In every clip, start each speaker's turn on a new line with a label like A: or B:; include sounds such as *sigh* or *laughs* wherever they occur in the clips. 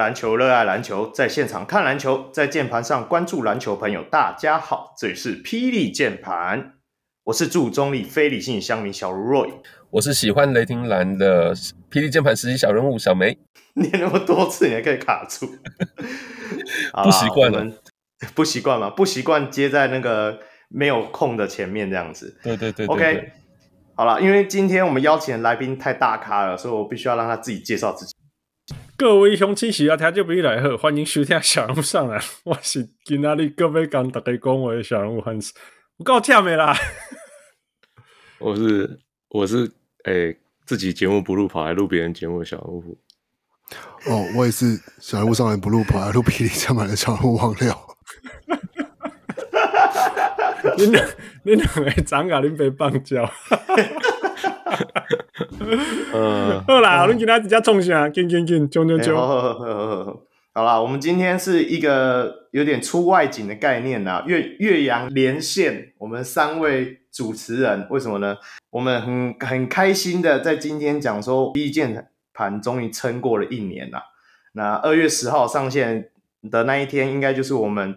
A: 篮球、热爱篮球，在现场看篮球，在键盘上关注篮球朋友，大家好，这里是霹雳键盘，我是祝中立非理性乡民小如 Roy，
B: 我是喜欢雷霆蓝的霹雳键盘实习小人物小梅，
A: 念那么多次你还可以卡住，
B: 不习惯了，
A: 不习惯嘛，不习惯接在那个没有空的前面这样子，
B: 对对对，对，对
A: ，OK，好了，因为今天我们邀请的来宾太大咖了，所以我必须要让他自己介绍自己。
C: 各位乡亲喜爱听就比来好，欢迎收听小人物上来。*laughs* 我是今仔日各位讲大家讲话的小人物汉斯，我够忝的啦。*laughs*
B: 我是我是诶、欸，自己节目不录，跑来录别人节目的小人物。
D: 哦，我也是小人物上来不录，跑来录霹雳上篮的小人物王料。*laughs*
C: 你两你两个长甲恁被棒叫。*laughs*
A: 呃，
C: 好啦，我们今天直接冲啥？进进进，冲冲冲！
A: 好啦，我们今天是一个有点出外景的概念啦，岳岳阳连线，我们三位主持人，为什么呢？我们很很开心的在今天讲说，霹雳键盘终于撑过了一年啦。那二月十号上线的那一天，应该就是我们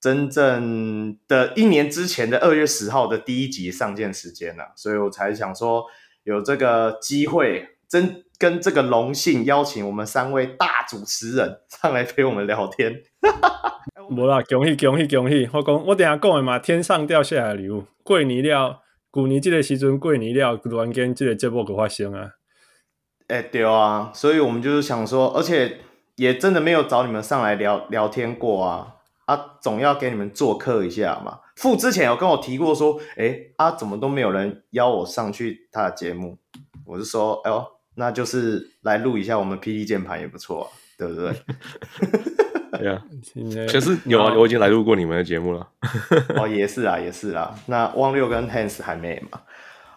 A: 真正的一年之前的二月十号的第一集上线时间了，所以我才想说。有这个机会，真跟这个荣幸邀请我们三位大主持人上来陪我们聊天。*laughs*
C: 无啦，恭喜恭喜恭喜！我讲，我等下讲的嘛，天上掉下来的礼物。过年了，旧年这个时阵过年了，突然间这个节目就发生啊！
A: 哎、欸，对啊，所以我们就是想说，而且也真的没有找你们上来聊聊天过啊，啊，总要给你们做客一下嘛。付之前有跟我提过说，哎、欸，啊，怎么都没有人邀我上去他的节目？我是说，哎呦，那就是来录一下我们 PD 键盘也不错、啊，对不对？*laughs*
B: 对啊，可是有啊，我已经来录过你们的节目了。
A: 哦，也是啊，也是啊。那汪六跟 Hans 还没嘛？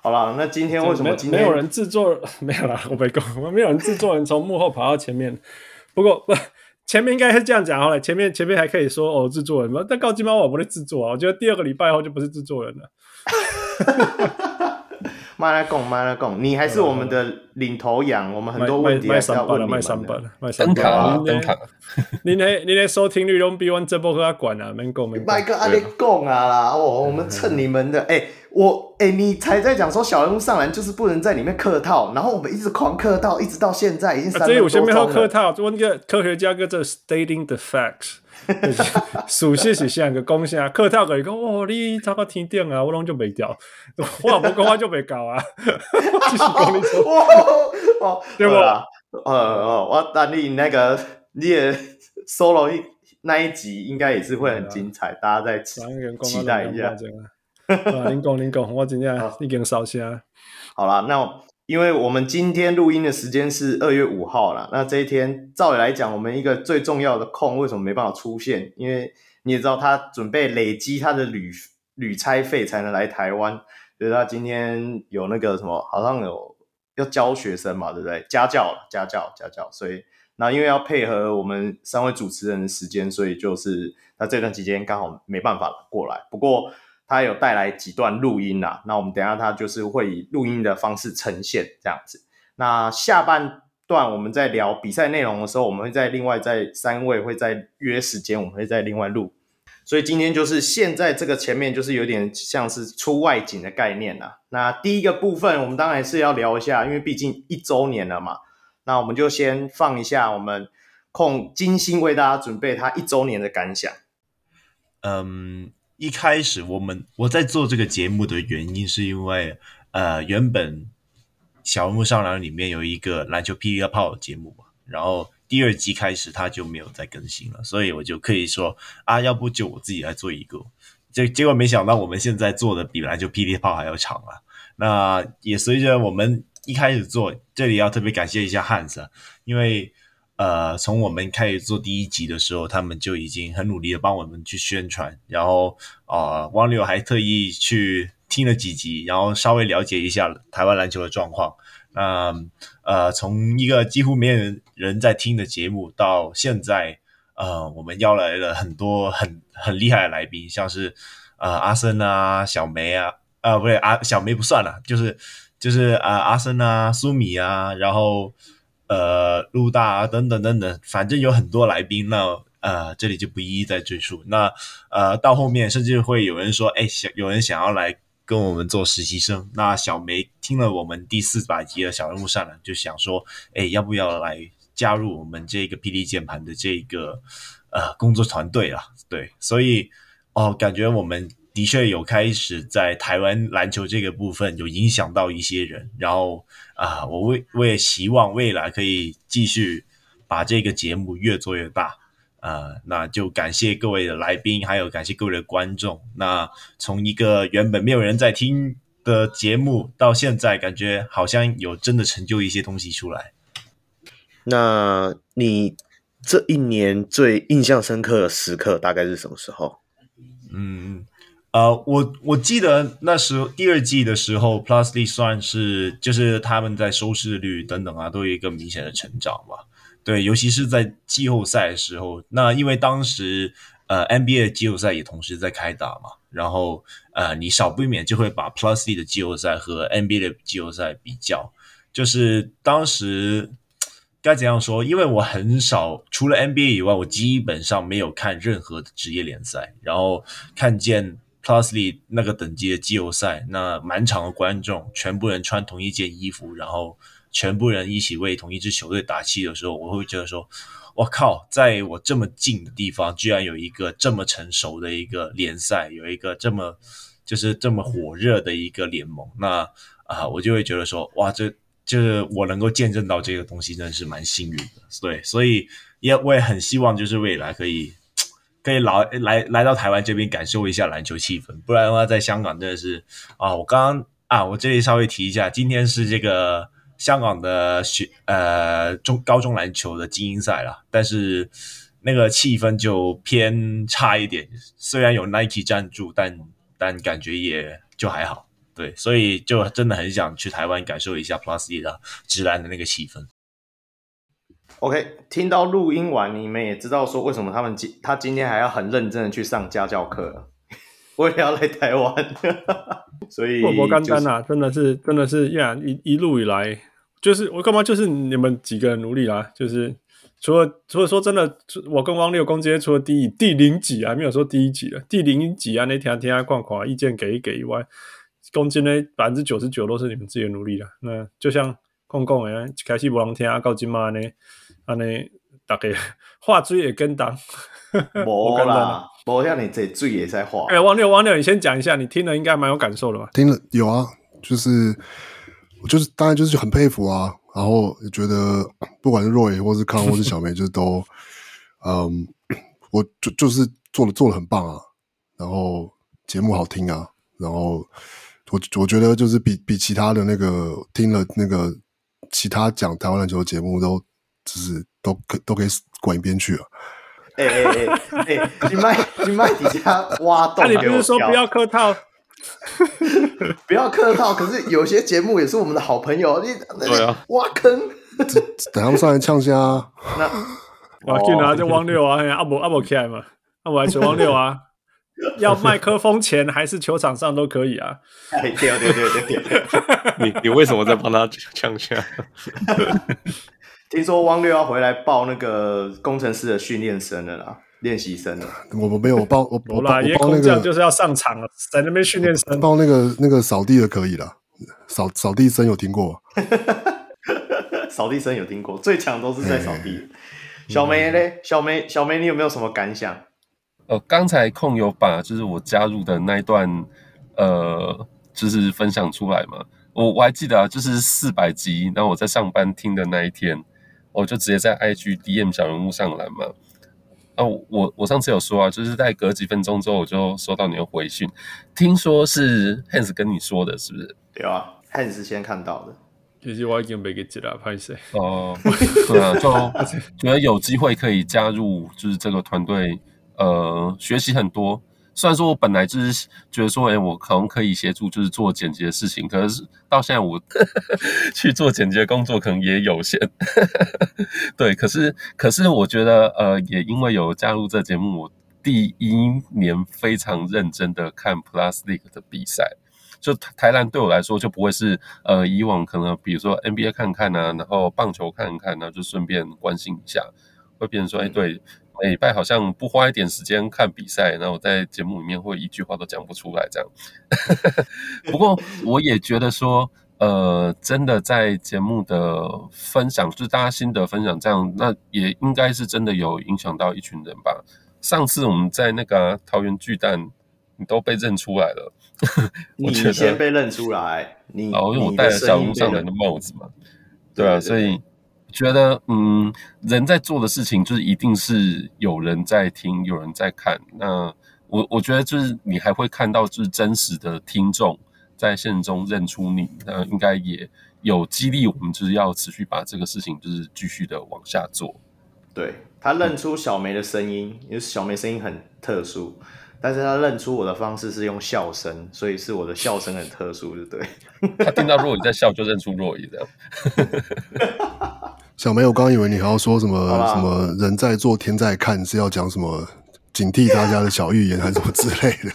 A: 好了，那今天为什么今天
C: 没，没有人制作？没有啦，我没讲，我没有人制作人从幕后跑到前面。不过不。前面应该是这样讲，后来前面前面还可以说哦，制作人嘛，但高级猫我不是制作啊，我觉得第二个礼拜后就不是制作人了。*laughs*
A: 麦来贡，麦来贡，你还是我们的领头羊，我们很多问题还是要问你们。卖三百了，卖三百了，卖三百了。
C: 你那，你那收听率都比我们这波哥管啊，免讲免讲。
A: 麦哥阿你讲啊啦，哦，我们蹭你们的，哎、欸，我哎、欸，你才在讲说小人物上篮就是不能在里面客套，然后我们一直狂客套，一直到现在已经三分多钟了。这有些没有客套，
C: 问个科学家哥这 stating the facts。属实是像个公虾，客套可以讲哦，你差个天顶啊，我拢就没掉，我老婆讲话就没搞啊。继 *laughs* 续讲你说，
A: 哦，对吧？呃呃，我等你那个你也 solo 一那一集，应该也是会很精彩，大家再期待一下。
C: 您讲您讲，我今天已经烧声。
A: 好了，那。因为我们今天录音的时间是二月五号了，那这一天照理来讲，我们一个最重要的空为什么没办法出现？因为你也知道，他准备累积他的旅旅差费才能来台湾，所以他今天有那个什么，好像有要教学生嘛，对不对？家教了，家教，家教，所以那因为要配合我们三位主持人的时间，所以就是他这段期间刚好没办法过来。不过。他有带来几段录音啦，那我们等下他就是会以录音的方式呈现这样子。那下半段我们在聊比赛内容的时候，我们会在另外在三位会在约时间，我们会在另外录。所以今天就是现在这个前面就是有点像是出外景的概念啦。那第一个部分我们当然是要聊一下，因为毕竟一周年了嘛，那我们就先放一下我们控精心为大家准备他一周年的感想。
E: 嗯。一开始我们我在做这个节目的原因是因为，呃，原本小木上篮里面有一个篮球霹雳炮的节目嘛，然后第二季开始它就没有再更新了，所以我就可以说啊，要不就我自己来做一个，结结果没想到我们现在做的比篮球霹雳炮还要长啊。那也随着我们一开始做，这里要特别感谢一下汉斯，因为。呃，从我们开始做第一集的时候，他们就已经很努力的帮我们去宣传，然后啊，汪、柳、还特意去听了几集，然后稍微了解一下台湾篮球的状况。那呃，从一个几乎没有人人在听的节目，到现在，呃，我们邀来了很多很很厉害的来宾，像是呃阿森啊、小梅啊、啊、不对，阿小梅不算了，就是就是啊、呃，阿森啊，苏米啊，然后呃，陆大啊，等等等等，反正有很多来宾，那呃，这里就不一一再赘述。那呃，到后面甚至会有人说，哎，想有人想要来跟我们做实习生。那小梅听了我们第四百集的小人物上来，就想说，哎，要不要来加入我们这个霹雳键盘的这个呃工作团队啊？对，所以哦，感觉我们。的确有开始在台湾篮球这个部分有影响到一些人，然后啊，我为我也希望未来可以继续把这个节目越做越大，啊，那就感谢各位的来宾，还有感谢各位的观众。那从一个原本没有人在听的节目，到现在感觉好像有真的成就一些东西出来。
F: 那你这一年最印象深刻的时刻大概是什么时候？
E: 嗯。呃，我我记得那时候第二季的时候，Plus League 算是就是他们在收视率等等啊，都有一个明显的成长嘛。对，尤其是在季后赛的时候，那因为当时呃 NBA 的季后赛也同时在开打嘛，然后呃你少不免就会把 Plus League 的季后赛和 NBA 的季后赛比较，就是当时该怎样说？因为我很少除了 NBA 以外，我基本上没有看任何的职业联赛，然后看见。Plus League 那个等级的季后赛，那满场的观众，全部人穿同一件衣服，然后全部人一起为同一支球队打气的时候，我会觉得说，我靠，在我这么近的地方，居然有一个这么成熟的一个联赛，有一个这么就是这么火热的一个联盟，那啊，我就会觉得说，哇，这就是我能够见证到这个东西，真的是蛮幸运的。对，所以也我也很希望，就是未来可以。可以来来来到台湾这边感受一下篮球气氛，不然的话，在香港真的是啊！我刚刚啊，我这里稍微提一下，今天是这个香港的学呃中高中篮球的精英赛啦，但是那个气氛就偏差一点。虽然有 Nike 赞助，但但感觉也就还好。对，所以就真的很想去台湾感受一下 Plus E 的直男的那个气氛。
A: OK，听到录音完，你们也知道说为什么他们今他今天还要很认真的去上家教课，*laughs* 为了要来台湾，*laughs* 所以
C: 我不干单啊，真的是真的是呀，一一路以来，就是我干嘛就是你们几个人努力啦，就是除了除了说真的，我跟汪六公今天除了第一第零集啊，没有说第一集了，第零集啊那天天天逛逛，意见给一给以外，公斤呢百分之九十九都是你们自己的努力啦。那就像公公哎，开始无人听啊，到今嘛呢。安尼，大概 *laughs* 画水也跟当，
A: 无啦，无像你这水也在画。
C: 哎，王六，王六，你先讲一下，你听了应该蛮有感受的吧？
D: 听了有啊，就是，就是当然就是很佩服啊，然后觉得不管是若野或是康或是小梅，就是都，嗯，我就就是做的做的很棒啊，然后节目好听啊，然后我我觉得就是比比其他的那个听了那个其他讲台湾篮球的节目都。就是都可都可以滚一边去了。
A: 哎哎哎哎，你麦你麦底下挖洞。那
C: 你不是说不要客套？*laughs*
A: 不要客套。可是有些节目也是我们的好朋友，你对啊，挖坑。
D: 等他们上来呛下。*laughs*
C: 那我去拿这汪六啊，阿伯阿伯起来嘛，阿伯还是汪六啊。要麦克风前还是球场上都可以啊。
A: 对对对对对。*laughs*
B: 你你为什么在帮他呛下？
A: 听说汪六要回来报那个工程师的训练生了啦，练习生了。
D: 我们没有报，我我报那
C: 个就是要上场了，在那边训练生。
D: 报那个那个扫地的可以了，扫扫地生有听过？*laughs*
A: 扫地生有听过，最强都是在扫地。小梅嘞？小梅，小梅，你有没有什么感想？
B: 呃，刚才控有把就是我加入的那一段，呃，就是分享出来嘛。我我还记得啊，就是四百集，然后我在上班听的那一天。我就直接在 IG DM 小人物上来嘛。啊，我我上次有说啊，就是在隔几分钟之后，我就收到你的回讯。听说是 Hans 跟你说的，是不是？
A: 对啊，Hans 先看到的。
C: 其实我已经没给接了，不好意思。
B: 哦，对啊，就觉得有机会可以加入，就是这个团队，呃，学习很多。虽然说我本来就是觉得说，哎，我可能可以协助，就是做剪辑的事情，可是到现在我 *laughs* 去做剪辑的工作可能也有限。*laughs* 对，可是可是我觉得，呃，也因为有加入这节目，我第一年非常认真的看 Plus League 的比赛，就台篮对我来说就不会是呃以往可能比如说 NBA 看看啊，然后棒球看看啊，就顺便关心一下，会变成说哎对，每礼拜好像不花一点时间看比赛，然后我在节目里面会一句话都讲不出来这样。*laughs* 不过我也觉得说。呃，真的在节目的分享，就是大家心得分享这样，那也应该是真的有影响到一群人吧。上次我们在那个、啊、桃园巨蛋，你都被认出来了，*laughs*
A: 你先被认出来，你
B: 哦，因为我戴了小路上人的帽子嘛，对啊，所以觉得嗯，人在做的事情就是一定是有人在听，有人在看。那我我觉得就是你还会看到就是真实的听众。在现实中认出你，那应该也有激励我们，就是要持续把这个事情就是继续的往下做。
A: 对，他认出小梅的声音，因为小梅声音很特殊，但是他认出我的方式是用笑声，所以是我的笑声很特殊，对不对？*laughs*
B: 他听到若仪在笑，就认出若雨这样。*laughs*
D: 小梅，我刚刚以为你还要说什么什么人在做天在看，是要讲什么警惕大家的小预言还是什么之类的。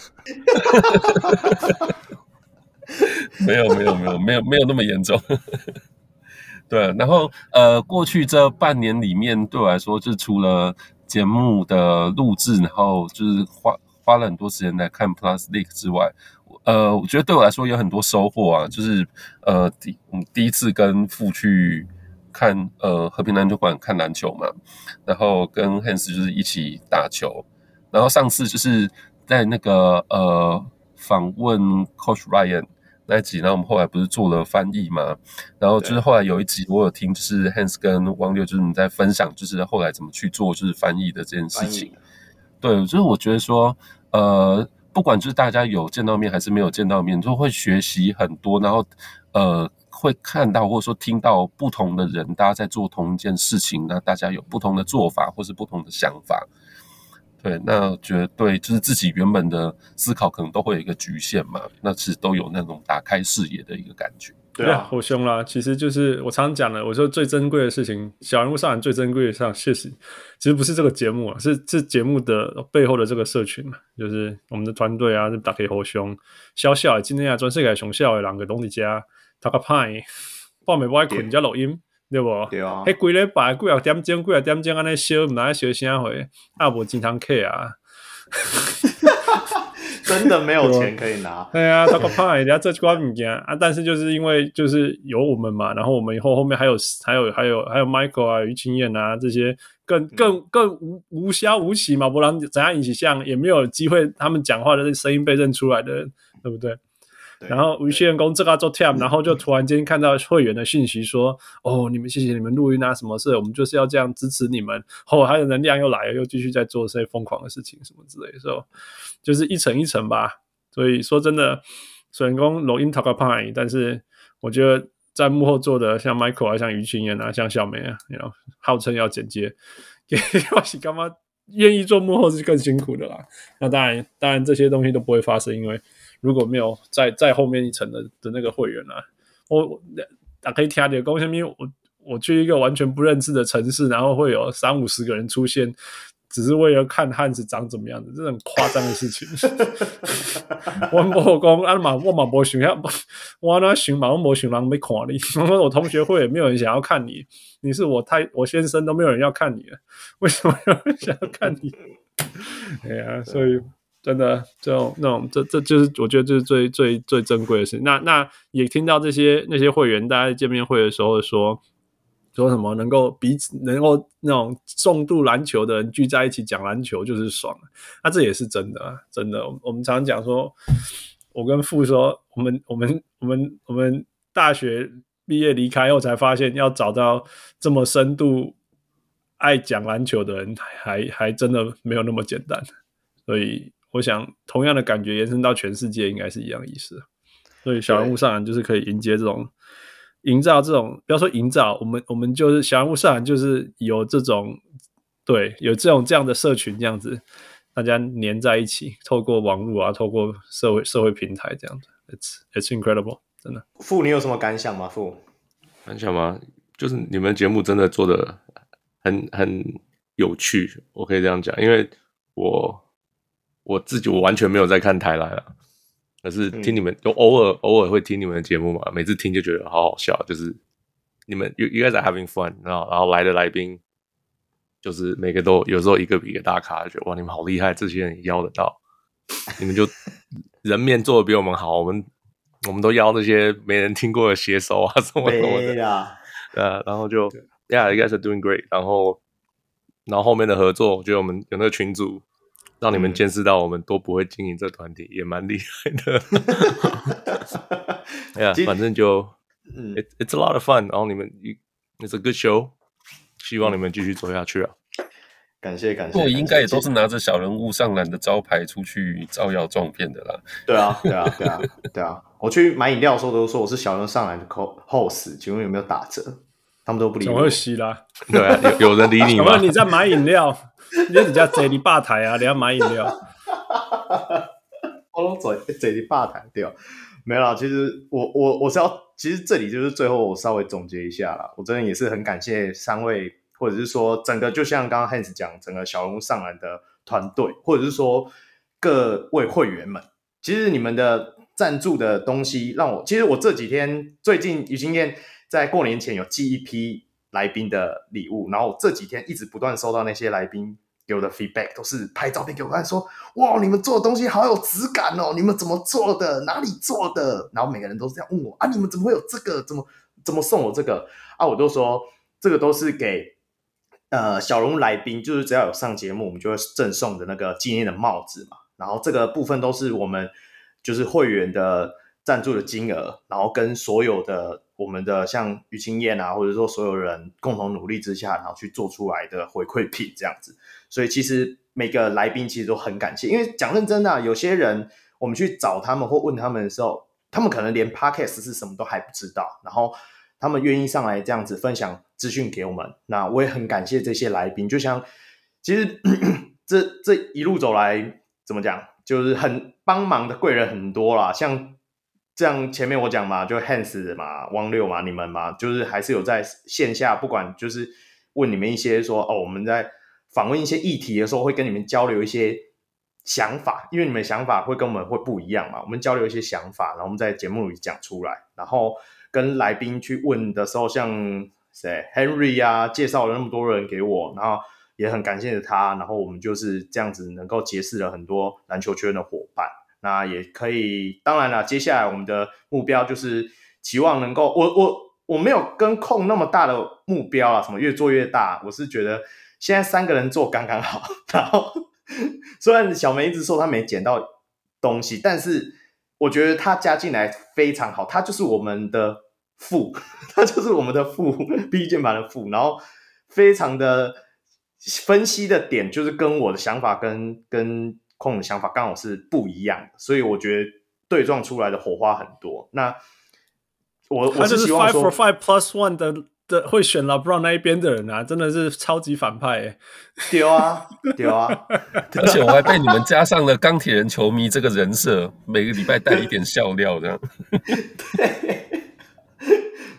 D: *laughs*
B: 没有没有没有没有没有那么严重，对。然后呃，过去这半年里面，对我来说，就是除了节目的录制，然后就是花花了很多时间来看 Plus League 之外，呃，我觉得对我来说有很多收获啊。就是呃，第第一次跟父去看呃和平篮球馆看篮球嘛，然后跟 Hans 就是一起打球，然后上次就是在那个呃访问 Coach Ryan。那一集，然后我们后来不是做了翻译嘛？然后就是后来有一集我有听，就是 Hans 跟汪六，就是你在分享，就是后来怎么去做，就是翻译的这件事情。对，就是我觉得说，呃，不管就是大家有见到面还是没有见到面，都会学习很多，然后呃，会看到或者说听到不同的人，大家在做同一件事情，那大家有不同的做法或是不同的想法。对，那觉得对，就是自己原本的思考可能都会有一个局限嘛，那是都有那种打开视野的一个感觉。
C: 对啊，好凶啦！其实就是我常常讲的，我说最珍贵的事情，小人物上人最珍贵的上，确实，其实不是这个节目啊，是是节目的背后的这个社群嘛，就是我们的团队啊，打开好凶，小小的今天啊，全世界熊小的两个东西家，他个派，报美不爱困加录音。对不？对啊，迄规礼拜几啊点钟，几啊点钟安尼烧，毋知爱烧啥货，啊无经常客啊，*laughs*
A: 真的没有钱可以拿。
C: 对啊，他个怕人家这关物件啊，但是就是因为就是有我们嘛，然后我们以后后面还有还有还有还有 Michael 啊、于清燕啊这些更更更无无消无息嘛，不然怎样引起像也没有机会他们讲话的声音被认出来的，对不对？然后有些员工这个做 team，然后就突然间看到会员的信息说：“哦，你们谢谢你们录音啊，什么事？我们就是要这样支持你们。”后来他的能量又来了，又继续在做这些疯狂的事情，什么之类的，所以就是一层一层吧。所以说真的，员工录音 talk 派，但是我觉得在幕后做的，像 Michael 啊，像于青燕啊，像小梅啊，然后号称要剪接，*laughs* 要是干嘛愿意做幕后是更辛苦的啦。那当然，当然这些东西都不会发生，因为。如果没有在在后面一层的的那个会员啊，我打可以听的公司，因为我我去一个完全不认识的城市，然后会有三五十个人出现，只是为了看汉子长怎么样的，这种夸张的事情。*laughs* 我冇讲啊嘛，我嘛冇想要，我那想嘛，我冇想让没看你。我说我同学会也没有人想要看你，你是我太我先生都没有人要看你了，为什么有人想要看你？*laughs* 哎呀，所以。真的，这种那种，这这就是我觉得这是最最最珍贵的事。那那也听到这些那些会员，大家见面会的时候说说什么，能够彼此能够那种重度篮球的人聚在一起讲篮球就是爽。那这也是真的，真的。我们常常讲说，我跟父说，我们我们我们我们大学毕业离开后才发现，要找到这么深度爱讲篮球的人，还还真的没有那么简单。所以。我想，同样的感觉延伸到全世界，应该是一样意思。所以，小人物上篮就是可以迎接这种，营造这种，不要说营造，我们我们就是小人物上篮，就是有这种，对，有这种这样的社群，这样子，大家粘在一起，透过网络啊，透过社会社会平台这样子，it's it's incredible，真的。
A: 傅，你有什么感想吗？傅，
B: 感想吗？就是你们节目真的做的很很有趣，我可以这样讲，因为我。我自己我完全没有在看台来了，
G: 可是听你们就偶尔偶尔会听你们的节目嘛，每次听就觉得好好笑，就是你们 you you guys are having fun，然后然后来的来宾就是每个都有时候一个比一个大咖，觉得哇你们好厉害，这些人也邀得到，你们就 *laughs* 人面做的比我们好，我们我们都邀那些没人听过的写手啊什么什么的，呃，然后就 yeah you guys are doing great，然后然后后面的合作，我觉得我们有那个群组。让你们见识到我们都不会经营这团体，嗯、也蛮厉害的。哎呀，反正就、嗯、，it, it's a lot of fun。然后你们，it's a good show。希望你们继续走下去啊！
A: 感谢感谢。
B: 我应该也都是拿着小人物上篮的招牌出去招摇撞骗的啦。
A: 对啊，对啊，对啊，对啊！我去买饮料的时候都说我是小人上篮的 host，请问有没有打折？他们都不理我。
C: 怎么会吸啦？
G: 对啊，有 *laughs* 有人理你吗？
C: 你在买饮料。*laughs* 你在你家坐你吧台啊？你要买饮料？*laughs*
A: 我拢坐坐你吧台对，没有啦。其实我我我是要，其实这里就是最后我稍微总结一下啦。我真的也是很感谢三位，或者是说整个，就像刚刚 Hans 讲，整个小人物上篮的团队，或者是说各位会员们，其实你们的赞助的东西让我，其实我这几天最近已经验在过年前有寄一批。来宾的礼物，然后这几天一直不断收到那些来宾给我的 feedback，都是拍照片给我看，说哇，你们做的东西好有质感哦，你们怎么做的？哪里做的？然后每个人都是这样问我啊，你们怎么会有这个？怎么怎么送我这个？啊，我都说这个都是给呃小龙来宾，就是只要有上节目，我们就会赠送的那个纪念的帽子嘛。然后这个部分都是我们就是会员的赞助的金额，然后跟所有的。我们的像于青燕啊，或者说所有人共同努力之下，然后去做出来的回馈品这样子，所以其实每个来宾其实都很感谢，因为讲认真的，有些人我们去找他们或问他们的时候，他们可能连 Podcast 是什么都还不知道，然后他们愿意上来这样子分享资讯给我们，那我也很感谢这些来宾。就像其实 *coughs* 这这一路走来，怎么讲，就是很帮忙的贵人很多啦，像。这样前面我讲嘛，就 Hans 嘛，汪六嘛，你们嘛，就是还是有在线下，不管就是问你们一些说哦，我们在访问一些议题的时候，会跟你们交流一些想法，因为你们想法会跟我们会不一样嘛，我们交流一些想法，然后我们在节目里讲出来，然后跟来宾去问的时候，像谁 Henry 啊，介绍了那么多人给我，然后也很感谢他，然后我们就是这样子能够结识了很多篮球圈的伙伴。那也可以，当然了，接下来我们的目标就是期望能够，我我我没有跟控那么大的目标啊，什么越做越大，我是觉得现在三个人做刚刚好。*laughs* 然后虽然小梅一直说她没捡到东西，但是我觉得她加进来非常好，她就是我们的副，*laughs* 她就是我们的副 B 键盘的副，然后非常的分析的点就是跟我的想法跟跟。控的想法刚好是不一样的，所以我觉得对撞出来的火花很多。那我我是希望说
C: five for five plus one 的的会选 LeBron 那一边的人啊，真的是超级反派哎！
A: 丢啊丢啊！*laughs*
B: 而且我还被你们加上了钢铁人球迷这个人设，每个礼拜带一点笑料这样。*laughs*
A: 对，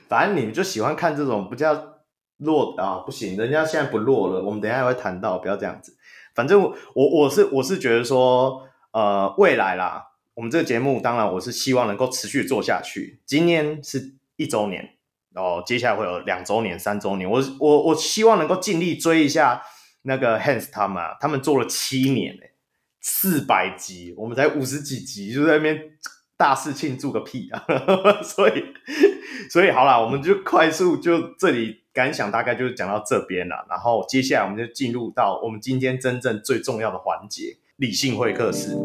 A: 反正你们就喜欢看这种不叫弱啊，不行，人家现在不弱了，我们等一下还会谈到，不要这样子。反正我我是我是觉得说，呃，未来啦，我们这个节目当然我是希望能够持续做下去。今年是一周年，然后接下来会有两周年、三周年。我我我希望能够尽力追一下那个 Hans 他们，他们做了七年诶，四百集，我们才五十几集，就在那边大肆庆祝个屁啊！*laughs* 所以所以好啦，我们就快速就这里。感想大概就是讲到这边了，然后接下来我们就进入到我们今天真正最重要的环节——理性会客室。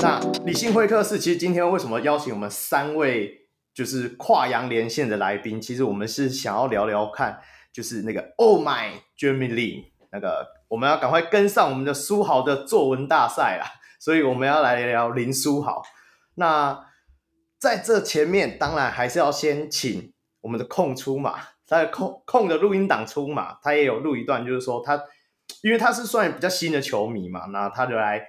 A: 那理性会客室，其实今天为什么邀请我们三位就是跨洋连线的来宾？其实我们是想要聊聊看，就是那个 Oh my Jeremy Lin，那个我们要赶快跟上我们的书豪的作文大赛啦。所以我们要来聊林书豪。那在这前面，当然还是要先请我们的控出马，他的控控的录音档出马，他也有录一段，就是说他，因为他是算比较新的球迷嘛，那他就来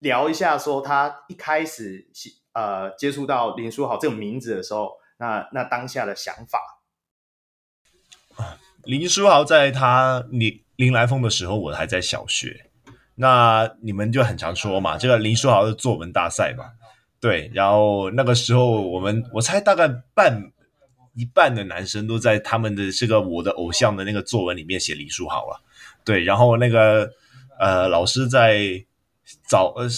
A: 聊一下，说他一开始呃接触到林书豪这个名字的时候，那那当下的想法。
E: 林书豪在他林林来疯的时候，我还在小学。那你们就很常说嘛，这个林书豪的作文大赛嘛，对。然后那个时候，我们我猜大概半一半的男生都在他们的这个我的偶像的那个作文里面写林书豪了，对。然后那个呃老师在早呃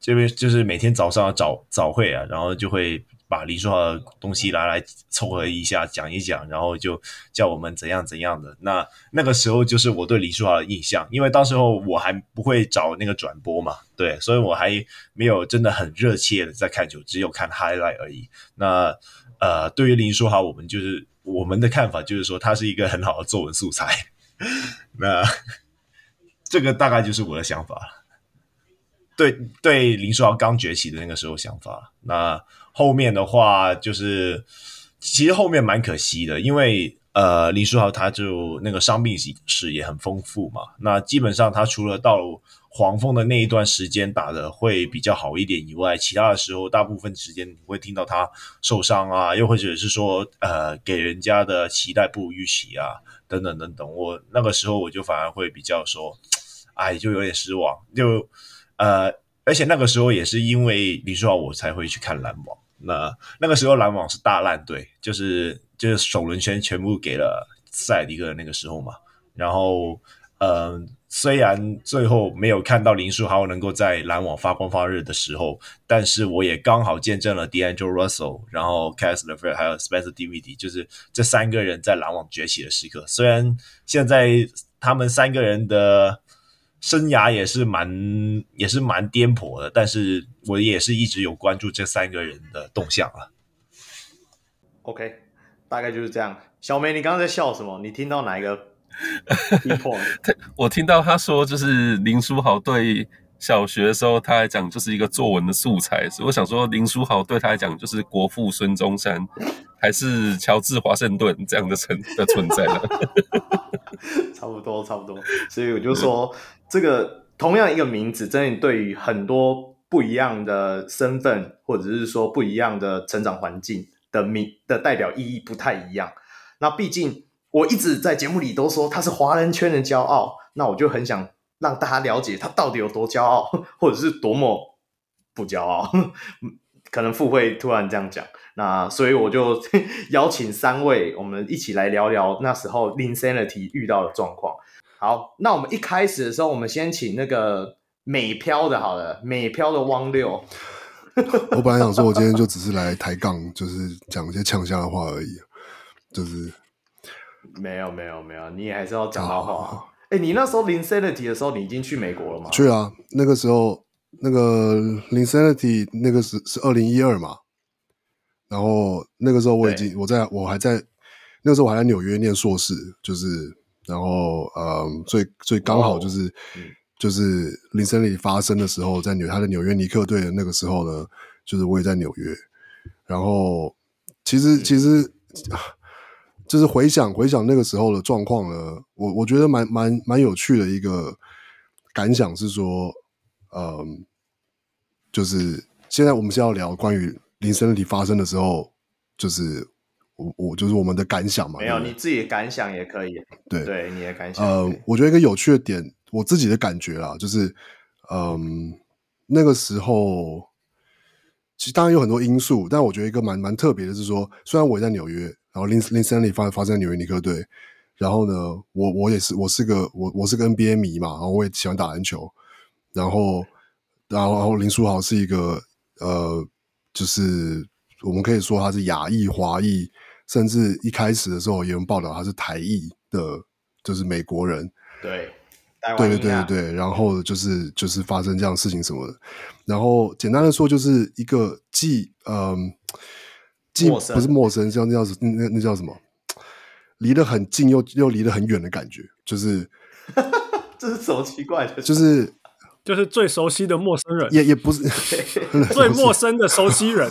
E: 这边就是每天早上早早会啊，然后就会。把林书豪的东西拿来凑合一下，讲一讲，然后就叫我们怎样怎样的。那那个时候就是我对林书豪的印象，因为当时候我还不会找那个转播嘛，对，所以我还没有真的很热切的在看球，只有看 highlight 而已。那呃，对于林书豪，我们就是我们的看法就是说，他是一个很好的作文素材。*laughs* 那这个大概就是我的想法。对对，林书豪刚崛起的那个时候想法。那后面的话就是，其实后面蛮可惜的，因为呃，林书豪他就那个伤病史也很丰富嘛。那基本上他除了到黄蜂的那一段时间打的会比较好一点以外，其他的时候大部分时间你会听到他受伤啊，又或者是说呃，给人家的期待不如预期啊，等等等等。我那个时候我就反而会比较说，哎，就有点失望。就呃，而且那个时候也是因为林书豪，我才会去看篮网。那那个时候篮网是大烂队，就是就是首轮签全部给了塞迪克的那个时候嘛。然后，嗯、虽然最后没有看到林书豪能够在篮网发光发热的时候，但是我也刚好见证了 D'Angelo Russell，然后 c a s l e r 还有 Spencer Dinwiddie，就是这三个人在篮网崛起的时刻。虽然现在他们三个人的。生涯也是蛮也是蛮颠簸的，但是我也是一直有关注这三个人的动向啊。
A: OK，大概就是这样。小梅，你刚刚在笑什么？你听到哪一个？*laughs*
B: 我听到他说，就是林书豪对小学的时候他来讲就是一个作文的素材，所以我想说林书豪对他来讲就是国父孙中山，*laughs* 还是乔治华盛顿这样的存 *laughs* 的存在呢？*laughs*
A: 差不多，差不多。所以我就说。这个同样一个名字，真的对于很多不一样的身份，或者是说不一样的成长环境的名的代表意义不太一样。那毕竟我一直在节目里都说他是华人圈的骄傲，那我就很想让大家了解他到底有多骄傲，*laughs* 或者是多么不骄傲。*laughs* 可能富会突然这样讲，那所以我就 *laughs* 邀请三位，我们一起来聊聊那时候 Linsanity 遇到的状况。好，那我们一开始的时候，我们先请那个美漂的，好了，美漂的汪六。
D: 我本来想说，我今天就只是来抬杠，就是讲一些呛下的话而已，就是
A: 没有没有没有，你也还是要讲到话。哎、欸，你那时候 Linsanity 的时候，你已经去美国了吗？
D: 去啊，那个时候那个 Linsanity 那个是是二零一二嘛，然后那个时候我已经我在我还在那个时候我还在纽约念硕士，就是。然后，嗯，最最刚好就是，嗯、就是 Linsanity 发生的时候，在纽他的纽约尼克队的那个时候呢，就是我也在纽约。然后，其实其实，就是回想回想那个时候的状况呢，我我觉得蛮蛮蛮有趣的一个感想是说，嗯，就是现在我们是要聊关于 Linsanity 发生的时候，就是。我我就是我们的感想嘛，
A: 没有你自己的感想也可以，
D: 对
A: 对，你的感想。
D: 呃，我觉得一个有趣的点，我自己的感觉啦，就是，嗯，那个时候，其实当然有很多因素，但我觉得一个蛮蛮特别的是说，虽然我也在纽约，然后 Linsanity 发发生在纽约尼克队，然后呢，我我也是我是个我我是个 NBA 迷嘛，然后我也喜欢打篮球，然后然后然后林书豪是一个呃，就是我们可以说他是亚裔华裔。甚至一开始的时候，也有人报道他是台裔的，就是美国人。
A: 对，
D: 对对对对对。然后就是就是发生这样的事情什么的。然后简单的说，就是一个既嗯，既不是陌生，像那叫那那叫什么？离得很近又又离得很远的感觉，就是 *laughs*
A: 这是什么奇怪的？
D: 就是 *laughs*
C: 就是最熟悉的陌生人，
D: 也也不是 *laughs*
C: 最陌生的熟悉人。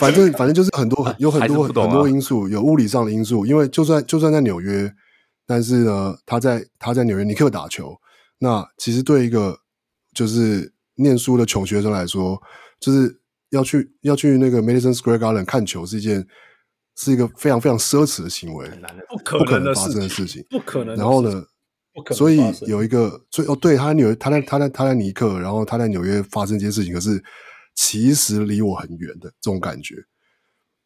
D: 反正反正就是很多有很多很多因素，有物理上的因素。因为就算就算在纽约，但是呢，他在他在纽约尼克打球，那其实对一个就是念书的穷学生来说，就是要去要去那个 Madison Square Garden 看球是一件是一个非常非常奢侈的行为，
A: 很难的，
C: 不可
D: 不可
C: 能
D: 发生的
C: 事
D: 事情。
C: 不可能。
D: 然后呢，
C: 不可能
D: 所以有一个，所以哦，对，他在纽约，他在他在他在尼克，然后他在纽约发生这件事情，可是其实离我很远的这种感觉，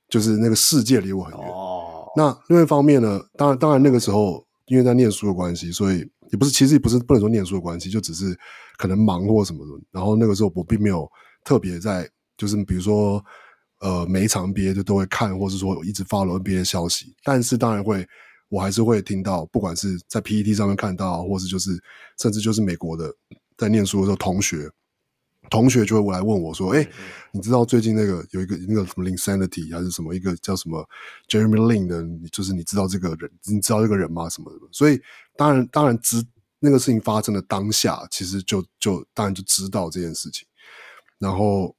D: 就是那个世界离我很远。
A: 哦，
D: 那另外一方面呢，当然当然那个时候因为在念书的关系，所以也不是其实也不是不能说念书的关系，就只是可能忙或什么的。然后那个时候我并没有特别在，就是比如说呃每一场 NBA 就都会看，或是说我一直 follow NBA 的消息，但是当然会。我还是会听到，不管是在 PPT 上面看到，或是就是甚至就是美国的在念书的时候，同学同学就会来问我说：“哎、欸，你知道最近那个有一个那个什么 Linsanity 还是什么一个叫什么 Jeremy Lin 的，就是你知道这个人，你知道这个人吗？什么的？所以当然当然知那个事情发生的当下，其实就就当然就知道这件事情，然后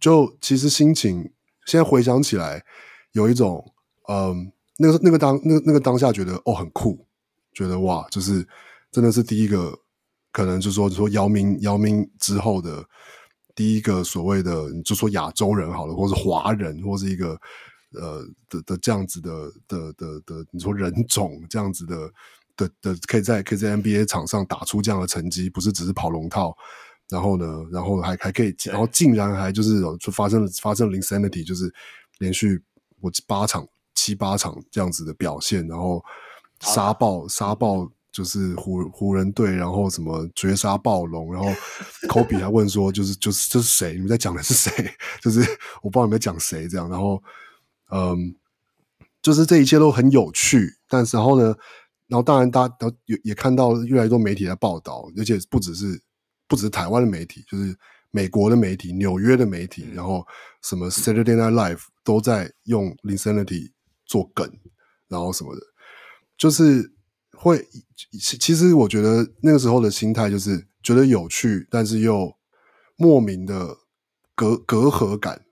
D: 就其实心情现在回想起来，有一种嗯。那个那个当那个那个当下觉得哦很酷，觉得哇，就是真的是第一个，可能就是说说姚明姚明之后的第一个所谓的，就说亚洲人好了，或是华人，或是一个呃的的这样子的的的的，你说人种这样子的的的，可以在可以在 NBA 场上打出这样的成绩，不是只是跑龙套，然后呢，然后还还可以，然后竟然还就是就发生了发生了 Linsanity，就是连续我八场。七八场这样子的表现，然后杀爆杀爆就是湖湖人队，然后什么绝杀暴龙，然后 *laughs* 科比还问说，就是就是这是谁？你们在讲的是谁？*laughs* 就是我不知道你们在讲谁这样。然后嗯，就是这一切都很有趣，但是然后呢，然后当然大家也也看到越来越多媒体在报道，而且不只是不只是台湾的媒体，就是美国的媒体、纽约的媒体，然后什么 Saturday Night Live 都在用 Linsanity 做梗，然后什么的，就是会。其实我觉得那个时候的心态就是觉得有趣，但是又莫名的隔隔阂感，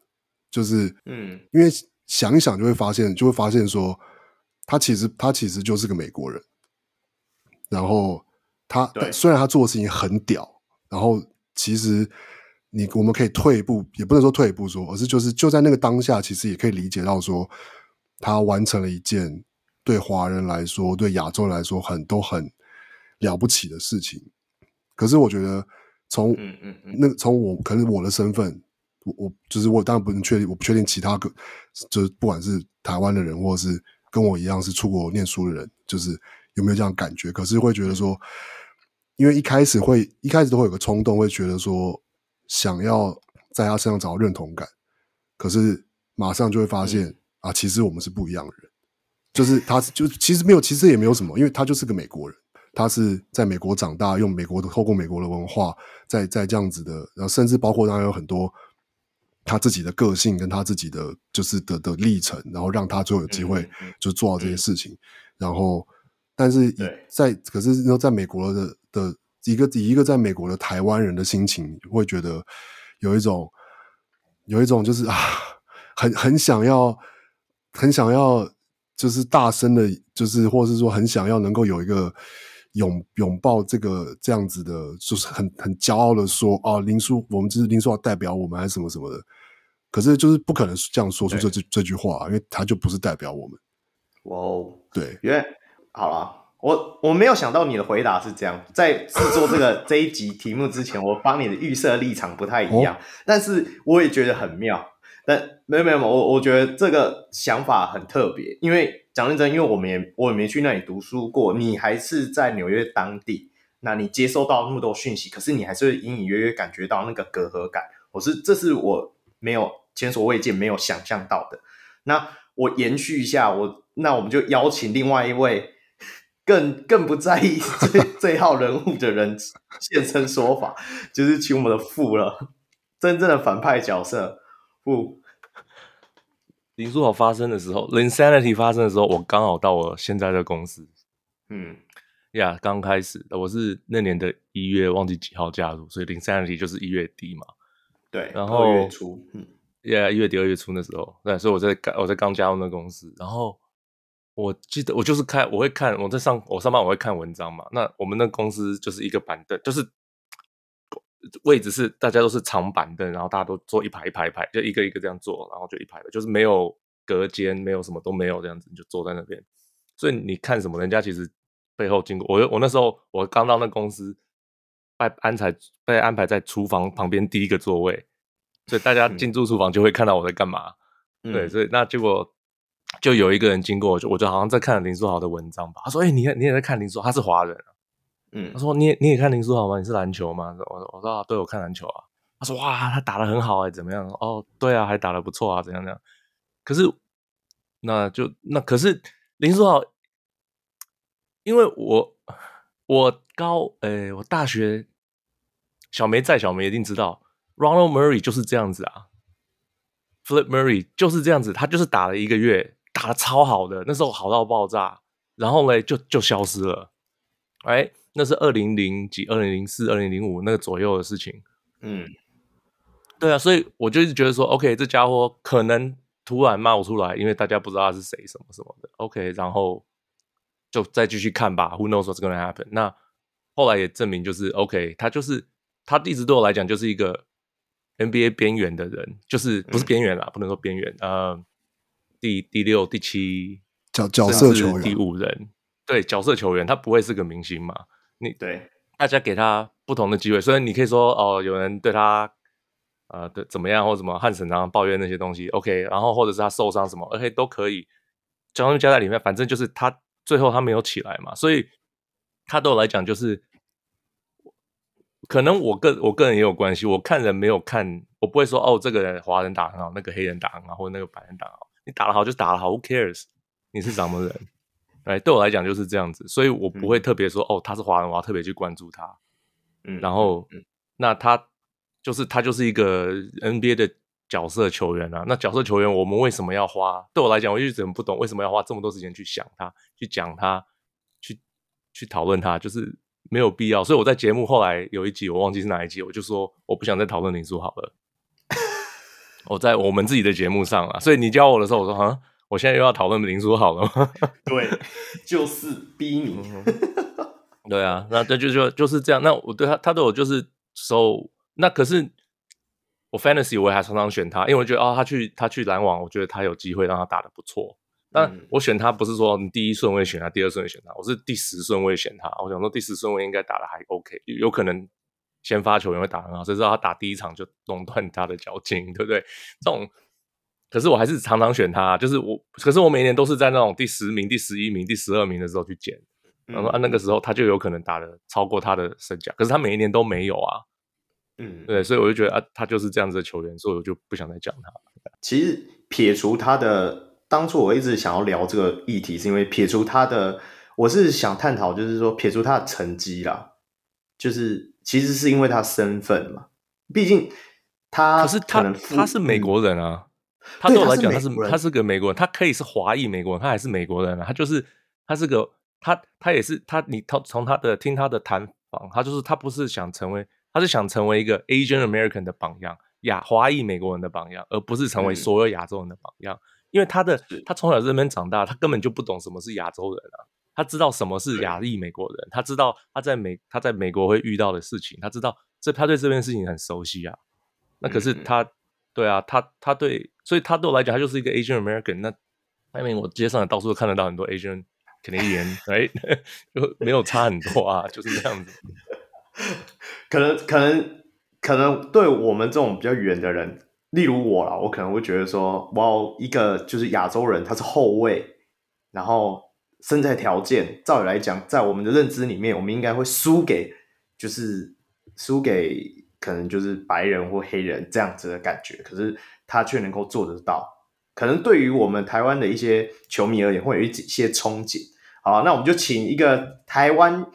D: 就是嗯，因为想一想就会发现，就会发现说，他其实他其实就是个美国人，然后他虽然他做的事情很屌，然后其实你我们可以退一步，也不能说退一步说，而是就是就在那个当下，其实也可以理解到说。他完成了一件对华人来说、对亚洲人来说很都很了不起的事情。可是我觉得从，嗯嗯那从我可能我的身份，我我就是我当然不能确定，我不确定其他个就是不管是台湾的人，或者是跟我一样是出国念书的人，就是有没有这样感觉？可是会觉得说，因为一开始会一开始都会有个冲动，会觉得说想要在他身上找到认同感，可是马上就会发现。嗯。啊，其实我们是不一样的人，就是他，就其实没有，其实也没有什么，因为他就是个美国人，他是在美国长大，用美国的透过美国的文化，在在这样子的，然后甚至包括当然有很多他自己的个性跟他自己的就是的的历程，然后让他最后有机会就做到这些事情，嗯嗯、然后但是在可是然后在美国的的一个以一个在美国的台湾人的心情，会觉得有一种有一种就是啊，*laughs* 很很想要。很想要，就是大声的，就是或者是说很想要能够有一个拥拥抱这个这样子的，就是很很骄傲的说啊，林书，我们就是林书豪代表我们还是什么什么的。可是就是不可能这样说出这这这句话，因为他就不是代表我们。哇哦，对，
A: 因为好了，我我没有想到你的回答是这样，在制作这个 *laughs* 这一集题目之前，我帮你的预设立场不太一样，哦、但是我也觉得很妙。但没有没有，我我觉得这个想法很特别，因为讲认真，因为我们也我也没去那里读书过，你还是在纽约当地，那你接收到那么多讯息，可是你还是会隐隐约约感觉到那个隔阂感，我是这是我没有前所未见、没有想象到的。那我延续一下，我那我们就邀请另外一位更更不在意这 *laughs* 这号人物的人现身说法，就是请我们的富了，真正的反派角色。不，
G: 林书豪发生的时候，Linsanity 发生的时候，我刚好到我现在的公司。嗯，呀、yeah，刚开始，我是那年的一月忘记几号加入，所以 Linsanity 就是一月底嘛。
A: 对，
G: 然后
A: 二月初，嗯，
G: 呀，一月底二月初那时候，对，所以我在刚我在刚加入那公司，然后我记得我就是看我会看我在上我上班我会看文章嘛，那我们那公司就是一个板凳，就是。位置是大家都是长板凳，然后大家都坐一排一排一排，就一个一个这样坐，然后就一排的，就是没有隔间，没有什么都没有这样子，你就坐在那边。所以你看什么，人家其实背后经过我。我那时候我刚到那公司，被安排被安排在厨房旁边第一个座位，所以大家进驻厨房就会看到我在干嘛。嗯、对，所以那结果就有一个人经过，就我就好像在看林书豪的文章吧。他说：“哎、欸，你你也在看林书豪？他是华人啊。”嗯，他说：“你也你也看林书豪吗？你是篮球吗？”我说：“我说啊，对，我看篮球啊。”他说：“哇，他打的很好哎、欸，怎么样？哦，对啊，还打的不错啊，怎样怎样？可是，那就那可是林书豪，因为我我高哎、欸，我大学小梅在，小梅一定知道，Ronald Murray 就是这样子啊，Flip Murray 就是这样子，他就是打了一个月，打的超好的，那时候好到爆炸，然后嘞就就消失了，哎，那是二零零几、二零零四、二零零五那个左右的事情，嗯。”对啊，所以我就一直觉得说，OK，这家伙可能突然冒出来，因为大家不知道他是谁，什么什么的。OK，然后就再继续看吧。Who knows what's gonna happen？那后来也证明就是 OK，他就是他一直对我来讲就是一个 NBA 边缘的人，就是不是边缘啦，嗯、不能说边缘，呃，第第六、第七
D: 角角色球员，
G: 第五人，对，角色球员，他不会是个明星嘛？你
A: 对
G: 大家给他不同的机会，虽然你可以说哦，有人对他。呃，对，怎么样或者什么汉神常常抱怨那些东西，OK，然后或者是他受伤什么，OK 都可以，将他们加在里面，反正就是他最后他没有起来嘛，所以他对我来讲就是，可能我个我个人也有关系，我看人没有看，我不会说哦，这个人华人打很好，那个黑人打很好，或者那个白人打好，你打得好就打得好，Who cares？你是什么人？哎，对我来讲就是这样子，所以我不会特别说、嗯、哦，他是华人，我要特别去关注他，嗯，然后、嗯、那他。就是他就是一个 NBA 的角色球员啊，那角色球员我们为什么要花？对我来讲，我一直很不懂为什么要花这么多时间去想他、去讲他、去去讨论他，就是没有必要。所以我在节目后来有一集我忘记是哪一集，我就说我不想再讨论林书豪了。*laughs* 我在我们自己的节目上啊，所以你教我的时候，我说啊，我现在又要讨论林书豪了吗？*laughs*
A: 对，就是逼你。*laughs*
G: 对啊，那这就就就是这样。那我对他，他对我就是收。那可是我 fantasy 我也还常常选他，因为我觉得哦，他去他去篮网，我觉得他有机会让他打的不错。但我选他不是说你第一顺位选他，第二顺位选他，我是第十顺位选他。我想说第十顺位应该打的还 OK，有可能先发球员会打得很好，谁知道他打第一场就垄断他的脚筋，对不对？这种，可是我还是常常选他，就是我，可是我每年都是在那种第十名、第十一名、第十二名的时候去捡，然后按那个时候他就有可能打的超过他的身价，可是他每一年都没有啊。嗯，对，所以我就觉得啊，他就是这样子的球员，所以我就不想再讲他。
A: 其实撇除他的，当初我一直想要聊这个议题，是因为撇除他的，我是想探讨，就是说撇除他的成绩啦，就是其实是因为他身份嘛，毕竟他可
G: 是他他是美国人啊，他对我来讲他是他是，个美国人，他可以是华裔美国人，他还是美国人啊，他就是他是个他他也是他你他从他的听他的谈访，他就是他不是想成为。他是想成为一个 Asian American 的榜样，亚华裔美国人的榜样，而不是成为所有亚洲人的榜样。嗯、因为他的他从小在这边长大，他根本就不懂什么是亚洲人啊。他知道什么是亚裔美国人，他知道他在美他在美国会遇到的事情，他知道这他对这边事情很熟悉啊。那可是他，嗯、对啊，他他对，所以他对我来讲，他就是一个 Asian American。那外面我街上到处都看得到很多 Asian Canadian，哎 *laughs* *laughs* 就没有差很多啊，就是这样子。*laughs*
A: 可能可能可能对我们这种比较远的人，例如我啦，我可能会觉得说，哇，一个就是亚洲人，他是后卫，然后身材条件，照理来讲，在我们的认知里面，我们应该会输给，就是输给可能就是白人或黑人这样子的感觉，可是他却能够做得到，可能对于我们台湾的一些球迷而言，会有一些憧憬。好，那我们就请一个台湾。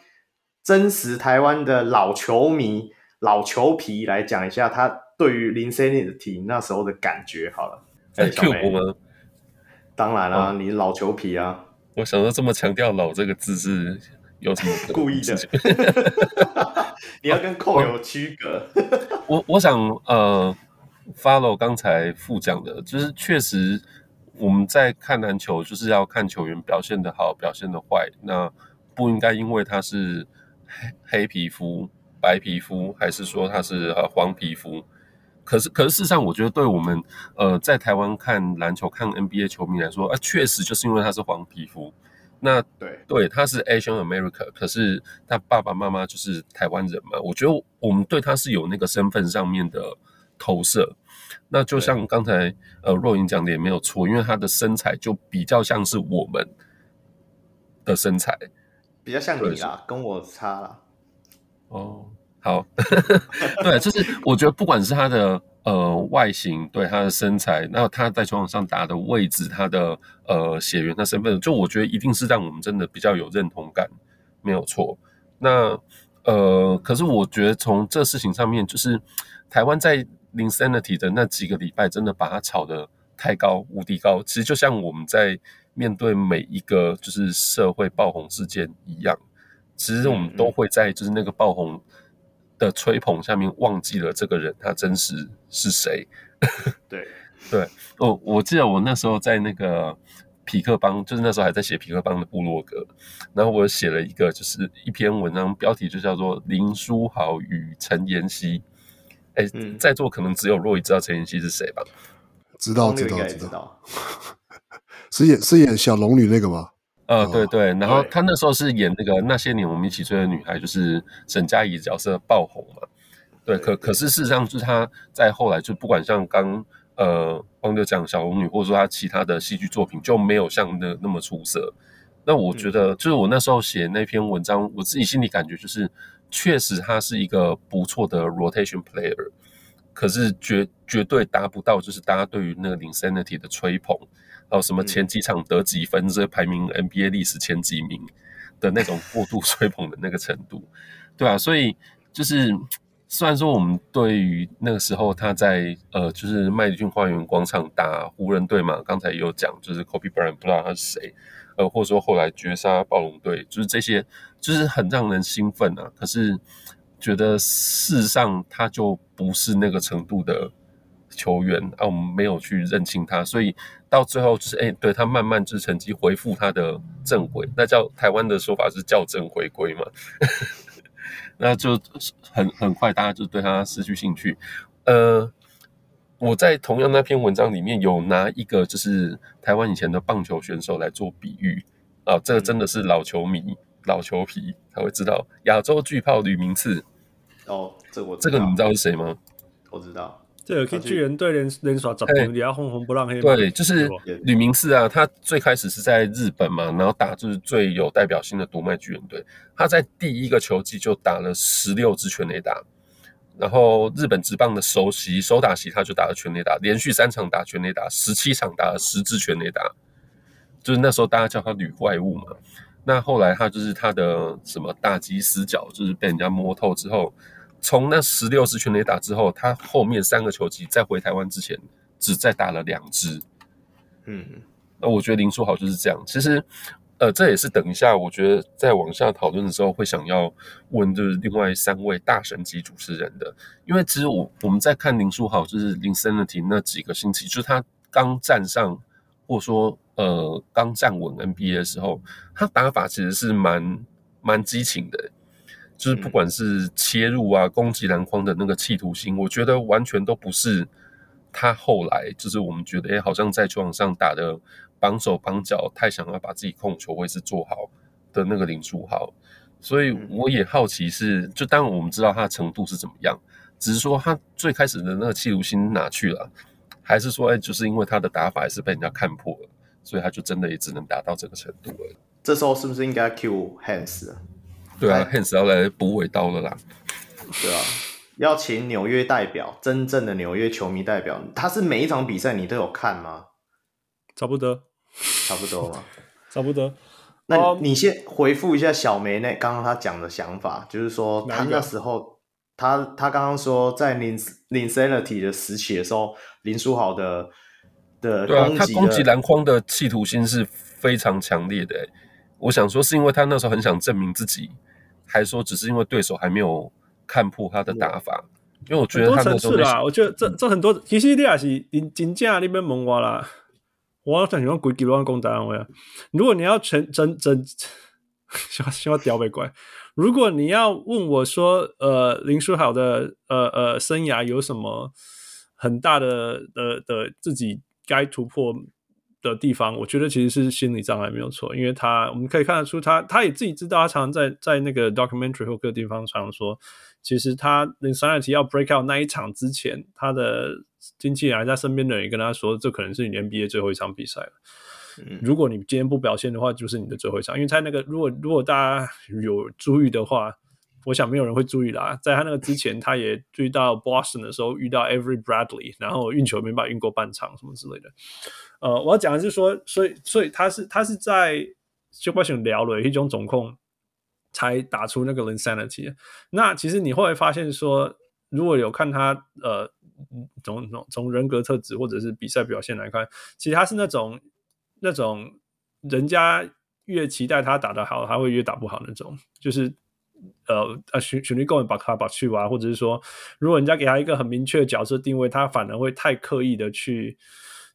A: 真实台湾的老球迷、老球皮来讲一下他对于林 Cnity 的体那时候的感觉好了。
B: 哎，Q 我们？
A: 当然啦、啊，哦、你老球皮啊！
B: 我想说这么强调“老”这个字是有什么 *laughs*
A: 故意的？*laughs* 你要跟扣有区隔。*laughs*
B: 我我想呃，follow 刚才副讲的，就是确实我们在看篮球，就是要看球员表现的好，表现的坏，那不应该因为他是。黑皮肤、白皮肤，还是说他是呃黄皮肤？可是可是事实上，我觉得对我们呃在台湾看篮球、看 NBA 球迷来说，啊，确实就是因为他是黄皮肤。那对对，他是 Asian America，可是他爸爸妈妈就是台湾人嘛。我觉得我们对他是有那个身份上面的投射。那就像刚才呃若莹讲的也没有错，因为他的身材就比较像是我们的身材，
A: 比较像你啦，跟我差啦。
B: 哦，好，*laughs* 对，就是我觉得不管是他的。呃，外形对他的身材，那他在球场上打的位置，他的呃血缘、他身份，就我觉得一定是让我们真的比较有认同感，没有错。那呃，可是我觉得从这事情上面，就是台湾在 Linsanity 的那几个礼拜，真的把他炒得太高，无敌高。其实就像我们在面对每一个就是社会爆红事件一样，其实我们都会在就是那个爆红。的吹捧下面忘记了这个人他真实是谁？*laughs*
A: 对 *laughs*
B: 对，哦我记得我那时候在那个匹克邦，就是那时候还在写匹克邦的部落格，然后我写了一个就是一篇文章，标题就叫做林书豪与陈妍希。哎、在座可能只有若雨知道陈妍希是谁吧？
D: 知道知道知道，*laughs* 是演是演小龙女那个吗？
B: 呃，对对，然后他那时候是演那个那些年我们一起追的女孩，就是沈佳宜角色爆红嘛。对，可可是事实上就是他在后来就不管像刚呃汪哥讲小龙女，或者说他其他的戏剧作品就没有像那那么出色。那我觉得就是我那时候写那篇文章，我自己心里感觉就是，确实他是一个不错的 rotation player，可是绝绝对达不到就是大家对于那个 Linsanity 的吹捧。还有什么前几场得几分，这排名 NBA 历史前几名的那种过度 *laughs* 吹捧的那个程度，对啊，所以就是虽然说我们对于那个时候他在呃，就是麦迪逊花园广场打湖人队嘛，刚才也有讲，就是 Kobe Bryant 不知道他是谁，呃，或者说后来绝杀暴龙队，就是这些，就是很让人兴奋啊。可是觉得事实上他就不是那个程度的。球员啊，我们没有去认清他，所以到最后就是，哎、欸，对他慢慢就是成绩回复他的正轨，那叫台湾的说法是校正回归嘛，*laughs* 那就很很快大家就对他失去兴趣。呃，我在同样那篇文章里面有拿一个就是台湾以前的棒球选手来做比喻啊，这个真的是老球迷、老球皮才会知道，亚洲巨炮吕明次。
A: 哦，这个我
B: 这个你知道是谁吗？
A: 我知道。
C: 这有可以巨人队连连耍十年，也要轰轰不让黑。
B: 对，就是吕明赐啊，他最开始是在日本嘛，然后打就是最有代表性的独卖巨人队。他在第一个球季就打了十六支全垒打，然后日本职棒的首席首打席他就打了全垒打，连续三场打全垒打，十七场打了十支全垒打，就是那时候大家叫他吕怪物嘛。那后来他就是他的什么打击死角，就是被人家摸透之后。从那十六支全垒打之后，他后面三个球季在回台湾之前，只再打了两支。嗯，那我觉得林书豪就是这样。其实，呃，这也是等一下我觉得在往下讨论的时候会想要问，就是另外三位大神级主持人的，因为其实我我们在看林书豪就是 Linsanity 那几个星期，就是他刚站上或者说呃刚站稳 NBA 的时候，他打法其实是蛮蛮激情的。就是不管是切入啊、攻击篮筐的那个企图心，我觉得完全都不是他后来就是我们觉得，哎，好像在球场上打的绑手绑脚，太想要把自己控球位置做好的那个林书豪。所以我也好奇是，就当然我们知道他的程度是怎么样，只是说他最开始的那个企图心哪去了？还是说，哎，就是因为他的打法还是被人家看破了，所以他就真的也只能达到这个程度了。
A: 这时候是不是应该 Q Hans 啊？
B: 对啊，Hans 要来补尾刀了啦。
A: 对啊，要请纽约代表，真正的纽约球迷代表。他是每一场比赛你都有看吗？
C: 差不多，
A: 差不多嘛，*laughs*
C: 差不多。
A: 那你先回复一下小梅那刚刚他讲的想法，就是说他那时候，他他刚刚说在 Linsanity 的时期的时候，林书豪的的
B: 对啊，他攻击篮筐的企图心是非常强烈的。我想说，是因为他那时候很想证明自己。还说只是因为对手还没有看破他的打法，因为我觉得他那时候
C: 啦，我觉得这这很多其实你也是真真正那边问我啦，我想喜欢鬼给乱讲答案我呀。如果你要全整整，希望希望屌被怪。如果你要问我说，呃，林书豪的呃呃生涯有什么很大的的的自己该突破的地方，我觉得其实是心理障碍没有错，因为他我们可以看得出他他也自己知道，他常常在在那个 documentary 或各个地方常常说，其实他 Linsanity 要 break out 那一场之前，他的经纪人还在身边的人也跟他说，这可能是你 NBA 最后一场比赛了。嗯，如果你今天不表现的话，就是你的最后一场，因为在那个如果如果大家有注意的话。我想没有人会注意啦，在他那个之前，他也注意到 Boston 的时候遇到 Every Bradley，然后运球没办法运过半场什么之类的。呃，我要讲的是说，所以所以他是他是在就不想聊了一种总控才打出那个 insanity。那其实你后来发现说，如果有看他呃从从从人格特质或者是比赛表现来看，其实他是那种那种人家越期待他打得好，他会越打不好那种，就是。呃啊，选选力够把他把去吧，或者是说，如果人家给他一个很明确的角色定位，他反而会太刻意的去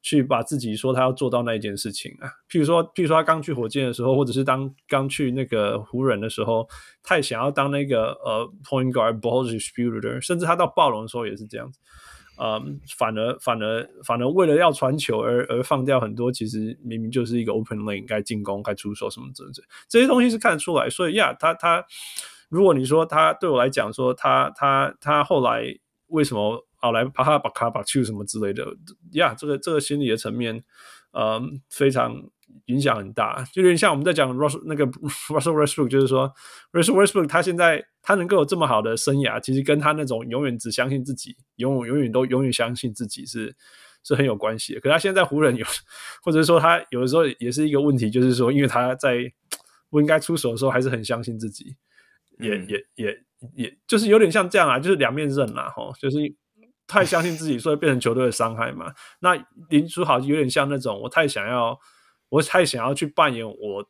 C: 去把自己说他要做到那一件事情啊。譬如说，譬如说他刚去火箭的时候，或者是当刚去那个湖人的时候，太想要当那个呃 point guard ball distributor，甚至他到暴龙的时候也是这样子。嗯，反而反而反而为了要传球而而放掉很多，其实明明就是一个 open lane 该进攻该出手什么之类，这些东西是看得出来。所以呀，他他。如果你说他对我来讲说他他他后来为什么啊来啪啪把卡把去什么之类的呀？这个这个心理的层面，嗯，非常影响很大。就有点像我们在讲 Russell 那个 *laughs* Russell Westbrook，就是说 Russell Westbrook 他现在他能够有这么好的生涯，其实跟他那种永远只相信自己，永永远都永远相信自己是是很有关系的。可是他现在湖人有，或者说他有的时候也是一个问题，就是说因为他在不应该出手的时候，还是很相信自己。也也也也就是有点像这样啊，就是两面刃啦，吼，就是太相信自己，所以变成球队的伤害嘛。那林书豪有点像那种，我太想要，我太想要去扮演我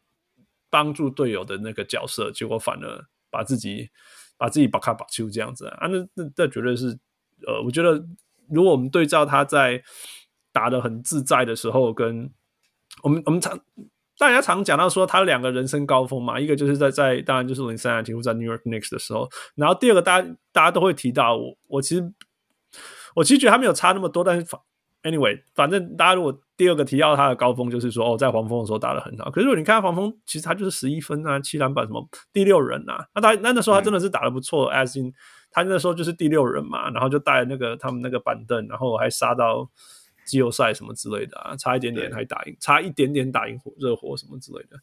C: 帮助队友的那个角色，结果反而把自己把自己把卡把球这样子啊，那那这绝对是，呃，我觉得如果我们对照他在打得很自在的时候，跟我们我们常。大家常讲到说他两个人生高峰嘛，一个就是在在当然就是零三年在 New York Knicks 的时候，然后第二个大家大家都会提到我，我其实我其实觉得他没有差那么多，但是反 anyway，反正大家如果第二个提到他的高峰，就是说哦，在黄蜂的时候打的很好。可是如果你看黄蜂，其实他就是十一分啊，七篮板什么第六人啊，那他那那时候他真的是打的不错，嗯，as in 他那时候就是第六人嘛，然后就带那个他们那个板凳，然后还杀到。季后赛什么之类的啊，差一点点还打赢，差一点点打赢火热火什么之类的。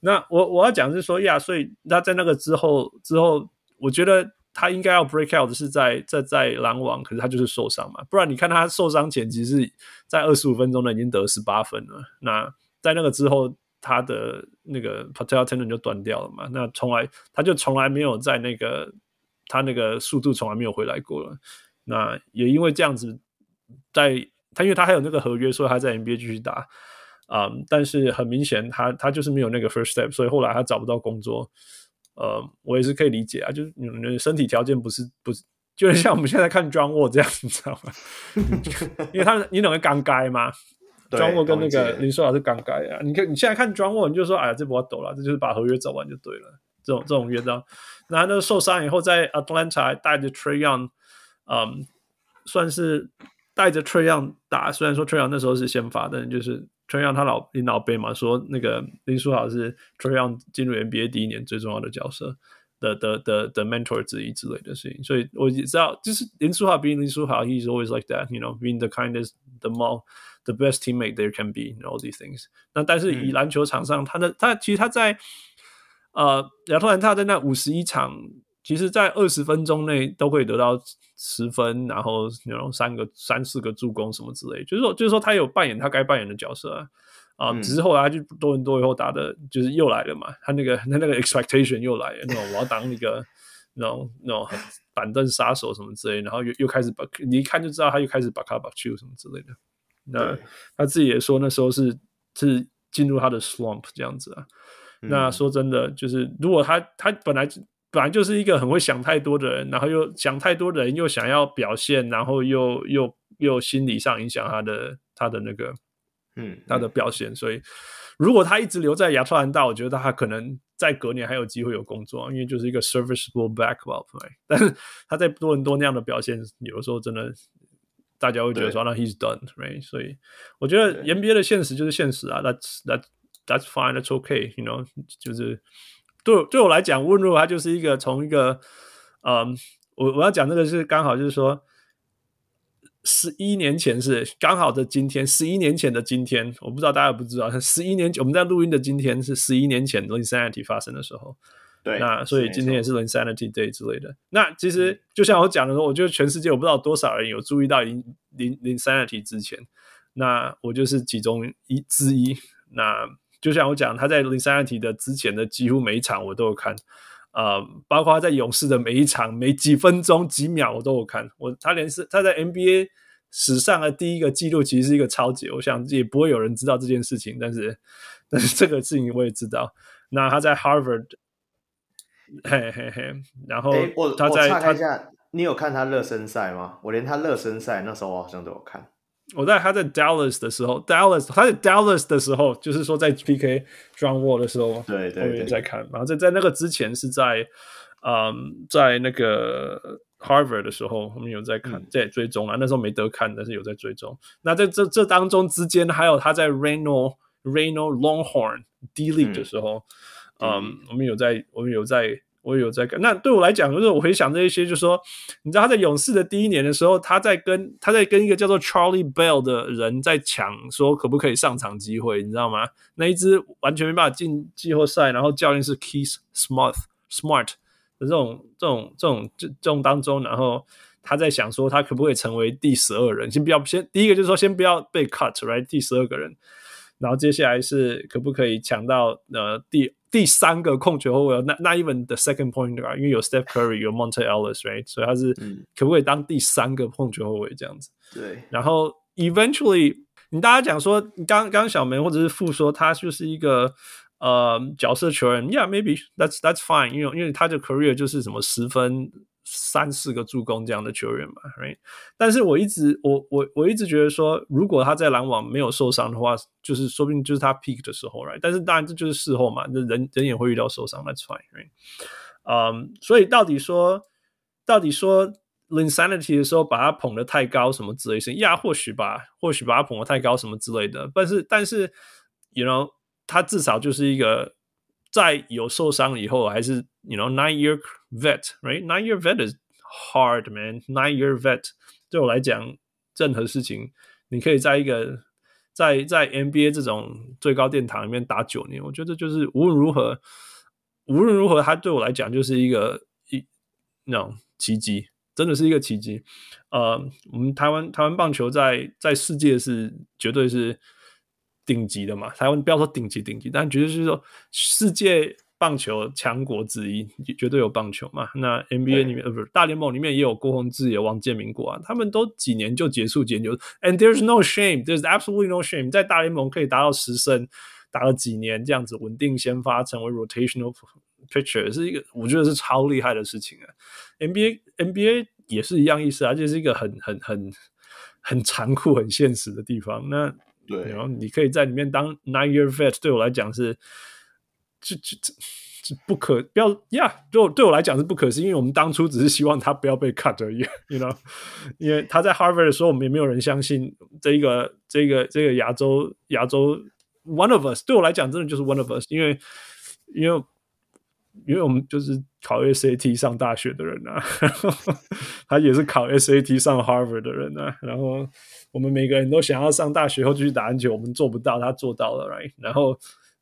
C: 那我我要讲是说呀，所以他在那个之后之后，我觉得他应该要 break out 是在在在篮网，可是他就是受伤嘛。不然你看他受伤前，其实在二十五分钟呢已经得十八分了。那在那个之后，他的那个 patel tenon 就断掉了嘛。那从来他就从来没有在那个他那个速度从来没有回来过了。那也因为这样子在。他因为他还有那个合约，所以他在 NBA 继续打，嗯，但是很明显他他就是没有那个 first step，所以后来他找不到工作，呃，我也是可以理解啊，就是你的身体条件不是不是，就是像我们现在看 John Wall 这样，你知道吗？*laughs* 因为他你懂得刚该吗？John Wall 跟那个林书豪是刚该啊，你看你现在看 John Wall，你就说哎呀，这不要抖了，这就是把合约走完就对了，这种这种约章，然后那个受伤以后在 Atlanta 带着 Trae Young，嗯，算是。带着 Trae Young 打，虽然说 Trae Young 那时候是先发，但就是 Trae Young 他老领导辈嘛，说那个林书豪是 Trae Young 进入 NBA 第一年最重要的角色的的的的 mentor 之一之类的事情，所以我也知道，就是林书豪 being 林书豪，he's always like that，you know，being the kindest, the more, the best teammate there can be, all these things。那但是以篮球场上，他的他其实他在呃亚特兰大在那五十一场。其实，在二十分钟内都可以得到十分，然后然后三个、三四个助攻什么之类，就是说，就是说他有扮演他该扮演的角色啊。啊、嗯，只是后来他就多伦多以后打的，就是又来了嘛。他那个他那个 expectation 又来了，那种我要当那个那种那种板凳杀手什么之类，然后又又开始把你一看就知道他又开始把卡把球什么之类的。那他自己也说那时候是是进入他的 slump 这样子啊。嗯、那说真的，就是如果他他本来。本来就是一个很会想太多的人，然后又想太多的人，又想要表现，然后又又又心理上影响他的他的那个，嗯，他的表现。所以，如果他一直留在亚特兰大，我觉得他可能在隔年还有机会有工作，因为就是一个 serviceable player。*laughs* 但是他在多伦多那样的表现，有的时候真的大家会觉得说那 he's done，right？所以我觉得 NBA 的现实就是现实啊，that's that that's fine，that's okay，you know，就是对对我来讲，温若他就是一个从一个，嗯，我我要讲这个是刚好就是说。十一年前是刚好的今天，十一年前的今天，我不知道大家有不知道，十一年前我们在录音的今天是十一年前 Linsanity 发生的时候。
A: 对，
C: 那所以今天也是 Linsanity Day 之类的。那其实就像我讲的说，我觉得全世界我不知道多少人有注意到 Linsanity 之前，那我就是其中一之一。那就像我讲，他在 Linsanity 的之前的几乎每一场我都有看。呃，包括他在勇士的每一场，每几分钟、几秒，我都有看。我他连是他在 NBA 史上的第一个记录，其实是一个超级，我想也不会有人知道这件事情。但是，但是这个事情我也知道。那他在 Harvard，嘿嘿嘿，然后他在
A: 我我岔开一下，你有看他热身赛吗？我连他热身赛那时候我好像都有看。
C: 我在他在 Dallas 的时候，Dallas 他在 Dallas 的时候，就是说在 PK John Wall 的时候，
A: 对对，对，
C: 我也在看。然后在在那个之前是在，嗯，在那个 Harvard 的时候，我们有在看，在、嗯、追踪啊。那时候没得看，但是有在追踪。那在这这当中之间，还有他在 Reno Reno Longhorn D League 的时候，嗯，嗯我们有在，我们有在。我有在看，那对我来讲，就是我回想这一些，就是说，你知道他在勇士的第一年的时候，他在跟他在跟一个叫做 Charlie Bell 的人在抢，说可不可以上场机会，你知道吗？那一支完全没办法进季后赛，然后教练是 Keith Smart Smart 的这种这种这种这这种当中，然后他在想说，他可不可以成为第十二人？先不要先第一个就是说，先不要被 cut，right？第十二个人，然后接下来是可不可以抢到呃第。第三个控球后卫，not not even the second point guard，因为有 Steph Curry，有 Monte Ellis，right？所以他是可不可以当第三个控球后卫这样子？
A: 对。
C: 然后 eventually，你大家讲说，你刚刚小梅或者是傅说他就是一个呃角色球员，Yeah，maybe that's that's fine，因为因为他的 career 就是什么十分。三四个助攻这样的球员嘛，right？但是我一直我我我一直觉得说，如果他在篮网没有受伤的话，就是说不定就是他 peak 的时候，right？但是当然这就是事后嘛，人人也会遇到受伤，that's fine，right？嗯、所以到底说到底说 insanity 的时候把他捧得太高什么之类的，呀，或许吧，或许把他捧得太高什么之类的，但是但是，you know，他至少就是一个。在有受伤以后，还是 you know nine year vet，right？nine year vet is hard, man. Nine year vet 对我来讲，任何事情你可以在一个在在 NBA 这种最高殿堂里面打九年，我觉得就是无论如何，无论如何，他对我来讲就是一个一那种奇迹，真的是一个奇迹。呃，我们台湾台湾棒球在在世界是绝对是。顶级的嘛，台湾不要说顶级顶级，但绝对是说世界棒球强国之一，绝对有棒球嘛。那 NBA 里面呃不是大联盟里面也有郭宏志，也有王建民过啊，他们都几年就结束研究。And there's no shame, there's absolutely no shame，在大联盟可以达到十胜，打了几年这样子稳定先发，成为 rotational pitcher 是一个我觉得是超厉害的事情啊。NBA NBA 也是一样意思啊，这是一个很很很很残酷、很现实的地方。那
A: 对，
C: 然后你可以在里面当 nine year vet，对我来讲是，这这这不可不要呀，对我对我来讲是不可思议，因为我们当初只是希望他不要被 cut 而已，you know，*laughs* 因为他在 Harvard 的时候，我们也没有人相信这一个这个这个亚洲亚洲 one of us，对我来讲真的就是 one of us，因为因为。因为我们就是考 SAT 上大学的人呐、啊，然 *laughs* 后他也是考 SAT 上 Harvard 的人呐、啊，然后我们每个人都想要上大学后继续打篮球，我们做不到，他做到了，right？然后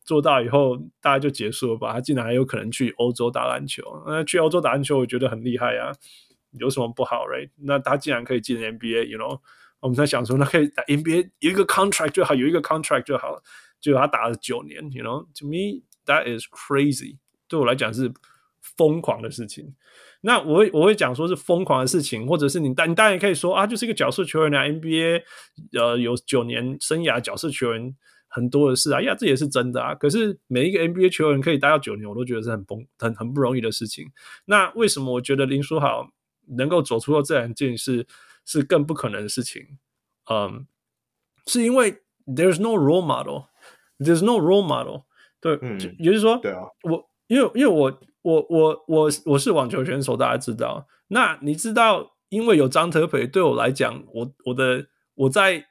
C: 做到以后，大家就结束了吧？他竟然还有可能去欧洲打篮球，那去欧洲打篮球，我觉得很厉害啊，有什么不好，right？那他竟然可以进 NBA，you know？我们在想说，那可以打 NBA，有一个 contract 就好，有一个 contract 就好了，结果他打了九年，you know？To me, that is crazy。对我来讲是疯狂的事情，那我会我会讲说是疯狂的事情，或者是你当你当然也可以说啊，就是一个角色球员啊，NBA 呃有九年生涯角色球员很多的事啊，呀，这也是真的啊。可是每一个 NBA 球员可以待到九年，我都觉得是很崩很很不容易的事情。那为什么我觉得林书豪能够走出了这两件事是更不可能的事情？嗯，是因为 there's no role model，there's no role model，对，嗯，也就是说，
A: 对啊，
C: 我。因为因为我我我我我是网球选手，大家知道。那你知道因为有张德培，对我来讲，我我的我在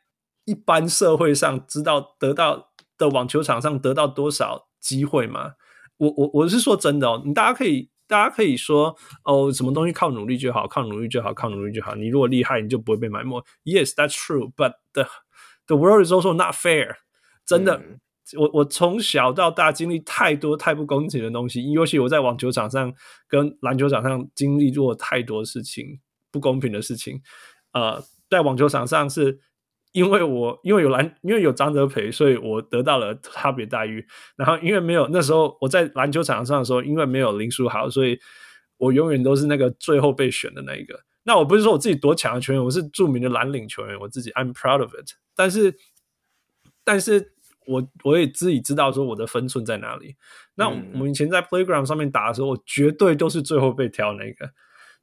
C: 一般社会上知道得到的网球场上得到多少机会吗？我我我是说真的哦，你大家可以大家可以说哦，什么东西靠努力就好，靠努力就好，靠努力就好。你如果厉害，你就不会被埋没。Yes, that's true, but the the world is also not fair。真的，我我从小到大经历太多太不公平的东西，尤其我在网球场上跟篮球场上经历过太多事情不公平的事情。呃，在网球场上是。因为我因为有篮，因为有张德培，所以我得到了差别待遇。然后因为没有那时候我在篮球场上的时候，因为没有林书豪，所以我永远都是那个最后被选的那一个。那我不是说我自己多强的球员，我是著名的蓝领球员，我自己 I'm proud of it。但是，但是我我也自己知道说我的分寸在哪里。那我们以前在 playground 上面打的时候，我绝对都是最后被挑那个。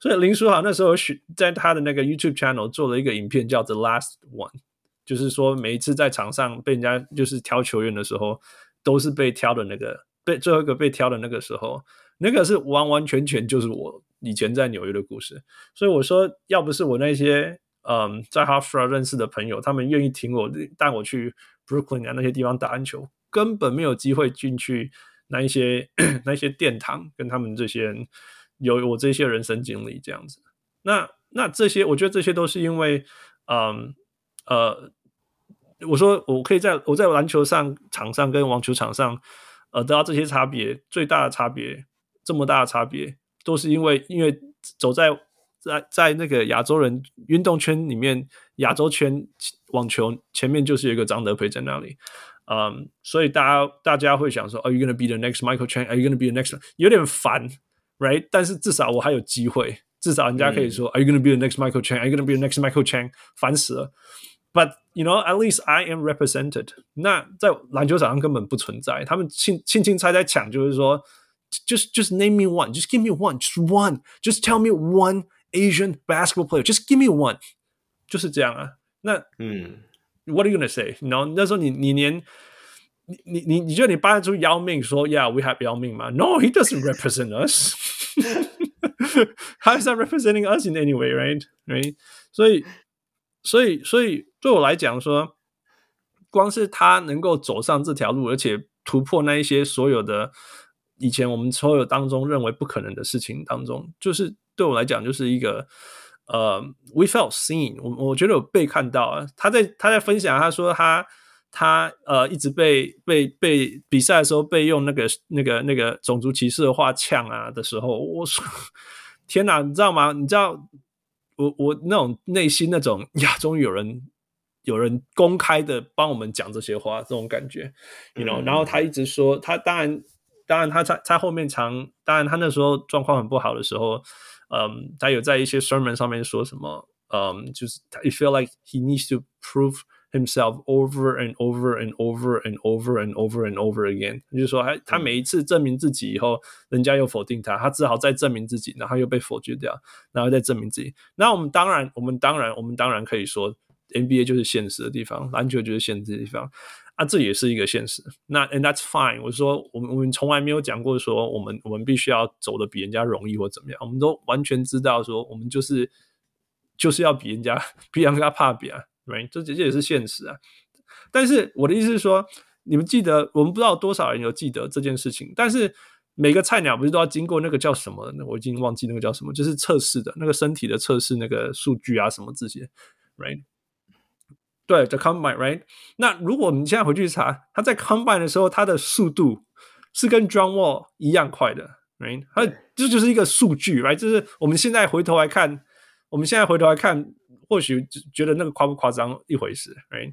C: 所以林书豪那时候选在他的那个 YouTube channel 做了一个影片，叫 The Last One。就是说，每一次在场上被人家就是挑球员的时候，都是被挑的那个，被最后一个被挑的那个时候，那个是完完全全就是我以前在纽约的故事。所以我说，要不是我那些嗯在 Hofstra 认识的朋友，他们愿意挺我，带我去 Brooklyn 啊那些地方打篮球，根本没有机会进去那一些 *clears throat* 那一些殿堂，跟他们这些人有我这些人生经历这样子。那那这些，我觉得这些都是因为嗯呃。我说，我可以在我在篮球上场上跟网球场上，呃，得到这些差别，最大的差别，这么大的差别，都是因为因为走在在在那个亚洲人运动圈里面，亚洲圈网球前面就是有一个张德培在那里，嗯，所以大家大家会想说，Are you gonna be the next Michael Chang? Are you gonna be the next？有点烦，right？但是至少我还有机会，至少人家可以说、嗯、，Are you gonna be the next Michael Chang? Are you gonna be the next Michael Chang？烦死了。But you know, at least I am represented. 那在篮球场上根本不存在，他们轻轻轻猜猜抢，就是说，just just name me one, just give me one, just one, just tell me one Asian basketball player, just give me one，就是这样啊。那嗯，What are you gonna say? You know，那时候你你连你你你你觉得你搬出姚明说，Yeah, we have 姚明吗？No, he doesn't represent us. How *laughs* is that representing us in any way, right? Right? 所以。所以，所以对我来讲说，光是他能够走上这条路，而且突破那一些所有的以前我们所有当中认为不可能的事情当中，就是 对我来讲，就是一个呃，we felt seen，我我觉得有被看到啊。他在他在分享，他说他他呃一直被被被比赛的时候被用那个那个那个种族歧视的话呛啊的时候，我说天哪，你知道吗？你知道？我我那种内心那种呀，终于有人有人公开的帮我们讲这些话，这种感觉，you know、嗯。然后他一直说，他当然当然他在在后面常，当然他那时候状况很不好的时候，嗯，他有在一些 sermon 上面说什么，嗯，就是他 feel like he needs to prove。himself over and over and over and over and over and over again，就是说，他他每一次证明自己以后，人家又否定他，他只好再证明自己，然后又被否决掉，然后再证明自己。那我们当然，我们当然，我们当然可以说，NBA 就是现实的地方，篮球就是现实的地方啊，这也是一个现实。那 and that's fine。我说，我们我们从来没有讲过说，我们我们必须要走的比人家容易或怎么样，我们都完全知道说，我们就是就是要比人家比人家怕比啊。Right? 这这也是现实啊，但是我的意思是说，你们记得，我们不知道多少人有记得这件事情。但是每个菜鸟不是都要经过那个叫什么？那我已经忘记那个叫什么，就是测试的那个身体的测试，那个数据啊什么这些，Right？对，the combine，Right？那如果我们现在回去查，他在 combine 的时候，他的速度是跟 John Wall 一样快的，Right？他这就是一个数据，Right？就是我们现在回头来看，我们现在回头来看。或许觉得那个夸不夸张一回事，right？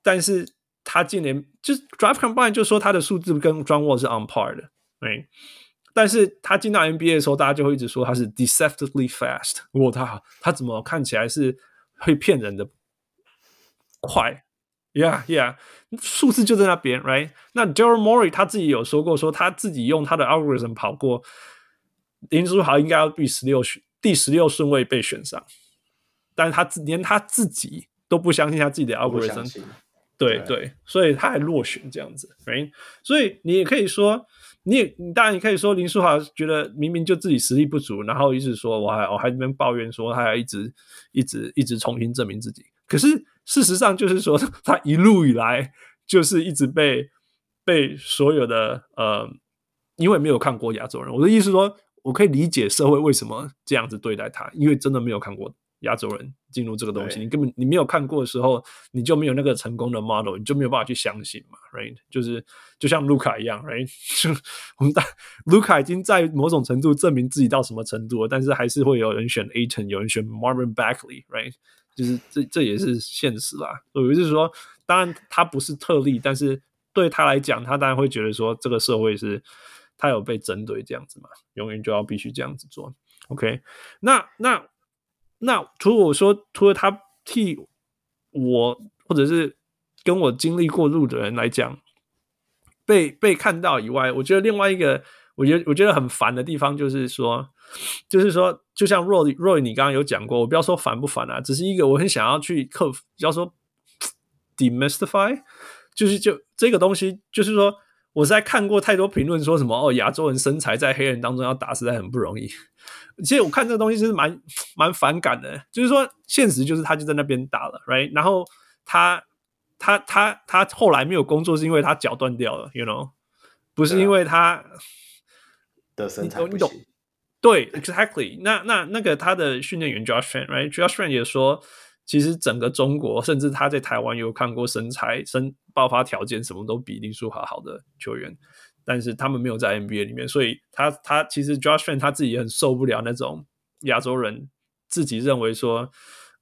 C: 但是他今年就是 Drive Combine 就说他的数字跟 John Wall 是 on par 的，right？但是他进到 NBA 的时候，大家就会一直说他是 deceptively fast。我，他他怎么看起来是会骗人的快？Yeah，Yeah，数字就在那边，right？那 Daryl Morey 他自己有说过，说他自己用他的 algorithm 跑过林书豪，应该要第十六第十六顺位被选上。但是他自连他自己都不相信他自己的 algorithm，对对，所以他还落选这样子，right？所以你也可以说，你也你当然你可以说林书豪觉得明明就自己实力不足，然后一直说我还我还在那边抱怨说他还一直一直一直重新证明自己。可是事实上就是说，他一路以来就是一直被被所有的呃，因为没有看过亚洲人，我的意思说，我可以理解社会为什么这样子对待他，因为真的没有看过。亚洲人进入这个东西，你根本你没有看过的时候，你就没有那个成功的 model，你就没有办法去相信嘛，right？就是就像卢卡一样，right？*laughs* 就我们大卢卡已经在某种程度证明自己到什么程度了，但是还是会有人选 Ayton，有人选 Marvin Bagley，right？就是这这也是现实啦。所以就是说，当然他不是特例，但是对他来讲，他当然会觉得说，这个社会是他有被针对这样子嘛，永远就要必须这样子做。OK，那那。那除了我说，除了他替我或者是跟我经历过路的人来讲被被看到以外，我觉得另外一个我觉得我觉得很烦的地方就是说，就是说，就像 Roy Roy 你刚刚有讲过，我不要说烦不烦啊，只是一个我很想要去克服，要说 *tsk* demystify，就是就这个东西，就是说我实在看过太多评论说什么哦，亚洲人身材在黑人当中要打实在很不容易。其实我看这个东西是蛮蛮反感的，就是说现实就是他就在那边打了，right？然后他他他他后来没有工作是因为他脚断掉了，you know？不是因为他
A: 的身材不行。
C: 对，exactly 那。那那那个他的训练员 Josh Fan，right？Josh Fan 也说，其实整个中国，甚至他在台湾有看过身材、身爆发条件什么都比林书豪好的球员。但是他们没有在 NBA 里面，所以他他其实 Josh Fan 他自己也很受不了那种亚洲人自己认为说，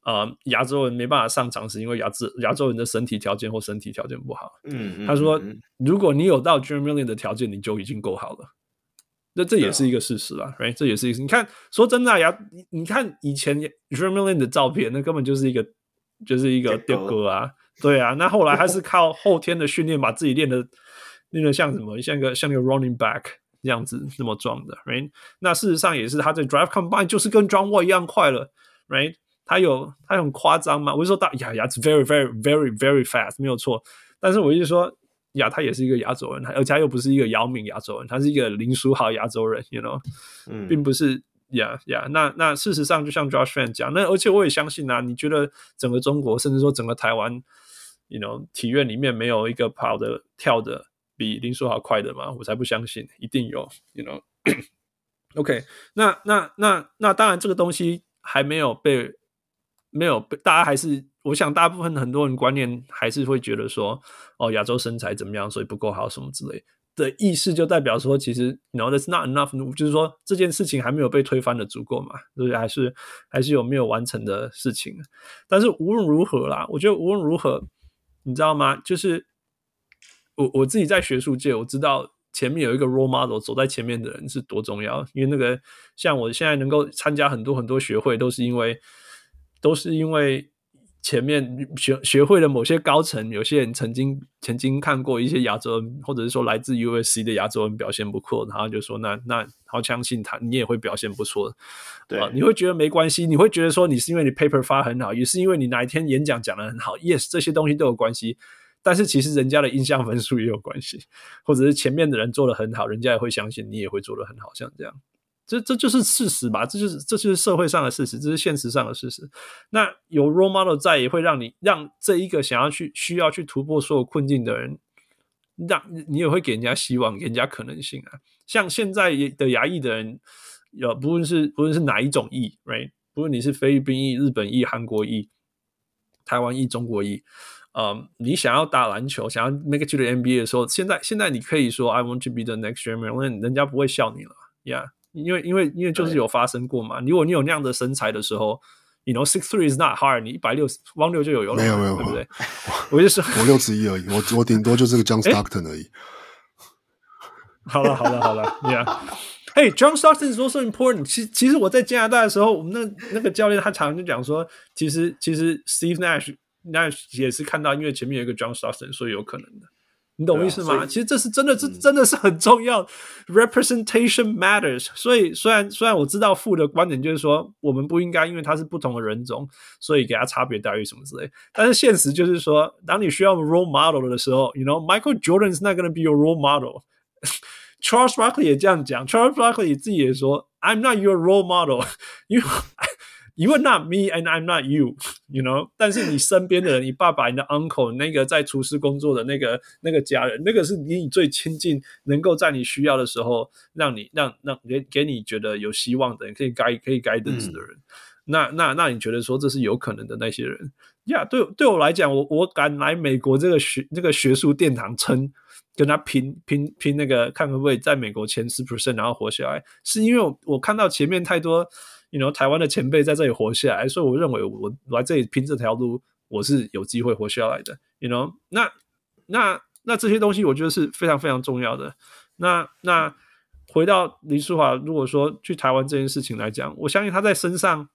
C: 呃，亚洲人没办法上场是因为亚洲亚洲人的身体条件或身体条件不好。嗯，嗯他说，如果你有到 Jeremy Lin 的条件，你就已经够好了。那这也是一个事实啊，right？这也是一个，你看，说真的啊，亚，你看以前 Jeremy Lin 的照片，那根本就是一个就是一个丢哥啊，对啊。那后来他是 *laughs* 靠后天的训练把自己练的。那个像什么，像个像个 running back 这样子那么壮的，right？那事实上也是他在 drive combine 就是跟 John Wall 一样快了，right？他有他很夸张嘛？我就说大呀呀，是 very very very very fast，没有错。但是我就说呀，他也是一个亚洲人，而且他又不是一个姚明亚洲人，他是一个林书豪亚洲人，you know，、嗯、并不是呀呀。那那事实上就像 Josh Fan 讲，那而且我也相信啊，你觉得整个中国，甚至说整个台湾，you know，体院里面没有一个跑的跳的。比林书豪快的吗？我才不相信，一定有，you know。*coughs* OK，那那那那当然，这个东西还没有被没有被大家还是，我想大部分很多人观念还是会觉得说，哦，亚洲身材怎么样，所以不够好什么之类的意思，就代表说，其实，you know，that's not enough，就是说这件事情还没有被推翻的足够嘛，所以还是还是有没有完成的事情。但是无论如何啦，我觉得无论如何，你知道吗？就是。我我自己在学术界，我知道前面有一个 role model 走在前面的人是多重要。因为那个像我现在能够参加很多很多学会，都是因为都是因为前面学学会了某些高层，有些人曾经曾经看过一些亚洲人，或者是说来自 USC 的亚洲人表现不错，然后就说那那好相信他，你也会表现不错。对，你会觉得没关系，你会觉得说你是因为你 paper 发很好，也是因为你哪一天演讲讲得很好。Yes，这些东西都有关系。但是其实人家的印象分数也有关系，或者是前面的人做得很好，人家也会相信你也会做得很好，像这样，这这就是事实吧？这就是这就是社会上的事实，这是现实上的事实。那有 role model 在，也会让你让这一个想要去需要去突破所有困境的人，让你也会给人家希望，给人家可能性啊。像现在的亚裔的人，有不论是不论是哪一种裔，right？不论你是菲律宾裔、日本裔、韩国裔、台湾裔、中国裔。嗯你想要打篮球，想要 make it to the NBA 的时候，现在现在你可以说 I want to be the next Jeremy Lin，人家不会笑你了，Yeah，因为因为因为就是有发生过嘛。如果你有那样的身材的时候，You know six three is not hard，你一百六汪六就有有了，
D: 没有没有，
C: 对不对？我就是
D: 我六十一而已，我我顶多就是个 *laughs* John Stockton 而已。*laughs*
C: 好了好了好了，Yeah，嘿、hey,，John Stockton is also important。其其实我在加拿大的时候，我们那那个教练他常常就讲说，其实其实 Steve Nash Nash 也是看到，因为前面有一个 John Stockton，所以有可能的。你懂我意思吗？
A: 啊、
C: 其实这是真的，这真的是很重要。嗯、Representation matters。所以虽然虽然我知道父的观点就是说，我们不应该因为他是不同的人种，所以给他差别待遇什么之类。但是现实就是说，当你需要 role model 的时候，you know Michael Jordan is not going to be your role model。Charles Barkley 也这样讲，Charles Barkley 自己也说，I'm not your role model，因为。You are not me, and I'm not you. You know，但是你身边的人，你爸爸、你的 uncle，那个在厨师工作的那个那个家人，那个是离你最亲近，能够在你需要的时候让你让让给给你觉得有希望的人，可以 guide 可以 guidance 的人。嗯、那那那你觉得说这是有可能的那些人？呀、yeah，对对我来讲，我我敢来美国这个学这个学术殿堂称跟他拼拼拼那个看会不会在美国前十 percent 然后活下来，是因为我我看到前面太多。你 you know 台湾的前辈在这里活下来，所以我认为我来这里拼这条路，我是有机会活下来的。You know，那那那这些东西，我觉得是非常非常重要的。那那回到林书豪，如果说去台湾这件事情来讲，我相信他在身上，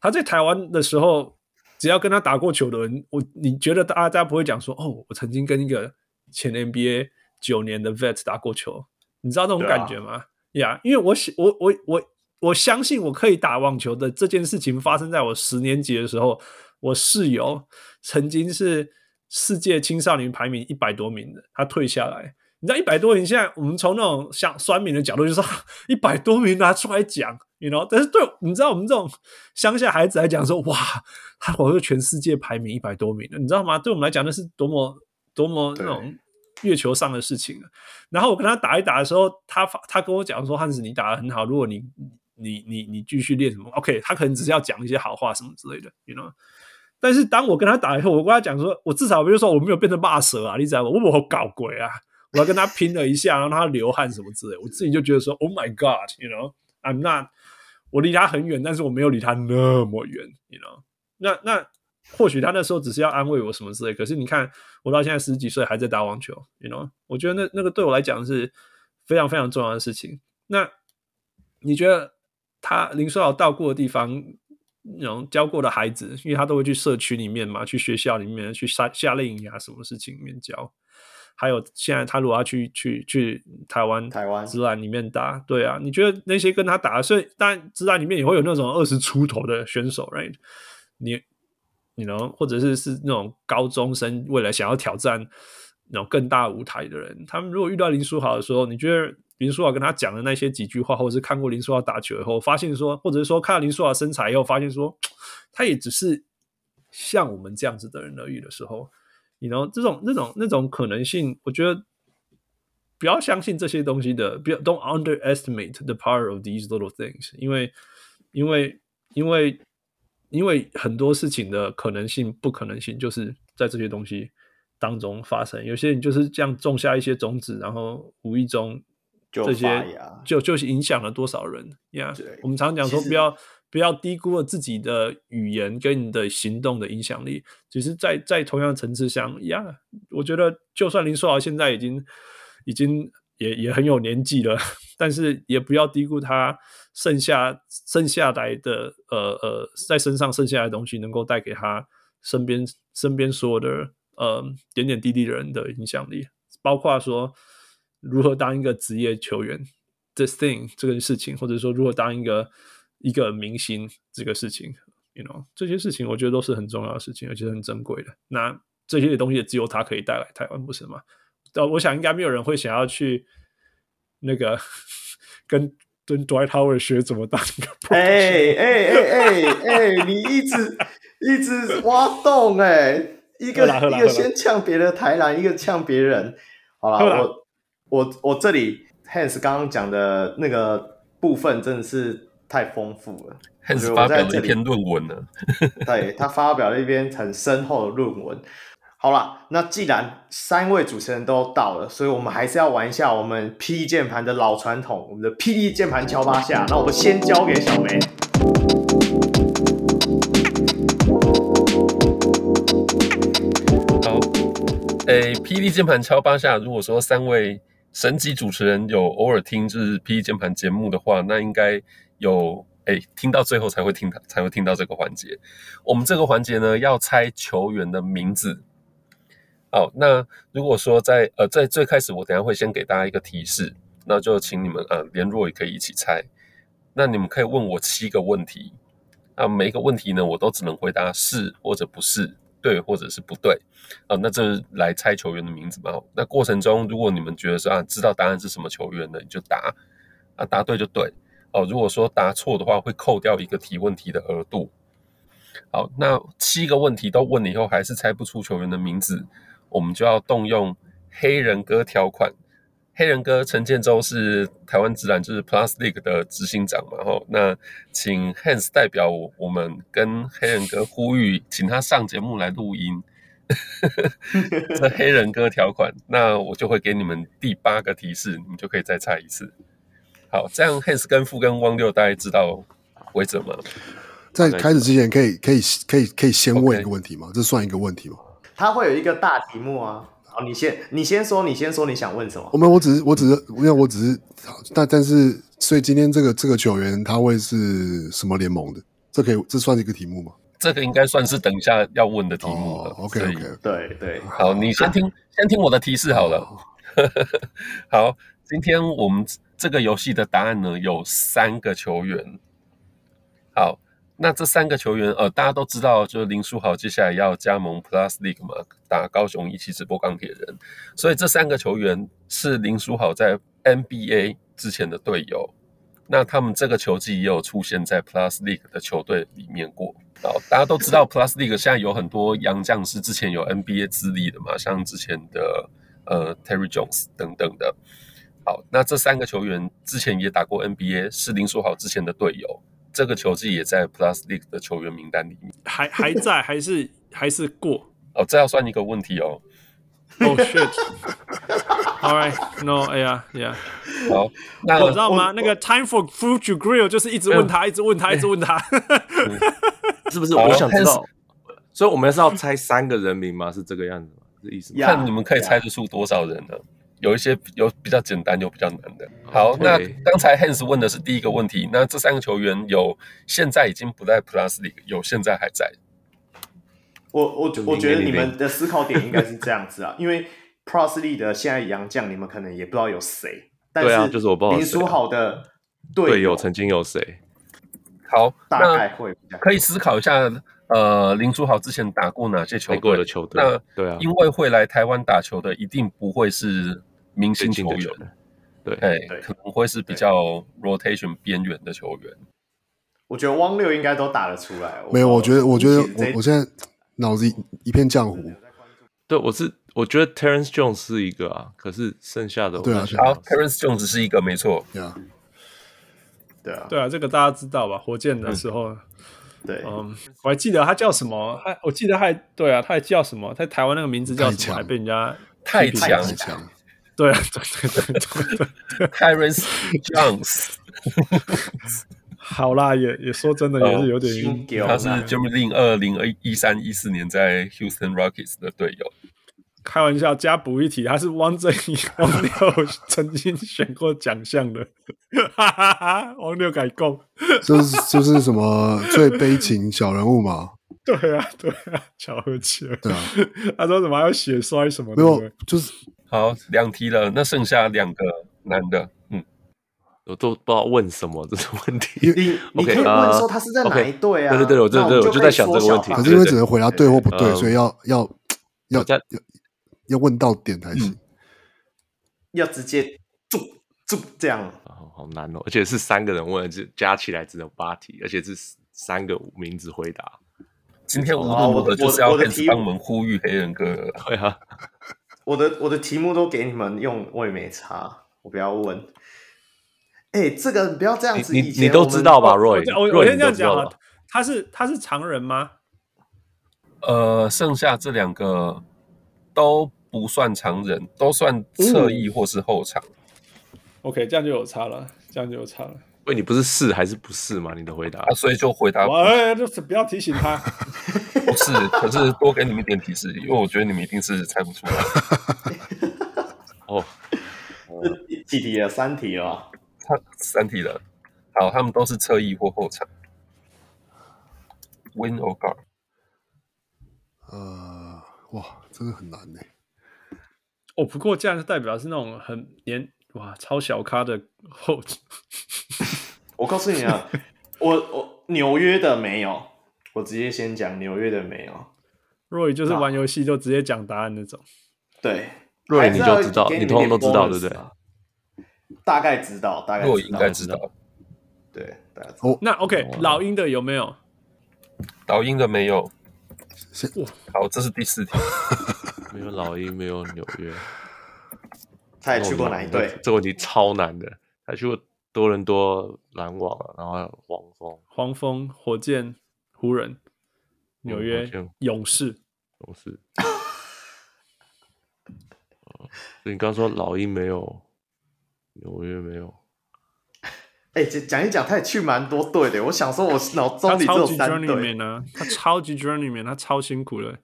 C: 他在台湾的时候，只要跟他打过球的人，我你觉得大家不会讲说，哦，我曾经跟一个前 NBA 九年的 vet 打过球，你知道这种感觉吗？呀、啊，yeah, 因为我我我我。我相信我可以打网球的这件事情发生在我十年级的时候，我室友曾经是世界青少年排名一百多名的，他退下来。你知道一百多名，现在我们从那种像酸民的角度，就是说一百多名拿出来讲，you know，但是对，你知道我们这种乡下孩子来讲说，哇，他好像全世界排名一百多名的，你知道吗？对我们来讲，那是多么多么那种月球上的事情。然后我跟他打一打的时候，他他跟我讲说，汉子，你打的很好，如果你你你你继续练什么？OK，他可能只是要讲一些好话什么之类的，you know。但是当我跟他打以后，我跟他讲说，我至少比如说我没有变成骂蛇啊，你知道吗？我我搞鬼啊！我要跟他拼了一下，然后他流汗什么之类，我自己就觉得说，Oh my God，you know，I'm not，我离他很远，但是我没有离他那么远，you know。那那或许他那时候只是要安慰我什么之类，可是你看我到现在十几岁还在打网球，you know，我觉得那那个对我来讲是非常非常重要的事情。那你觉得？他林书豪到过的地方，那种教过的孩子，因为他都会去社区里面嘛，去学校里面去夏夏令营啊，什么事情里面教。还有现在他如果要去去去台湾台湾职篮里面打，对啊，你觉得那些跟他打，所以当然职篮里面也会有那种二十出头的选手，right？你你能或者是是那种高中生，未来想要挑战那种更大舞台的人，他们如果遇到林书豪的时候，你觉得？林书豪跟他讲的那些几句话，或者是看过林书豪打球以后，发现说，或者是说看到林书豪身材以后，发现说，*tsk* 他也只是像我们这样子的人而已的时候，你 you know 这种那种那种可能性，我觉得不要相信这些东西的，不要 don't underestimate the power of these little things，因为因为因为因为很多事情的可能性不可能性就是在这些东西当中发生，有些人就是这样种下一些种子，然后无意中。这些就就是影响了多少人呀？Yeah, 我们常常讲说，不要不要低估了自己的语言跟你的行动的影响力。只是在在同样的层次上呀，yeah, 我觉得就算林书豪现在已经已经也也很有年纪了，但是也不要低估他剩下剩下来的呃呃在身上剩下来的东西，能够带给他身边身边所有的呃点点滴滴的人的影响力，包括说。如何当一个职业球员，this thing 这个事情，或者说如何当一个一个明星这个事情，you know 这些事情，我觉得都是很重要的事情，而且很珍贵的。那这些东西也只有他可以带来台湾，不是吗？呃，我想应该没有人会想要去那个跟跟 Dwight Howard 学怎么当一个。
A: 哎哎哎哎哎，你一直一直挖洞哎、欸，一个一个先呛别的台篮，一个呛别人。好了，我。我我这里 Hans 刚刚讲的那个部分真的是太丰富了。
B: Hans 发表了一篇论文呢，
A: 对，他发表了一篇很深厚的论文。好了，那既然三位主持人都到了，所以我们还是要玩一下我们霹雳键盘的老传统，我们的霹雳键盘敲八下。那我们先交给小梅。
B: 好，诶，P D 键盘敲八下。如果说三位。神级主持人有偶尔听就是 P E 键盘节目的话，那应该有哎、听到最后才会听才会听到这个环节。我们这个环节呢，要猜球员的名字。好，那如果说在呃在最开始，我等下会先给大家一个提示，那就请你们呃连若也可以一起猜。那你们可以问我七个问题，啊，每一个问题呢，我都只能回答是或者不是，对或者是不对。啊，那这是来猜球员的名字嘛。那过程中，如果你们觉得是啊知道答案是什么球员的，你就答，啊答对就对。哦，如果说答错的话，会扣掉一个提问题的额度。好，那七个问题都问了以后，还是猜不出球员的名字。我们就要动用黑人哥条款。黑人哥陈建州是台湾直男，就是 Plus League 的执行长嘛。吼，那请 Hans 代表我们跟黑人哥呼吁，请他上节目来录音。*laughs* 这黑人哥条款，那我就会给你们第八个提示，你们就可以再猜一次。好，这样 Hans 跟富跟汪六大家知道规则吗？
D: 在开始之前，可以可以可以可以先问一个问题吗？Okay. 这算一个问题吗？
A: 他会有一个大题目啊，好，你先，你先说，你先说你想问什么？
D: 我没有，我只是，我只是，因为我只是，但但是，所以今天这个这个球员他会是什么联盟的？这可以，这算是一个题目吗？
B: 这个应该算是等一下要问的题目了。
D: Oh, OK OK，
A: 对对，
B: 好，你先听，先听我的提示好了。Oh. *laughs* 好，今天我们这个游戏的答案呢，有三个球员。好。那这三个球员，呃，大家都知道，就是林书豪接下来要加盟 Plus League 嘛，打高雄一期直播钢铁人，所以这三个球员是林书豪在 NBA 之前的队友。那他们这个球季也有出现在 Plus League 的球队里面过。好，大家都知道 Plus League 现在有很多洋将是之前有 NBA 资历的嘛，像之前的呃 Terry Jones 等等的。好，那这三个球员之前也打过 NBA，是林书豪之前的队友。这个球季也在 Plus League 的球员名单里面，
C: 还还在，还是还是过？
B: 哦，这要算一个问题哦。
C: Oh shit！All right，no，哎呀，呀，
B: 好，那
C: 我知道吗？那个 Time for Food to Grill 就是一直问他，一直问他，一直问他，
G: 是 *laughs* 不是？我想知道，所以我们是要猜三个人名吗？是这个样子吗？是意思吗？
B: 看你们可以猜得出多少人呢？有一些有比较简单，有比较难的。好.那刚才 Hans 问的是第一个问题。那这三个球员有现在已经不在 Plus League，有现在还在。
A: 我我我觉得你们的思考点应该是这样子啊，*laughs* 因为 Plus League 的现在洋将，你们可能也不知道有谁。但是就是我不知道林书豪的
G: 队友曾经有谁？
B: 好，
A: 大概会
B: 可以思考一下。呃，林书豪之前打过哪些球队
G: 的球队？
B: 那
G: 对啊，
B: 因为会来台湾打球的，一定不会是。明星球员，
G: 对，
B: 哎，可能会是比较 rotation 边缘的球员。
A: 我觉得汪六应该都打得出来。
D: 没有，我觉得，我觉得我我现在脑子一片浆糊。
G: 对，我是我觉得 Terrence Jones 是一个啊，可是剩下的
D: 对啊，
B: 好，Terrence Jones 是一个，没错。
A: 对啊，对啊，
C: 对啊，这个大家知道吧？火箭的时候，
A: 对，
C: 嗯，我还记得他叫什么？他我记得他还对啊，他还叫什么？在台湾那个名字叫什么？还被人家
B: 太强
D: 太强。
C: 对啊，对对对对对
B: ，Terrence Jones，
C: 好啦，也也说真的，也是有点
A: 晕。
B: 他是 Jeremy 二零二一三一四年在 Houston Rockets 的队友。
C: 开玩笑，加补一题，他是汪正义、汪六 *laughs* 曾经选过奖项的，哈哈哈，汪六改供，
D: 就是就是什么最悲情小人物嘛？*laughs*
C: 对啊，对啊，巧合起来，
D: 对啊，*laughs*
C: 他说什么还要血栓什么的？
D: 没有，就是。
B: 好，两题了，那剩下两个男的，嗯，
G: 我都不知道问什么，这是问题。*laughs*
A: 你你可以问说他是在哪一队啊？
G: 对对对，我对对，我就在想这个问题。
D: 可是因为只能回答对或不对，所以要要要要要问到点才行。
A: 要直接住住这样，
G: 好难哦，而且是三个人问，就加起来只有八题，而且是三个名字回答。
B: 今天无论如何就是要开始帮我们呼吁黑人哥了，*laughs*
G: 对啊。
A: 我的我的题目都给你们用，我也没差，我不要问。哎，这个你不要这样子，
G: 你你都知道吧，Roy？
C: 我我先这样讲啊，他是他是常人吗？
B: 呃，剩下这两个都不算常人，都算侧翼或是后场。
C: OK，这样就有差了，这样就有差了。
G: 喂，你不是是还是不是吗？你的回答，
B: 啊、所以就回答。
C: 哎，就是不要提醒他。*laughs*
B: 不是，可是多给你们一点提示，因为我觉得你们一定是猜不出来。*laughs*
G: 哦，
A: 几题了？三题了。
B: 他三题了。好，他们都是侧翼或后场。Win or guard？
D: 呃，哇，真的很难呢。
C: 哦，不过这样就代表是那种很年哇超小咖的后。*laughs*
A: 我告诉你啊，我我纽约的没有，我直接先讲纽约的没有。
C: Roy 就是玩游戏就直接讲答案那种。
A: 对
G: ，Roy 你就知道，你通通都知道，对不对？
A: 大概知道，大概
B: 若雨应该知道。
A: 对，大概知
D: 道。
C: 那 OK，老鹰的有没有？
B: 老鹰的没有。好，这是第四题。*laughs*
G: 没有老鹰，没有纽约。
A: 他也去过哪一队？
G: 这个问题超难的。他去过多伦多篮网，然后黄蜂、
C: 黄蜂、火箭、湖人、纽约、勇士、
G: 勇士。*laughs* 所以你刚说老鹰没有，纽约没有。
A: 哎，讲讲一讲，他也去蛮多队的。我想说，我脑中里只有三队
C: 呢。他超级 journeyman，他超辛苦的。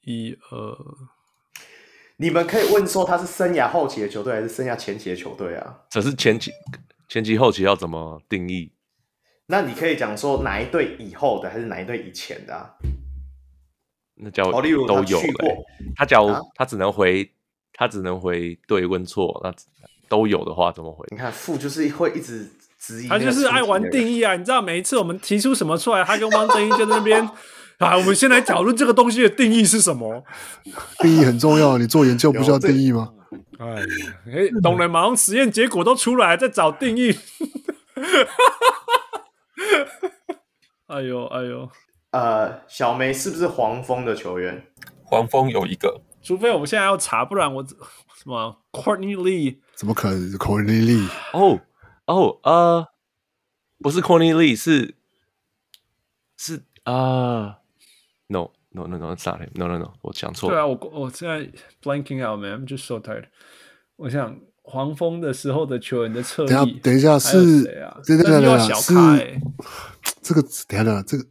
C: 一二，
A: 你们可以问说他是生涯后期的球队还是生涯前期的球队啊？
G: 只是前期、前期、后期要怎么定义？
A: 那你可以讲说哪一队以后的，还是哪一队以前的啊？
G: 那叫都有嘞。他假如他只能回，他只能回对问错，那。都有的话怎么回？
A: 你看负就是会一直质疑，
C: 他就是爱玩定义啊！你知道每一次我们提出什么出来，他跟汪正英就在那边啊。我们先来讨论这个东西的定义是什么？*laughs*
D: 定义很重要，你做研究不需要定义吗？
C: 哎呀，哎，懂了吗？实验结果都出来，在找定义。哎 *laughs* 呦哎呦，
A: 呃，小梅是不是黄蜂的球员？
B: 黄蜂有一个，
C: 除非我们现在要查，不然我什么 Courtney Lee。
D: 怎么可能是 Courtney Lee？
G: 哦哦呃，不是 Courtney Lee，是是啊、No No No，咋了？No No No，no，我讲错了。
C: 对啊，我我现在 blanking out man，I'm just so tired。我想黄蜂的时候的球员的侧翼，
D: 等一下是谁啊？这个
C: 这个小咖哎，
D: 这个等下等这个，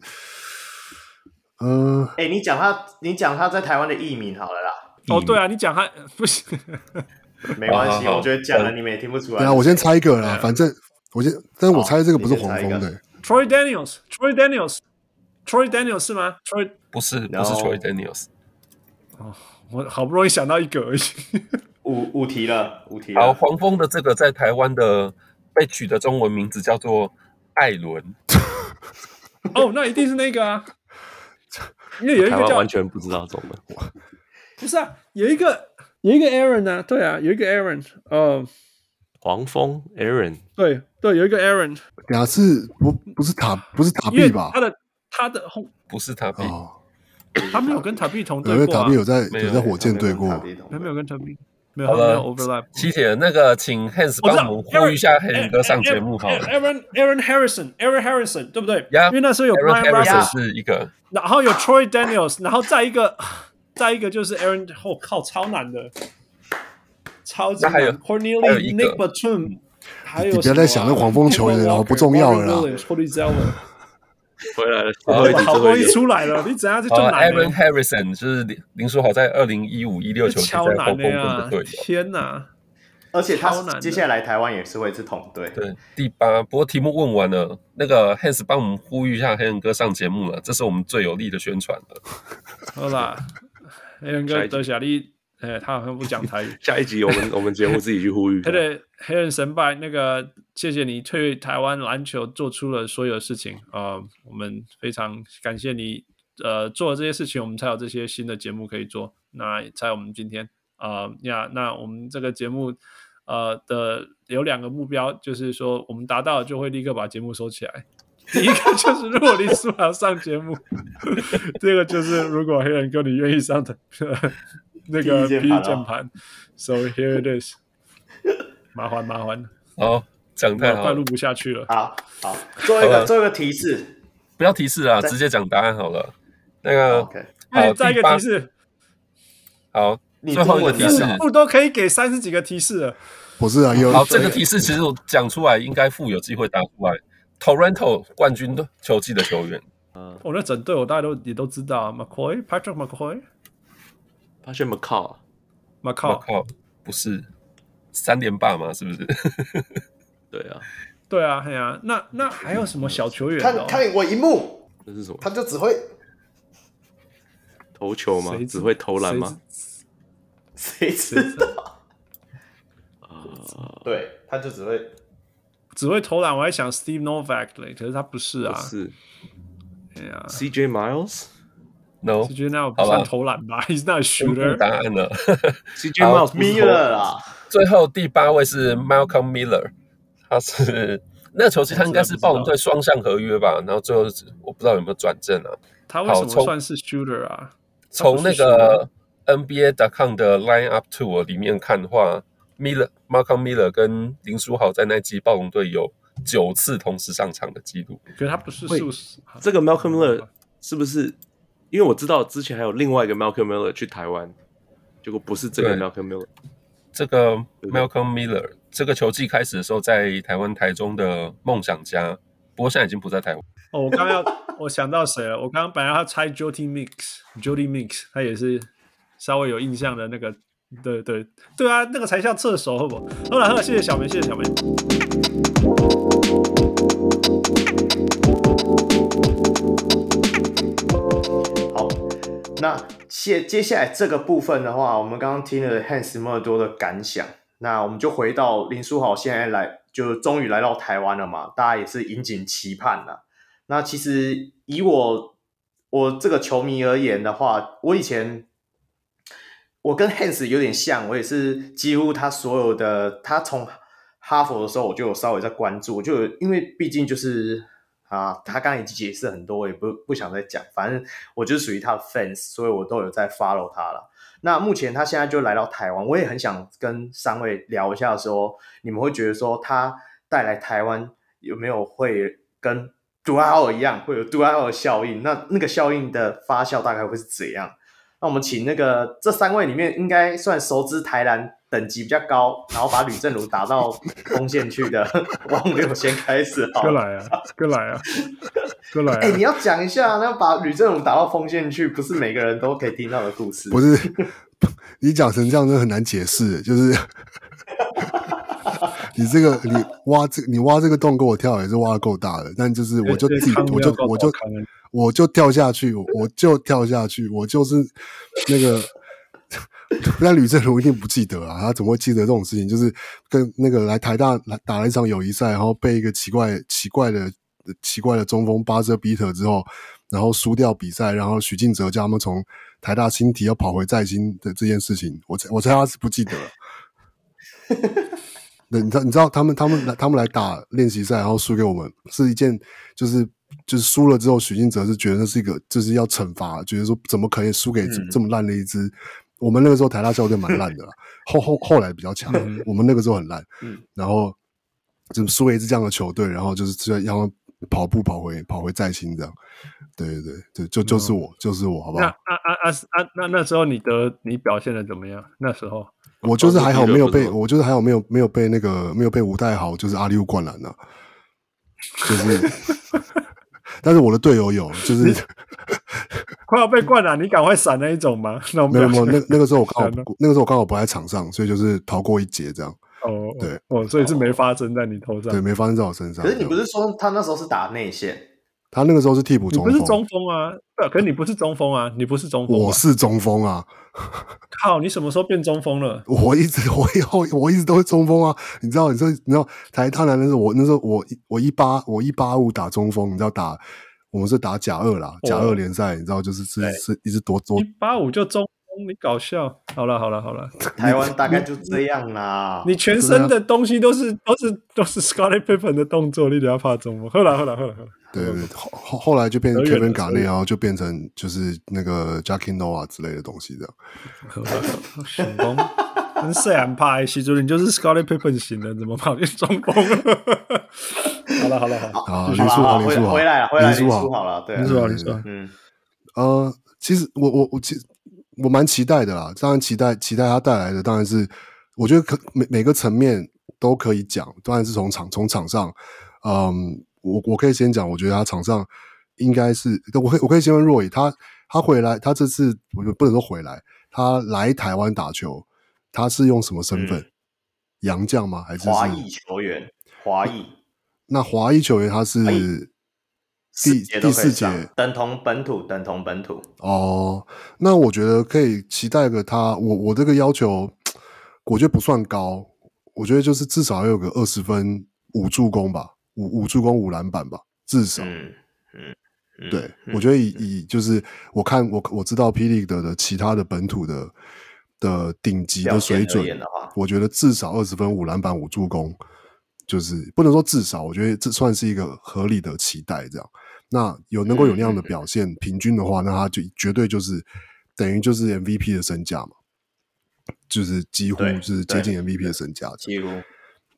D: 嗯，
A: 哎，你讲他，你讲他在台湾的艺名好了啦。
C: 哦，对啊，你讲他 *laughs* 不行。
A: 没关系，我觉得讲了你们也听不出来。
D: 对啊，我先猜一个啦，反正我先，但是我猜这个不是黄蜂的。
C: Troy Daniels，Troy Daniels，Troy Daniels 是吗？Troy
B: 不是，不是 Troy Daniels。
C: 哦，我好不容易想到一个而已。*laughs*
A: 五五题了，五题。
B: 好，黄蜂的这个在台湾的被取的中文名字叫做艾伦。*laughs*
C: 哦，那一定是那个啊，因为有一个叫
G: 完全不知道中文。*laughs*
C: 不是啊，有一个。有一个 Aaron、啊？对啊，有一个 Aaron，呃，
G: 黄蜂 Aaron，
C: 对对，有一个 Aaron，
D: 呀，是不不是塔不是塔壁吧？
C: 他的他的后
B: 不是塔比，
D: 哦、
C: 他没有跟塔比同队过、啊，
D: 因为塔比有在有，在火箭队过，
C: 他没有跟塔比，没有没有 overlap。
B: 七铁那个，请 Hans 帮我们呼吁一下黑人哥上节目好了。
C: Aaron Aaron Harrison，Aaron Harrison，对不对
B: ？Yeah,
C: 因为那时候有 Brian
B: Russell 是一个，
C: 然后有 Troy Daniels，然后再一个。再一个就是 Aaron，我、哦、靠，超难的，超级难。还有 Cornelius Nick Batum，还有
D: 你不要再想那黄蜂球员了，不重要了啦。*laughs*
G: 回来了，
C: 好不容易出来了，*laughs* 你怎样就就难
B: ？Aaron Harrison 就是林书豪在二零一五一六球季在黄蜂的队。
C: 天哪！
A: 而且他接下来来台湾也是会是同队。
B: 对，第八。不过题目问完了，那个 Hans 帮我们呼吁一下黑人哥上节目了，这是我们最有力的宣传了。
C: 好啦。黑人哥德小利，哎，他好像不讲台语。*laughs*
G: 下一集我们我们节目自己去呼吁。*laughs*
C: 对对，黑人神拜，那个谢谢你退台湾篮球做出了所有事情啊、呃，我们非常感谢你，呃，做了这些事情，我们才有这些新的节目可以做。那在我们今天啊呀，那我们这个节目呃的有两个目标，就是说我们达到了就会立刻把节目收起来。第一个就是如果林书豪上节目，*laughs* 第二个就是如果黑人哥你愿意上的那个 P 键盘，So here it is，*laughs* 麻烦麻烦。
B: 好，讲太好，
C: 快录不下去了。
A: 好好，做一个做一个提示，
B: 不要提示啊，直接讲答案好了。那个
A: ，OK，
C: 好，再一个提示。
B: 好，最后一个提示，
C: 不都可以给三十几个提示了？
D: 不是啊，有。
B: 好，这个提示其实我讲出来，应该富有机会答出来。Toronto 冠军的球季的球员，
C: 嗯，我那整队我大家都也都知道，McCoy，Patrick McCoy，Patrick
B: McCaw，McCaw 不是三连霸吗？是不是？
G: 对啊，
C: 对啊，对啊，那那还有什么小球员？
A: 看看我一幕，
G: 这是什么？
A: 他就只会
G: 投球
C: 吗？
G: 只会投篮吗？
A: 谁知道？
G: 啊，
A: 对，他就只会
C: 只会投篮，我还想 Steve Novak 嘞，可是他不是啊。
G: 是
C: 哎呀
G: CJ Miles。
B: No，
C: 我觉得那不
B: 好吧
C: 算投篮吧？*laughs* He's not shooter。
B: 答案了。
G: CJ *laughs*
B: 好
G: Miles
A: Miller 啊，
B: 最后第八位是 Malcolm Miller，他是那个球季他应该是暴龙队双向合约吧，然后最后我不知道有没有转正啊。
C: 他为什
B: 么
C: 算是 shooter 啊？
B: 从那个 NBA.com 的 Line Up Tour 里面看的话，Miller Malcolm Miller 跟林书豪在那季暴龙队有九次同时上场的记录。
C: 可是他不是
G: 会
C: 素食。
G: 这个 Malcolm Miller 是不是？因为我知道之前还有另外一个 Malcolm Miller 去台湾，结果不是这
B: 个
G: Malcolm Miller。
B: 这个 Malcolm Miller 这个球季开始的时候，在台湾台中的梦想家，不过现在已经不在台湾。
C: 哦，我刚刚要，*laughs* 我想到谁了？我刚刚本来要猜 Jody Mix，Jody Mix，他也是稍微有印象的那个，对对对啊，那个才像侧手，好不好？好了好了，谢谢小梅，谢谢小梅。
A: 那接接下来这个部分的话，我们刚刚听了 Hans 那么多的感想，那我们就回到林书豪现在来，就终于来到台湾了嘛，大家也是引颈期盼了。那其实以我我这个球迷而言的话，我以前我跟 Hans 有点像，我也是几乎他所有的，他从哈佛的时候我就有稍微在关注，就因为毕竟就是。啊，他刚刚已经解释很多，我也不不想再讲。反正我就是属于他的 fans，所以我都有在 follow 他了。那目前他现在就来到台湾，我也很想跟三位聊一下说，你们会觉得说他带来台湾有没有会跟杜兰特一样，会有杜兰特的效应？那那个效应的发酵大概会是怎样？那我们请那个这三位里面应该算熟知台篮等级比较高，然后把吕正如打到锋线去的汪六先开始好。
C: 哥来啊，哥来啊，哥来、啊！*laughs*
A: 哎、欸，你要讲一下，那把吕正如打到锋线去，不是每个人都可以听到的故事。
D: 不是，你讲成这样真的很难解释，就是 *laughs* 你这个你挖这你挖这个洞给我跳也是挖的够大的，但就是我就自己我就我就我就跳下去，我就跳下去，我就是那个。*laughs* 那吕政儒一定不记得啊，他怎么会记得这种事情？就是跟那个来台大来打了一场友谊赛，然后被一个奇怪奇怪的奇怪的中锋巴泽比特之后，然后输掉比赛，然后许敬哲叫他们从台大新体要跑回在新的这件事情，我猜我猜他是不记得了。*laughs* 对，你知道你知道他们他们来他们来打练习赛，然后输给我们，是一件就是就是输了之后，许晋哲是觉得那是一个就是要惩罚，觉得说怎么可以输给这么烂的一支。嗯我们那个时候台大校队蛮烂的啦，*laughs* 后后后来比较强。嗯、我们那个时候很烂，嗯、然后就输了一支这样的球队，然后就是要跑步跑回跑回在新这样。对对对，就就就是我，嗯、就是我，好不好？
C: 那啊啊啊啊！那那时候你的你表现的怎么样？那时候
D: 我就是还好没有被，我就是还好没有没有被那个没有被吴太豪就是阿里乌灌篮呢，就是。*laughs* 但是我的队友有，就是 *laughs*
C: 快要被灌了，你赶快闪那一种吗？那
D: 没有没有，那那个时候我刚好 *laughs* 那个时候我刚好不在场上，所以就是逃过一劫这样。
C: 哦，
D: 对，
C: 哦，所以是没发生在你头上，
D: 对，没发生在我身上。
A: 可是你不是说他那时候是打内线？
D: 他那个时候是替补中锋，
C: 你不是中锋啊？对，可是你不是中锋啊？你不是中锋，
D: 我是中锋啊！*laughs*
C: 靠，你什么时候变中锋了？
D: 我一直 *laughs* 我以后我一直都是中锋啊！你知道，你知道，你知道台大男的时候，我那时候我我一八我一八五打中锋，你知道打我们是打甲二啦，甲二联赛，你知道就是是是一直多多
C: 一八五就中锋，你搞笑！好了好了好了，
A: 台湾大概就这样啦。
C: 你全身的东西都是都是都是 Scottie Pippen 的动作，你得要怕中锋。后来后来后来后来。
D: 对对，后后来就变成 Kevin Garnett，然后就变成就是那个 Jackie Noah 之类的东西这样。
C: 成功，跟谁安排？其实你就是 Scottie Pippen 型的，怎么跑进中锋？*laughs* 好了好了好，
D: 好林书豪林书豪
A: 回来了回来林书豪
C: 好
A: 了，对
C: 林书豪林书豪，
A: 嗯
D: 呃，其实我我我其实我蛮期待的啦，当然期待期待他带来的当然是我觉得可每每个层面都可以讲，当然是从场从场上，嗯。我我可以先讲，我觉得他场上应该是，我可以我可以先问若野，他他回来，他这次我就不能说回来，他来台湾打球，他是用什么身份？嗯、洋将吗？还是华
A: 裔球员？华裔？
D: 那华裔球员他是第
A: 节都可以
D: 第四节
A: 等同本土，等同本土。
D: 哦，那我觉得可以期待个他，我我这个要求，我觉得不算高，我觉得就是至少要有个二十分五助攻吧，五五助攻五篮板吧，至少。
A: 嗯嗯，嗯
D: 对，
A: 嗯
D: 我觉得以以就是我看我我知道霹雳的的其他的本土的的顶级的水
A: 准的，
D: 我觉得至少二十分五篮板五助攻，就是不能说至少，我觉得这算是一个合理的期待。这样，那有能够有那样的表现，
A: 嗯
D: 平均的话，那他就绝对就是等于就是 MVP 的身价嘛，就是几乎是接近 MVP 的身价。
A: 几乎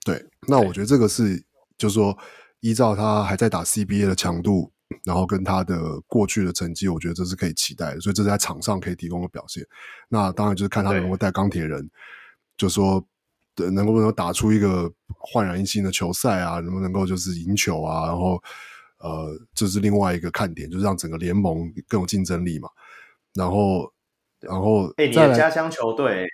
D: 对，那我觉得这个是，就是说，依照他还在打 CBA 的强度，然后跟他的过去的成绩，我觉得这是可以期待的。所以这是在场上可以提供的表现。那当然就是看他能不能带钢铁人，就说对能不能打出一个焕然一新的球赛啊，能不能够就是赢球啊，然后呃，这是另外一个看点，就是让整个联盟更有竞争力嘛。然后，然后
A: 哎、你的家乡球队，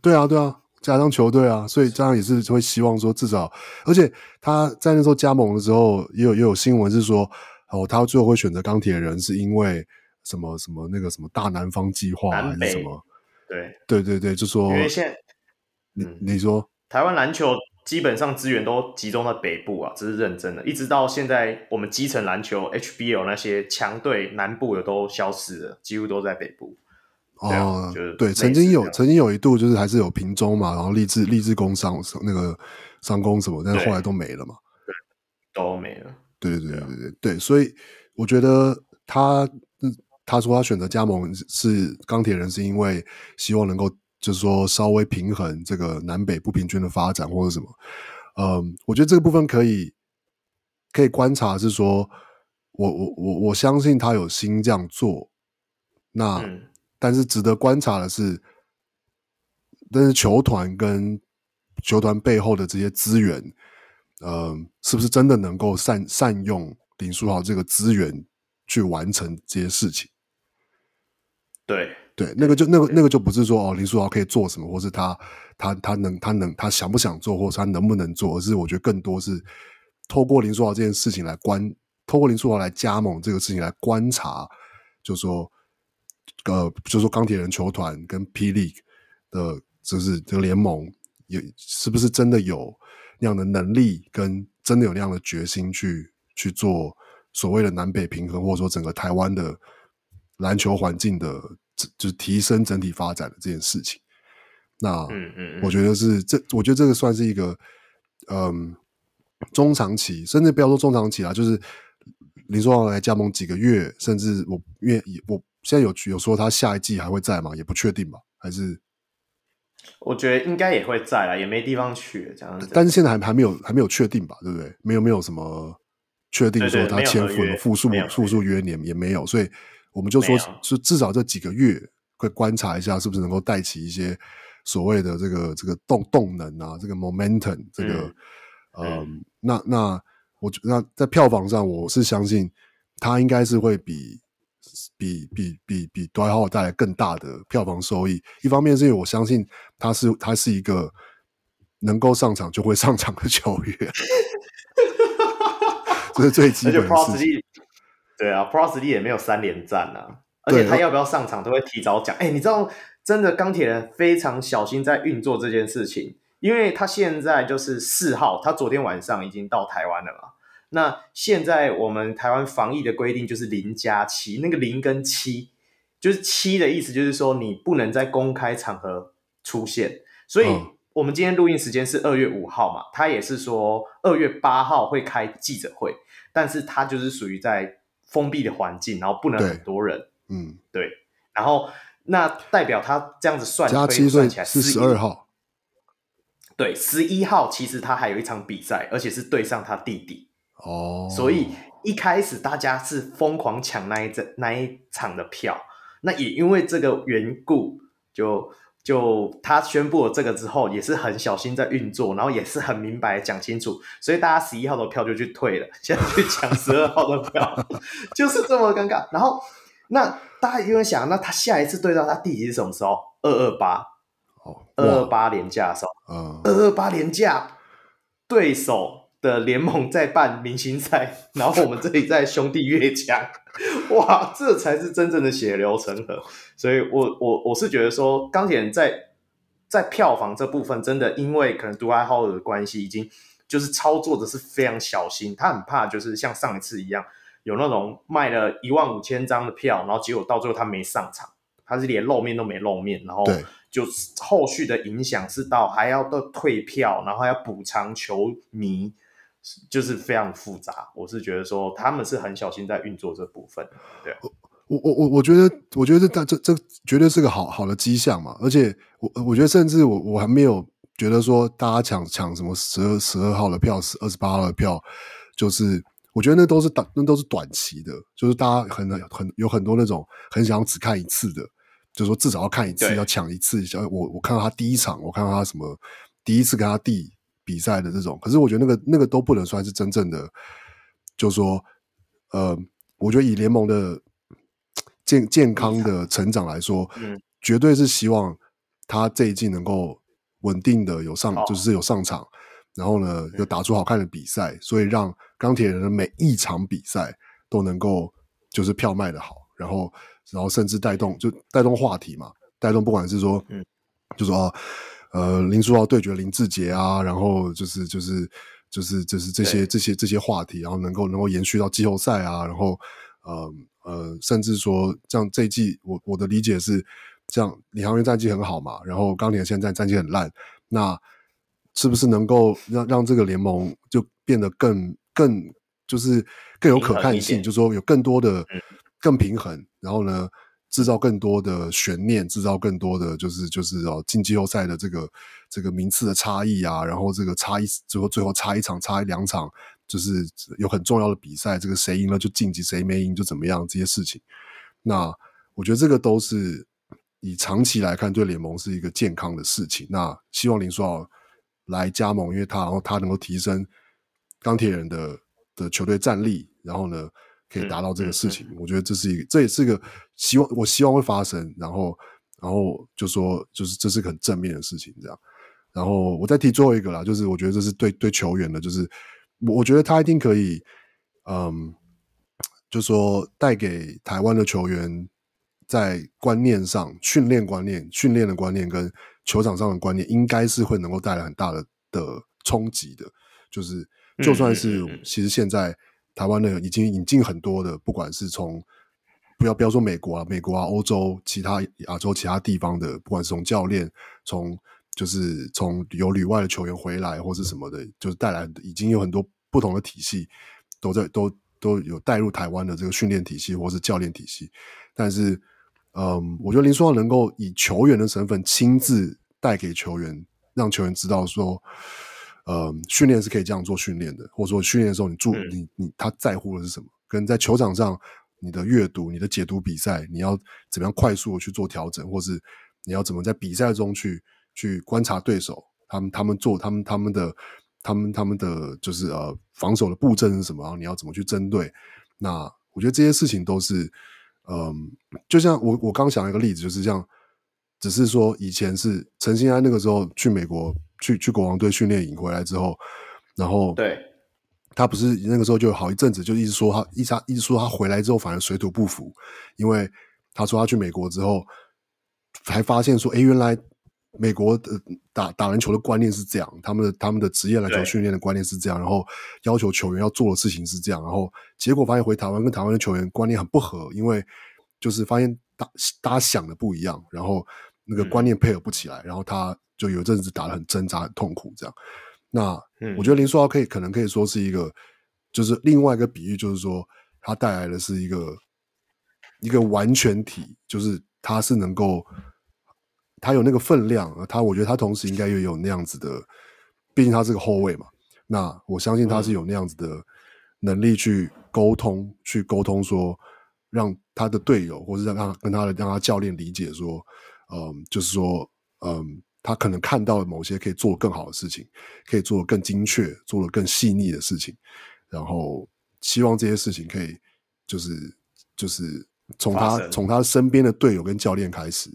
D: 对啊，对啊，加上球队啊，所以这样也是会希望说至少，而且他在那时候加盟的时候，也有也有新闻是说，哦，他最后会选择钢铁人，是因为什么什么那个什么大南方计划还是什么？
A: 对，
D: 对对对，就说
A: 因为现在
D: 你
A: 嗯
D: 你说
A: 台湾篮球基本上资源都集中在北部啊，这是认真的。一直到现在，我们基层篮球 HBL 那些强队南部的都消失了，几乎都在北部。
D: 哦
A: 就是，对，
D: 曾经有曾经有一度就是还是有平中嘛，然后励志励志工商那个商工什么，但是
A: 对
D: 后来都没了嘛。
A: 都没了。
D: 对对对
A: 对啊
D: 对所以我觉得他嗯他说他选择加盟是钢铁人，是因为希望能够就是说稍微平衡这个南北不平均的发展或者什么。嗯，我觉得这个部分可以可以观察，是说我我我我相信他有心这样做。那、
A: 嗯
D: 但是值得观察的是，但是球团跟球团背后的这些资源。呃，是不是真的能够善善用林书豪这个资源去完成这些事情？
A: 对，
D: 对，那个就那个那个就不是说哦，林书豪可以做什么，或是他他他能他能他想不想做，或是他能不能做，而是我觉得更多是透过林书豪这件事情来观，透过林书豪来加盟这个事情来观察，就说呃，就是说钢铁人球团跟霹雳的，就是这个联盟有是不是真的有那样的能力，跟真的有那样的决心去去做所谓的南北平衡，或者说整个台湾的篮球环境的，就是提升整体发展的这件事情。那
A: 嗯嗯，嗯
D: 我觉得是这，我觉得这个算是一个嗯中长期，甚至不要说中长期啦，就是林书豪来加盟几个月，甚至我因为我现在有有说他下一季还会在吗？也不确定吧，还是。
A: 我觉得应该也会在啦，也没地方去这样子。
D: 但是现在还还没有还没有确定吧，对不对？没有没有什么确定说他签符了复数复数约年也没有，所以我们就说，是至少这几个月会观察一下，是不是能够带起一些所谓的这个这个动动能啊，这个 momentum，这个
A: 嗯，
D: 呃、嗯，那那我觉得那在票房上，我是相信他应该是会比。比比比比杜兰特带来更大的票房收益。一方面是因为我相信他是他是一个能够上场就会上场的球员，这是最基本的事情。
A: 对啊，Pro 实力也没有三连战啊，而且他要不要上场都会提早讲。哎，你知道，真的钢铁人非常小心在运作这件事情，因为他现在就是四号，他昨天晚上已经到台湾了嘛。那现在我们台湾防疫的规定就是零加七，那个零跟七就是七的意思，就是说你不能在公开场合出现。所以我们今天录音时间是二月五号嘛，他也是说二月八号会开记者会，但是他就是属于在封闭的环境，然后不能很多人。
D: 嗯，
A: 对。然后那代表他这样子算
D: 加七
A: 算起来
D: 是十二号。
A: 对，十一号其实他还有一场比赛，而且是对上他弟弟。
D: 哦，
A: 所以一开始大家是疯狂抢那一阵那一场的票，那也因为这个缘故，就就他宣布了这个之后，也是很小心在运作，然后也是很明白讲清楚，所以大家十一号的票就去退了，现在去抢十二号的票，*laughs* 就是这么尴尬。然后那大家因为想，那他下一次对到他弟弟是什么时候？二二八，哦，二二八连假的时候，
D: 嗯，
A: 二二八连假对手。的联盟在办明星赛，然后我们这里在兄弟越强，*laughs* 哇，这才是真正的血流成河。所以我我我是觉得说，钢铁人在在票房这部分，真的因为可能杜兰特的关系，已经就是操作的是非常小心，他很怕就是像上一次一样，有那种卖了一万五千张的票，然后结果到最后他没上场，他是连露面都没露面，然后。就后续的影响是到还要到退票，然后还要补偿球迷，就是非常复杂。我是觉得说他们是很小心在运作这部分。对，
D: 我我我我觉得，我觉得这这这绝对是个好好的迹象嘛。而且我我觉得，甚至我我还没有觉得说大家抢抢什么十二十二号的票，十二十八号的票，就是我觉得那都是短那都是短期的，就是大家很很有很多那种很想只看一次的。就是说，至少要看一次，要抢一次。像我，我看到他第一场，我看到他什么第一次跟他弟比赛的这种。可是我觉得那个那个都不能算是真正的。就是说，呃，我觉得以联盟的健健康的成长来说，嗯，绝对是希望他这一季能够稳定的有上，就是有上场，然后呢，有打出好看的比赛，所以让钢铁人的每一场比赛都能够就是票卖的好，然后。然后甚至带动就带动话题嘛，带动不管是说，嗯，就说呃林书豪对决林志杰啊，然后就是就是就是就是这些这些这些话题，然后能够能够延续到季后赛啊，然后呃呃，甚至说像这一季我我的理解是，这样，李航员战绩很好嘛，然后钢铁现在战绩很烂，那是不是能够让让这个联盟就变得更更就是更有可看性，就是说有更多的。嗯更平衡，然后呢，制造更多的悬念，制造更多的就是就是哦进季后赛的这个这个名次的差异啊，然后这个差一最后最后差一场差一两场，就是有很重要的比赛，这个谁赢了就晋级，谁没赢就怎么样这些事情。那我觉得这个都是以长期来看对联盟是一个健康的事情。那希望林书豪来加盟，因为他然后他能够提升钢铁人的的球队战力，然后呢。可以达到这个事情，嗯嗯嗯、我觉得这是一个，这也是个希望，我希望会发生。然后，然后就说，就是这是很正面的事情，这样。然后我再提最后一个啦，就是我觉得这是对对球员的，就是我觉得他一定可以，嗯，就说带给台湾的球员在观念上、训练观念、训练的观念跟球场上的观念，应该是会能够带来很大的的冲击的。就是就算是其实现在。台湾呢，已经引进很多的，不管是从不要不要说美国啊，美国啊，欧洲其他亚洲其他地方的，不管是从教练，从就是从有旅外的球员回来或是什么的，就是带来已经有很多不同的体系都在都都有带入台湾的这个训练体系或是教练体系。但是，嗯，我觉得林书豪能够以球员的身份亲自带给球员，让球员知道说。呃，训练是可以这样做训练的，或者说训练的时候你注你你他在乎的是什么？跟在球场上你的阅读、你的解读比赛，你要怎么样快速的去做调整，或是你要怎么在比赛中去去观察对手，他们他们做他们他们的他们他们的就是呃防守的布阵是什么？然后你要怎么去针对？那我觉得这些事情都是，嗯、呃，就像我我刚想一个例子，就是这样，只是说以前是陈兴安那个时候去美国。去去国王队训练营回来之后，然后对，他不是那个时候就好一阵子就一直说他一直一直说他回来之后反而水土不服，因为他说他去美国之后才发现说，哎，原来美国的打打篮球的观念是这样，他们的他们的职业篮球训练的观念是这样，然后要求球员要做的事情是这样，然后结果发现回台湾跟台湾的球员观念很不合，因为就是发现大大家想的不一样，然后那个观念配合不起来，嗯、然后他。就有阵子打得很挣扎、很痛苦，这样。那我觉得林书豪可以，可能可以说是一个，就是另外一个比喻，就是说他带来的是一个一个完全体，就是他是能够，他有那个分量，他我觉得他同时应该也有那样子的，毕竟他是个后卫嘛。那我相信他是有那样子的能力去沟通，去沟通说，让他的队友，或是让他跟他的让他教练理解说，嗯，就是说，嗯。他可能看到了某些可以做更好的事情，可以做得更精确、做的更细腻的事情，然后希望这些事情可以就是就是从他从他身边的队友跟教练开始，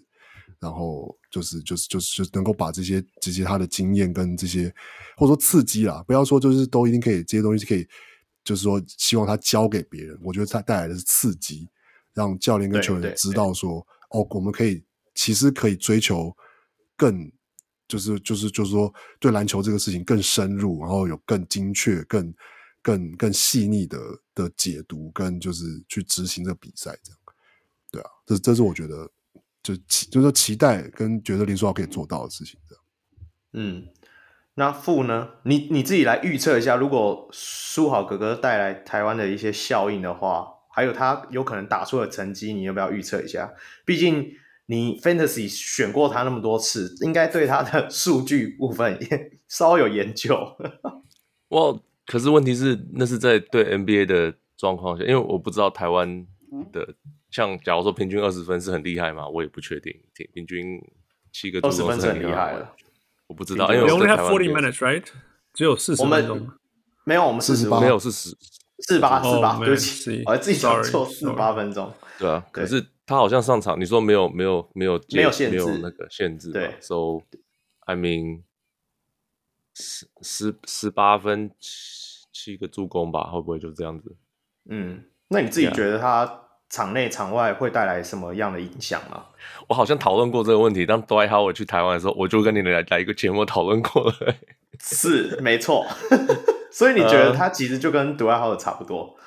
D: 然后就是就是就是就是能够把这些这些他的经验跟这些或者说刺激啦，不要说就是都一定可以这些东西可以，就是说希望他教给别人，我觉得他带来的是刺激，让教练跟球员知道说哦，我们可以其实可以追求更就是就是就是说对篮球这个事情更深入，然后有更精确、更更更细腻的的解读，跟就是去执行这个比赛这样，对啊，这这是我觉得。就期就是说期待跟觉得林书豪可以做到的事情，这样。
A: 嗯，那负呢？你你自己来预测一下，如果书豪哥哥带来台湾的一些效应的话，还有他有可能打出的成绩，你要不要预测一下？毕竟你 Fantasy 选过他那么多次，应该对他的 *laughs* 数据部分也稍有研究。
G: 我可是问题是，那是在对 NBA 的状况下，因为我不知道台湾的。像假如说平均二十分是很厉害吗？我也不确定。平均七个助攻是很厉害的，我不知道。因为
C: only have forty minutes, right？只有四十分钟。
A: 没有，我们四十八，
G: 没有四十
A: 四八四八，对不起，我自己讲错，四十八分钟。
G: 对啊，可是他好像上场，你说没有没有没有
A: 没有限制，没有
G: 那个限制。
A: 对
G: ，So I mean，十十十八分七七个助攻吧，会不会就这样子？
A: 嗯，那你自己觉得他？场内场外会带来什么样的影响吗？
G: 我好像讨论过这个问题。当 Dwight Howard 去台湾的时候，我就跟你来来一个节目讨论过了。
A: 是，没错。*laughs* 所以你觉得他其实就跟 Dwight Howard 差不多？
G: 呃，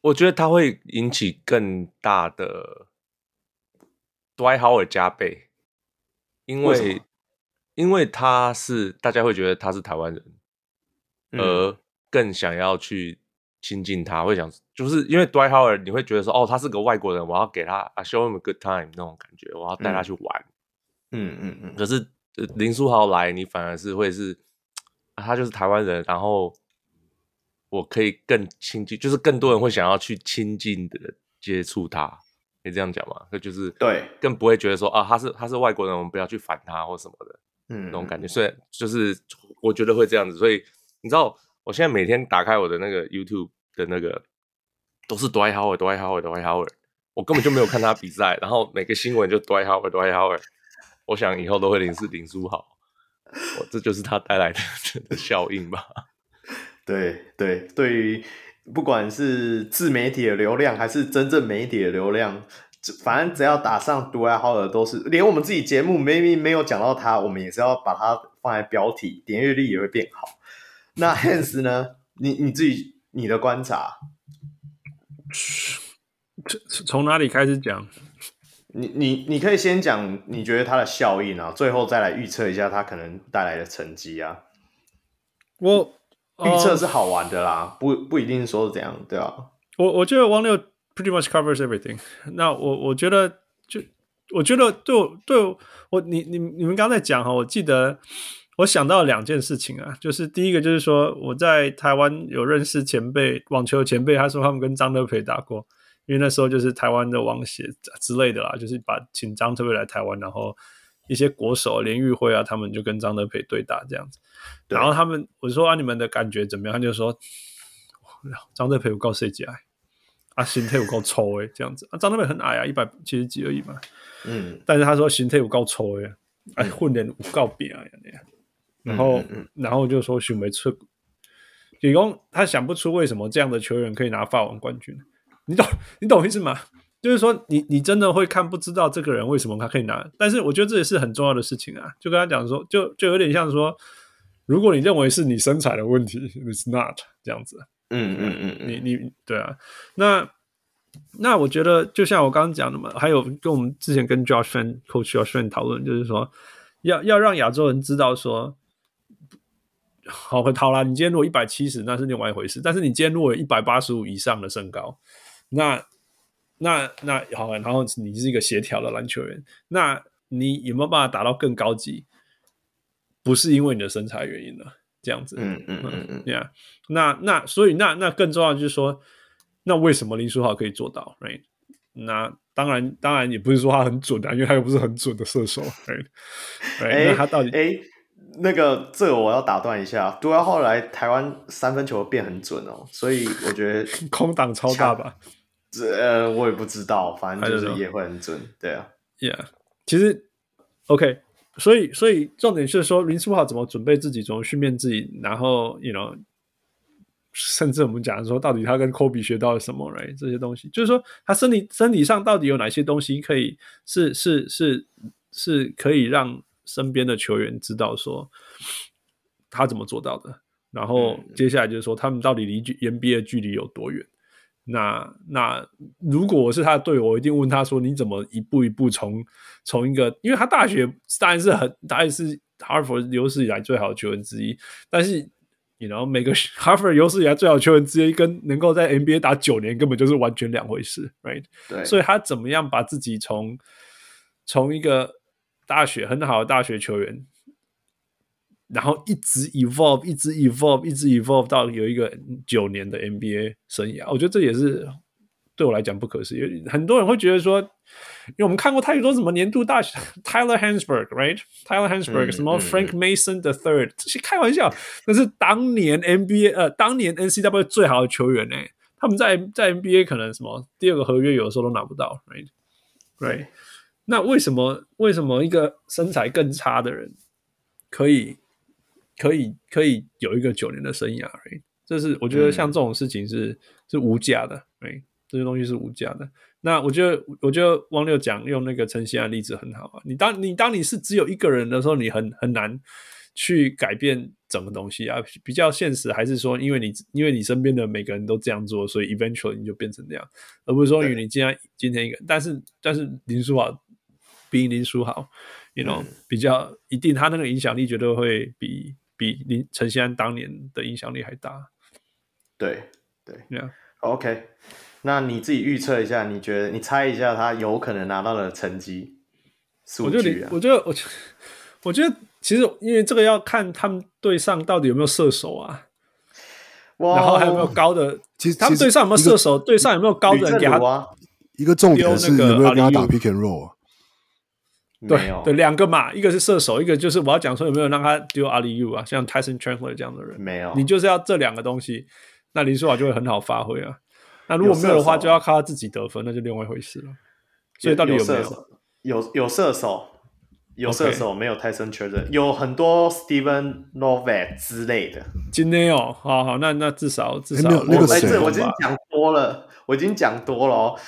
G: 我觉得他会引起更大的 Dwight Howard 加倍，因为，为因为他是大家会觉得他是台湾人，嗯，而更想要去。亲近他会想，就是因为 Dwight Howard，你会觉得说，哦，他是个外国人，我要给他啊，show him a good time 那种感觉，我要带他去玩。
A: 嗯嗯嗯。
G: 可是林书豪来，你反而是会是，啊、他就是台湾人，然后我可以更亲近，就是更多人会想要去亲近的接触他，可以这样讲吗？那就是
A: 对，
G: 更不会觉得说啊，他是他是外国人，我们不要去烦他或什么的，嗯，那种感觉。所以就是我觉得会这样子，所以你知道。我现在每天打开我的那个 YouTube 的那个，都是 Dwight Howard，Dwight Howard，Dwight Howard，我根本就没有看他比赛，然后每个新闻就 Dwight Howard，Dwight Howard，我想以后都会林是林书豪，我这就是他带来的 *laughs* 的效应吧。
A: 对对，对于不管是自媒体的流量还是真正媒体的流量，反正只要打上 Dwight Howard，都是连我们自己节目明明没有讲到它，我们也是要把它放在标题，点阅率也会变好。那 Hans 呢？你你自己你的观察，
C: 从从哪里开始讲？
A: 你你你可以先讲你觉得它的效应啊，最后再来预测一下它可能带来的成绩啊。
C: 我
A: 预测是好玩的啦，不不一定说是这样，对啊。
C: 我我觉得王六 pretty much covers everything。*laughs* 那我我觉得就我觉得对我对我，我你你你们刚才讲哈，我记得。我想到两件事情啊，就是第一个就是说我在台湾有认识前辈网球前辈，他说他们跟张德培打过，因为那时候就是台湾的网协之类的啦，就是把请张德培来台湾，然后一些国手联谊会啊，他们就跟张德培对打这样子，然后他们我说啊，你们的感觉怎么样？他就说张德培有够谁矮啊，形态有够粗诶，这样子啊，张德培很矮啊，一百七十几而已嘛，嗯，但是他说形态有够粗诶，哎，混脸有够扁啊那样。然后，嗯嗯、然后就说许梅出，李工他想不出为什么这样的球员可以拿法网冠军，你懂你懂意思吗？就是说你你真的会看不知道这个人为什么他可以拿，但是我觉得这也是很重要的事情啊。就跟他讲说，就就有点像说，如果你认为是你身材的问题，*laughs* it's not 这样子。
A: 嗯嗯嗯，
C: 你你对啊，那那我觉得就像我刚刚讲的嘛，还有跟我们之前跟 Josh Fan Coach Josh Fan 讨论，就是说要要让亚洲人知道说。好，好啦，你今天如果一百七十，那是另外一回事。但是你今天如果有一百八十五以上的身高，那那那好，然后你是一个协调的篮球员，那你有没有办法达到更高级？不是因为你的身材原因了，这样子。
A: 嗯嗯嗯嗯，
C: 对啊。那那所以那那更重要就是说，那为什么林书豪可以做到？Right？那当然当然也不是说他很准啊，因为他又不是很准的射手。Right？
A: 欸、
C: 那他到底？
A: 欸那个，这个我要打断一下，杜要后来台湾三分球变很准哦，所以我觉得 *laughs*
C: 空档超大吧？
A: 这呃，我也不知道，反正就是也会很准，对啊
C: ，Yeah，其实 OK，所以所以重点是说林书豪怎么准备自己，怎么训练自己，然后 you know，甚至我们讲说到底他跟科比学到了什么，right？这些东西，就是说他身体身体上到底有哪些东西可以是是是是可以让身边的球员知道说他怎么做到的，然后接下来就是说他们到底离 NBA 的距离有多远。那那如果我是他的队友，我一定问他说：“你怎么一步一步从从一个，因为他大学当然是很，他也是哈佛有史以来最好的球员之一。但是，你知道，每个哈佛有史以来最好的球员之一，跟能够在 NBA 打九年，根本就是完全两回事，right？
A: 对，
C: 所以他怎么样把自己从从一个大学很好的大学球员。”然后一直 evolve，一直 evolve，一直 evolve 到有一个九年的 NBA 生涯，我觉得这也是对我来讲不可思议。很多人会觉得说，因为我们看过太多什么年度大 *laughs* Tyler Hansbrough，right？Tyler Hansbrough，、嗯、什么 Frank Mason the Third，、嗯、这些开玩笑，那是当年 NBA 呃，当年 NCAA 最好的球员呢。他们在在 NBA 可能什么第二个合约有的时候都拿不到，right？right？、嗯、那为什么为什么一个身材更差的人可以？可以可以有一个九年的生涯而已，这是我觉得像这种事情是、嗯、是无价的，哎，这些东西是无价的。那我觉得我觉得汪六讲用那个陈曦安的例子很好啊。你当你当你是只有一个人的时候，你很很难去改变整个东西啊。比较现实还是说，因为你因为你身边的每个人都这样做，所以 eventually 你就变成那样，而不是说因为你今天今天一个，但是但是林书豪比林书豪，you know、嗯、比较一定，他那个影响力绝对会比。比林陈晞安当年的影响力还大，
A: 对对
C: ，Yeah，OK。
A: 那你自己预测一下，你觉得你猜一下他有可能拿到的成绩数据啊？
C: 我觉得，我觉得，我觉得，其实因为这个要看他们队上到底有没有射手啊，wow, 然后还有没有高的，
D: 其实
C: 他们队上有没有射手？队上有没有高的人给他？
D: 一个重点是有没有给他打 pick and roll 啊？
C: 对对，两个嘛，一个是射手，一个就是我要讲说有没有让他丢 alley-oop 啊，像 Tyson Chandler 这样的人，
A: 没有，
C: 你就是要这两个东西，那林书豪就会很好发挥啊。那如果没有的话，就要靠他自己得分，那就另外一回事了。所以到底有没有？
A: 有有射手，有射手，没有 Tyson Chandler，有很多 Steven Novak 之类的。
C: 今天哦，好好，那那至少至少
D: 那个谁，
A: 我已经讲多了，我已经讲多了哦。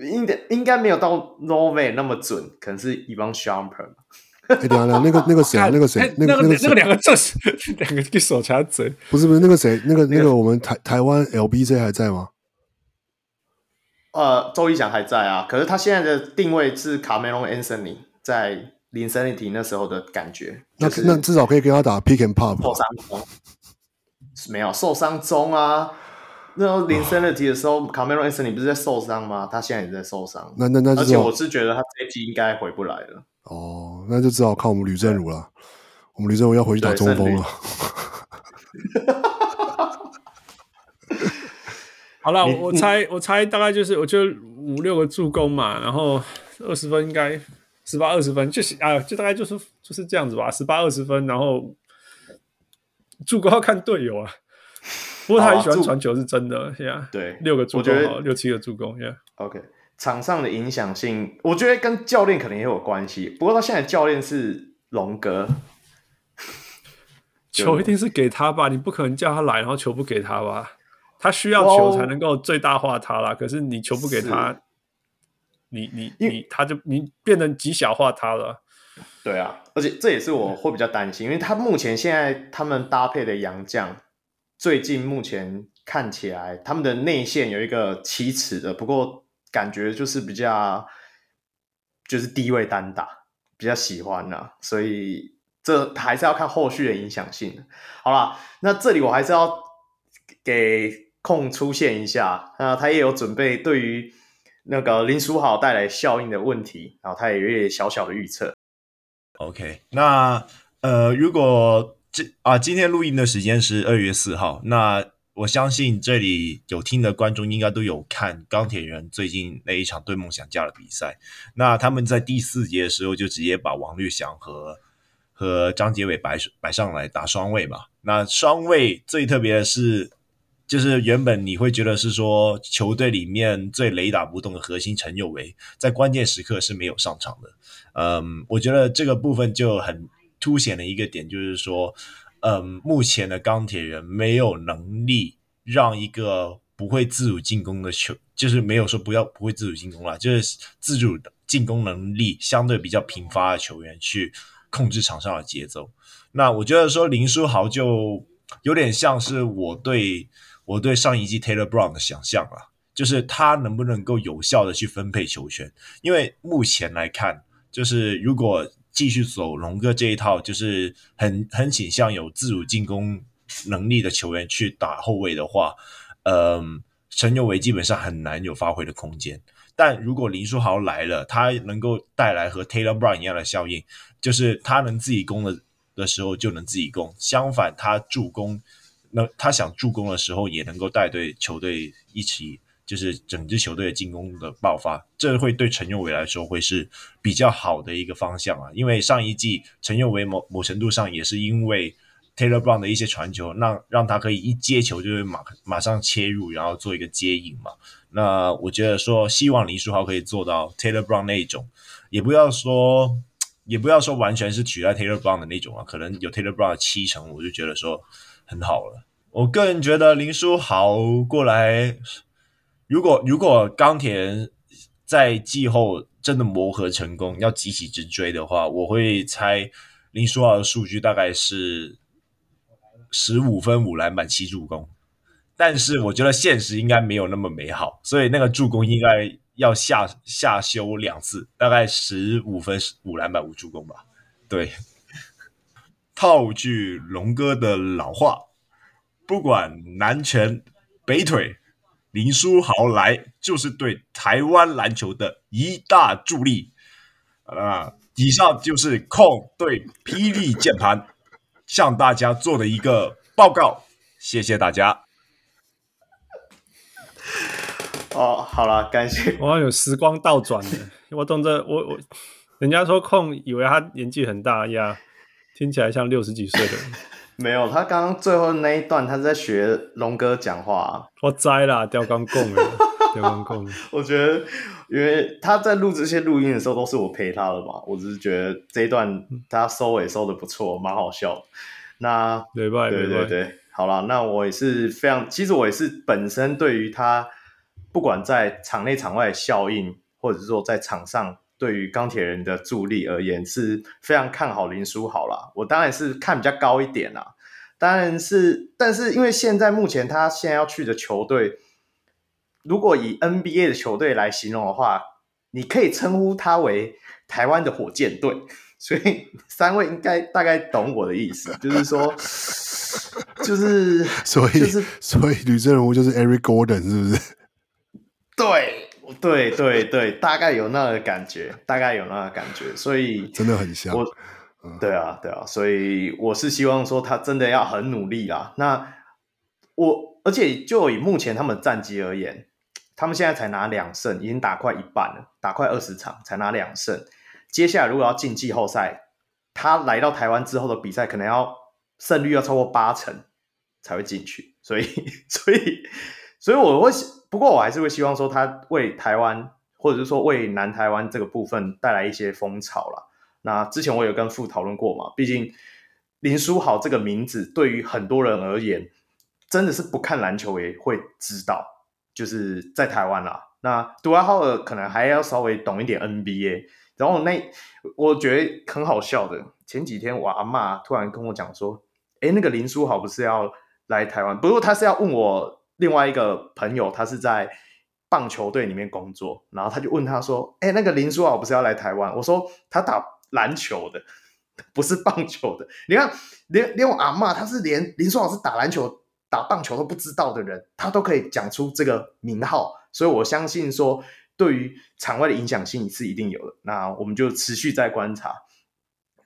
A: 应该应该没有到 no way 那么准，可能是 Ivan Shumpert。
D: 哎，等下，那个那个谁，那个谁，那个那个
C: 那个两个这是两个一手掐嘴。
D: 不是不是，那个谁，那个那个我们台台湾 LBJ 还在吗？
A: 呃，周一翔还在啊，可是他现在的定位是 Carmelo Anthony 在 Linsanity 那时候的感觉。
D: 那那至少可以跟他打 Pick and Pop。
A: 受伤中，没有受伤中啊。那时候零三的题的时候，卡梅隆·安森尼不是在受伤吗？他现在也在受伤。
D: 那那那，而
A: 且我是觉得他这一季应该回不来了。
D: 哦，那就只好靠我们吕振儒了。我们吕振儒要回去打中锋了。*laughs*
C: 好了，我猜我猜大概就是，我就五六个助攻嘛，然后二十分应该十八二十分，就是啊，就大概就是就是这样子吧，十八二十分，然后助攻要看队友啊。不过他很喜欢传球，是真的，
A: 对，
C: 六个助攻，六七个助攻
A: ，Yeah，OK。场上的影响性，我觉得跟教练可能也有关系。不过他现在教练是龙哥，*laughs*
C: 球一定是给他吧？你不可能叫他来，然后球不给他吧？他需要球才能够最大化他啦。可是你球不给他，你你你，他就你变成极小化他了。
A: 对啊，而且这也是我会比较担心，因为他目前现在他们搭配的洋将。最近目前看起来，他们的内线有一个七尺的，不过感觉就是比较就是低位单打，比较喜欢呢、啊，所以这还是要看后续的影响性。好啦，那这里我还是要给控出现一下，那他也有准备对于那个林书豪带来效应的问题，然后他也有一点小小的预测。
E: OK，那呃，如果。这啊，今天录音的时间是二月四号。那我相信这里有听的观众应该都有看钢铁人最近那一场对梦想家的比赛。那他们在第四节的时候就直接把王律翔和和张杰伟摆摆上来打双卫嘛。那双卫最特别的是，就是原本你会觉得是说球队里面最雷打不动的核心陈佑维，在关键时刻是没有上场的。嗯，我觉得这个部分就很凸显了一个点，就是说，嗯，目前的钢铁人没有能力让一个不会自主进攻的球，就是没有说不要不会自主进攻啦，就是自主进攻能力相对比较贫乏的球员去控制场上的节奏。那我觉得说林书豪就有点像是我对。我对上一季 Taylor Brown 的想象啊，就是他能不能够有效的去分配球权？因为目前来看，就是如果继续走龙哥这一套，就是很很倾向有自主进攻能力的球员去打后卫的话，嗯，陈佑维基本上很难有发挥的空间。但如果林书豪来了，他能够带来和 Taylor Brown 一样的效应，就是他能自己攻的的时候就能自己攻，相反他助攻。那他想助攻的时候，也能够带队球队一起，就是整支球队的进攻的爆发，这会对陈佑维来说会是比较好的一个方向啊。因为上一季陈佑维某某程度上也是因为 Taylor Brown 的一些传球，让让他可以一接球就会马马上切入，然后做一个接应嘛。那我觉得说，希望林书豪可以做到 Taylor Brown 那一种，也不要说也不要说完全是取代 Taylor Brown 的那种啊，可能有 Taylor Brown 的七成，我就觉得说。很好了，我个人觉得林书豪过来，如果如果钢铁人在季后真的磨合成功，要急起直追的话，我会猜林书豪的数据大概是十五分五篮板七助攻，但是我觉得现实应该没有那么美好，所以那个助攻应该要下下修两次，大概十五分五篮板五助攻吧，对。套句龙哥的老话，不管南拳北腿，林书豪来就是对台湾篮球的一大助力。啊，以上就是控对霹雳键盘向大家做的一个报告，谢谢大家。
A: 哦，好了，感谢。
C: 我有时光倒转的，我懂得，我我人家说控以为他年纪很大呀。听起来像六十几岁的人，
A: 没有，他刚刚最后那一段，他是在学龙哥讲话、啊。
C: 我栽啦，吊钢贡了，吊钢贡。
A: 我觉得，因为他在录这些录音的时候，都是我陪他的嘛。我只是觉得这一段他收尾收的不错，蛮好笑。那对对对对，好了，那我也是非常，其实我也是本身对于他，不管在场内场外的效应，或者是说在场上。对于钢铁人的助力而言，是非常看好林书豪啦。我当然是看比较高一点啦，当然是，但是因为现在目前他现在要去的球队，如果以 NBA 的球队来形容的话，你可以称呼他为台湾的火箭队。所以三位应该大概懂我的意思，就是说，*laughs* 就是
D: 所以就是所以吕政儒就是 Eric Gordon 是不是？
A: 对。对对对，大概有那个感觉，大概有那个感觉，所以 *laughs*
D: 真的很像。
A: 我，对啊，对啊，所以我是希望说他真的要很努力啦。那我，而且就以目前他们的战绩而言，他们现在才拿两胜，已经打快一半了，打快二十场才拿两胜。接下来如果要进季后赛，他来到台湾之后的比赛，可能要胜率要超过八成才会进去。所以，*laughs* 所以，所以我会。不过我还是会希望说，他为台湾，或者是说为南台湾这个部分带来一些风潮啦。那之前我有跟父讨论过嘛，毕竟林书豪这个名字对于很多人而言，真的是不看篮球也会知道，就是在台湾啦。那杜兰特可能还要稍微懂一点 NBA。然后那我觉得很好笑的，前几天我阿妈突然跟我讲说，诶，那个林书豪不是要来台湾？不过他是要问我。另外一个朋友，他是在棒球队里面工作，然后他就问他说：“哎，那个林书豪不是要来台湾？”我说：“他打篮球的，*laughs* 不是棒球的。”你看，连连我阿嬷，他是连林书豪是打篮球、打棒球都不知道的人，他都可以讲出这个名号，所以我相信说，对于场外的影响性是一定有的。那我们就持续在观察。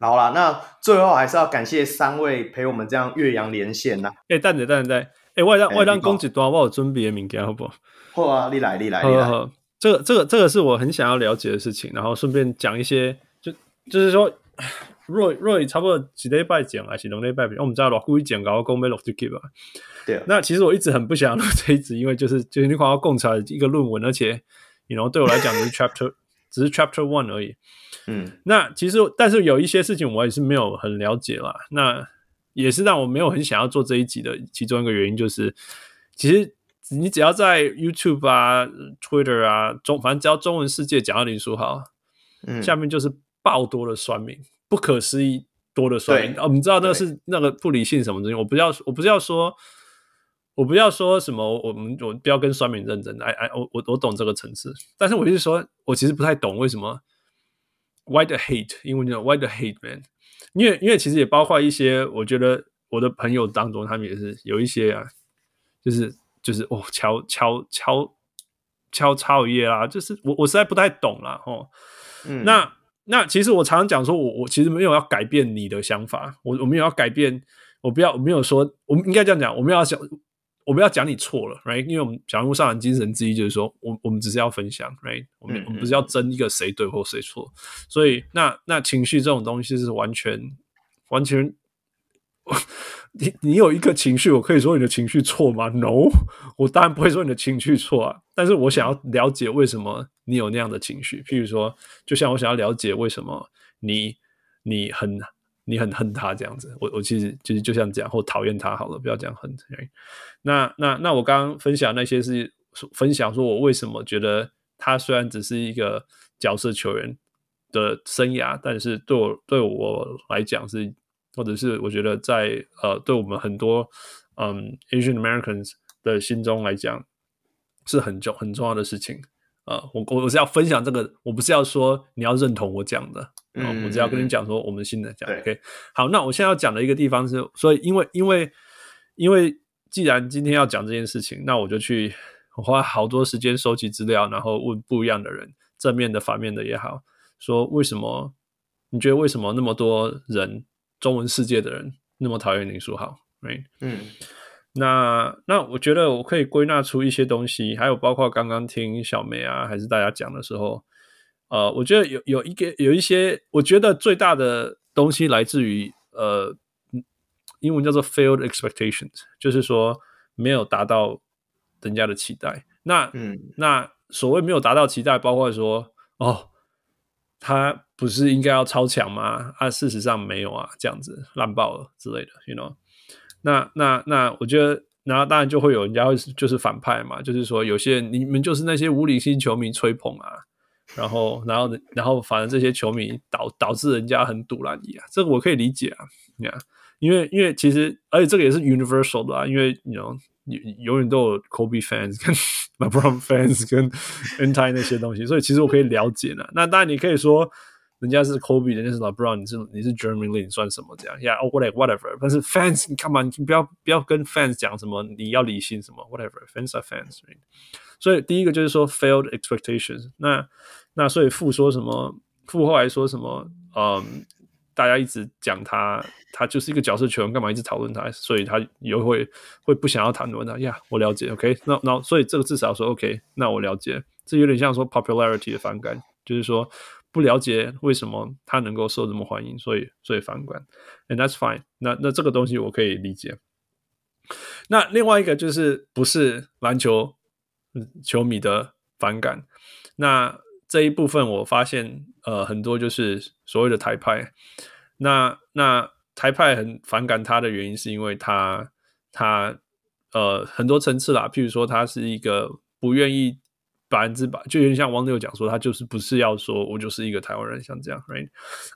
A: 好啦，那最后还是要感谢三位陪我们这样岳阳连线呐。
C: 哎，等等等等。哎、欸，我让我让讲一段，我有准备的物件，好不好？
A: 好啊，你来，你来，你来。好，好，
C: 这个，这个，这个是我很想要了解的事情，然后顺便讲一些，就就是说，Roy Roy 差不多几礼拜讲还是两礼拜讲，我们知道老故意讲搞讲要录这个吧。
A: 对啊，
C: 那其实我一直很不想录这一集，因为就是就是你看要供出来一个论文，而且你 you know 对我来讲只是 *laughs* chapter 只是 chapter one 而已。
A: 嗯，
C: 那其实但是有一些事情我也是没有很了解啦。那也是让我没有很想要做这一集的其中一个原因，就是其实你只要在 YouTube 啊、Twitter 啊中，反正只要中文世界讲到林书豪，
A: 嗯，
C: 下面就是爆多的酸民，不可思议多的酸民。
A: 对
C: 哦，你知道那是那个不理性什么东西？我不要，我不是要说，我不要说什么，我们我不要跟酸民认真。哎哎，我我我懂这个层次，但是我就是说我其实不太懂为什么 Why the hate？英文叫 Why the hate man？因为因为其实也包括一些，我觉得我的朋友当中，他们也是有一些啊，就是就是哦，敲敲敲敲超业啦，就是我我实在不太懂啦。哦。
A: 嗯，
C: 那那其实我常常讲说我，我我其实没有要改变你的想法，我我没有要改变，我不要我没有说，我们应该这样讲，我们要讲，我们要讲你错了，right？因为我们小人物上篮精神之一就是说，我我们只是要分享，right？我们、
A: 嗯嗯、
C: 我们不是要争一个谁对或谁错，所以那那情绪这种东西是完全完全。*laughs* 你你有一个情绪，我可以说你的情绪错吗？No，*laughs* 我当然不会说你的情绪错啊。但是我想要了解为什么你有那样的情绪。譬如说，就像我想要了解为什么你你很你很恨他这样子。我我其实其实就像这样，或讨厌他好了，不要讲恨。那那那我刚刚分享那些是分享说我为什么觉得他虽然只是一个角色球员的生涯，但是对我对我来讲是。或者是我觉得在呃，对我们很多嗯 Asian Americans 的心中来讲是很重很重要的事情、呃。我我我是要分享这个，我不是要说你要认同我讲的，嗯、呃，我只要跟你讲说我们新的讲。OK，好，那我现在要讲的一个地方是，所以因为因为因为既然今天要讲这件事情，那我就去我花好多时间收集资料，然后问不一样的人，正面的、反面的也好，说为什么你觉得为什么那么多人？中文世界的人那么讨厌林书豪，right？
A: 嗯，
C: 那那我觉得我可以归纳出一些东西，还有包括刚刚听小梅啊，还是大家讲的时候，呃，我觉得有有一个有一些，我觉得最大的东西来自于呃，英文叫做 failed expectations，就是说没有达到人家的期待。那嗯，那所谓没有达到期待，包括说哦。他不是应该要超强吗？啊，事实上没有啊，这样子烂爆了之类的，you know？那那那，我觉得，然后当然就会有人家会就是反派嘛，就是说有些人你们就是那些无理性球迷吹捧啊，然后然后然后反正这些球迷导导致人家很堵烂你啊，这个我可以理解啊，你看，因为因为其实而且这个也是 universal 的啊，因为你。永远都有 Kobe fans 跟 *laughs* LeBron fans 跟 anti 那些东西，所以其实我可以了解呢。那当然你可以说人家是 Kobe，人家是 LeBron，你是你是 Jeremy Lin 算什么这样？Yeah，or whatever。但是 fans，你干嘛？你不要不要跟 fans 讲什么？你要理性什么？Whatever。Fans are fans。所以第一个就是说 failed expectations 那。那所以傅说什么？傅后来说什么？嗯。大家一直讲他，他就是一个角色球员，干嘛一直讨论他？所以他也会会不想要谈论他呀。我了解，OK，那那所以这个至少说 OK，那我了解。这有点像说 popularity 的反感，就是说不了解为什么他能够受这么欢迎，所以所以反感。And that's fine 那。那这个东西我可以理解。那另外一个就是不是篮球球迷的反感。那这一部分我发现，呃，很多就是所谓的台派。那那台派很反感他的原因，是因为他他呃很多层次啦。譬如说，他是一个不愿意百分之百，就有点像王六讲说，他就是不是要说我就是一个台湾人，像这样，right？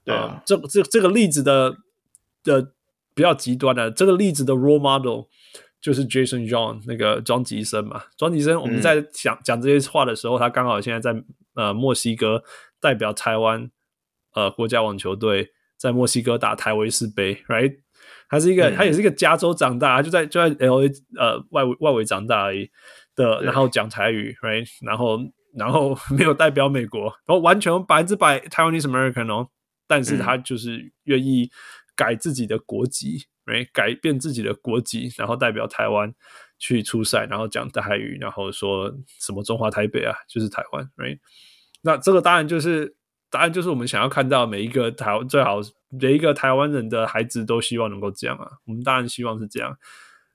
A: 对啊，呃、
C: 这这这个例子的的比较极端的，这个例子的 role model 就是 Jason John 那个庄吉生嘛。庄吉生，我们在讲、嗯、讲这些话的时候，他刚好现在在。呃，墨西哥代表台湾呃国家网球队在墨西哥打台维斯杯，right？他是一个，嗯、他也是一个加州长大，就在就在 LA 呃外围外围长大而已的，然后讲台语，right？然后然后 *laughs* 没有代表美国，然后完全百分之百 Taiwanese American 哦，但是他就是愿意改自己的国籍，right？改变自己的国籍，然后代表台湾去出赛，然后讲台语，然后说什么中华台北啊，就是台湾，right？那这个当然就是答案就是我们想要看到每一个台湾最好每一个台湾人的孩子都希望能够这样啊，我们当然希望是这样。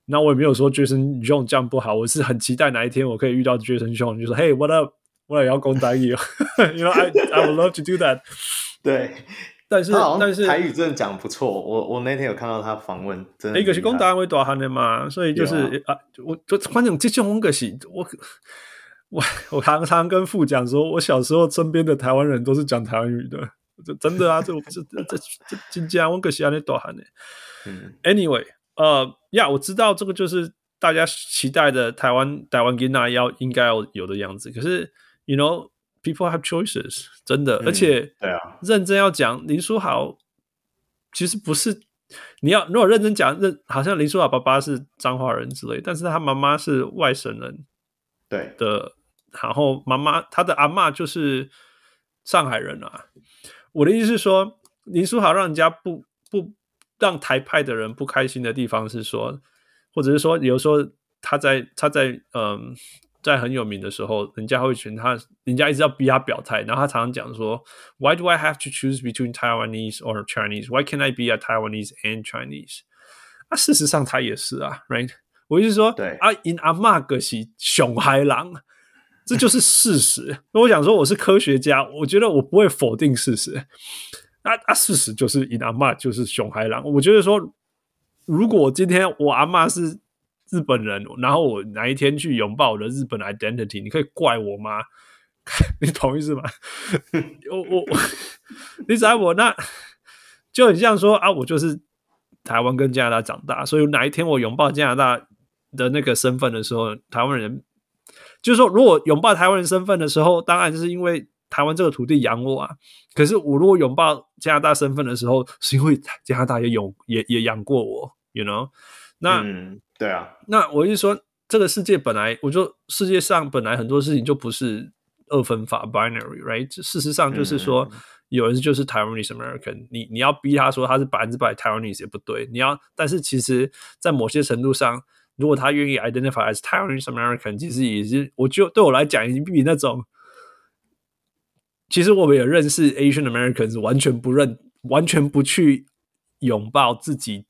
C: 那我也没有说 Jason Young 这样不好，我是很期待哪一天我可以遇到 Jason Young，就说 Hey what up，我也要攻打你，*laughs* you know I I would love to do that。*laughs*
A: 对，
C: 但是但是
A: 台语真的讲不错，我我那天有看到他访问，真的
C: 一个是攻打会多喊的嘛，所以就是啊，啊，我就反正这种个是我。我我常常跟父讲说，我小时候身边的台湾人都是讲台湾语的，这真的啊，这这这这这真假，我可惜啊，那多喊呢。嗯，Anyway，呃，呀，我知道这个就是大家期待的台湾台湾囡仔要应该要有的样子。可是，you know，people have choices，真的，嗯、而且
A: 对啊，
C: 认真要讲，林书豪其实不是你要如果认真讲，认好像林书豪爸爸是彰化人之类，但是他妈妈是外省人，
A: 对
C: 的。然后妈妈，他的阿嬷就是上海人啊。我的意思是说，林书豪让人家不不让台派的人不开心的地方是说，或者是说，有时候他在他在嗯在很有名的时候，人家会选他，人家一直要逼他表态，然后他常常讲说，Why do I have to choose between Taiwanese or Chinese? Why can't I be a Taiwanese and Chinese？啊，事实上他也是啊，right？我意思是说，
A: 对
C: 啊，因阿嬷个是熊海狼。这就是事实。*laughs* 我想说，我是科学家，我觉得我不会否定事实。那啊，事实就是，你阿嬷就是熊孩郎。我觉得说，如果今天我阿嬷是日本人，然后我哪一天去拥抱我的日本 identity，你可以怪我吗？*laughs* 你同意是吗？我 *laughs* 我我，*laughs* 你知道我那就很像说啊，我就是台湾跟加拿大长大，所以哪一天我拥抱加拿大的那个身份的时候，台湾人。就是说，如果拥抱台湾人身份的时候，当然就是因为台湾这个土地养我啊。可是我如果拥抱加拿大身份的时候，是因为加拿大也有也也养过我，you know？那、
A: 嗯、对啊，
C: 那我就说，这个世界本来，我就世界上本来很多事情就不是二分法 （binary），right？事实上就是说，嗯、有人就是 Taiwanese American，你你要逼他说他是百分之百 Taiwanese 也不对，你要，但是其实，在某些程度上。如果他愿意 identify as Taiwanese American，其实也是，我就对我来讲，已经比那种，其实我们也认识 Asian Americans，完全不认，完全不去拥抱自己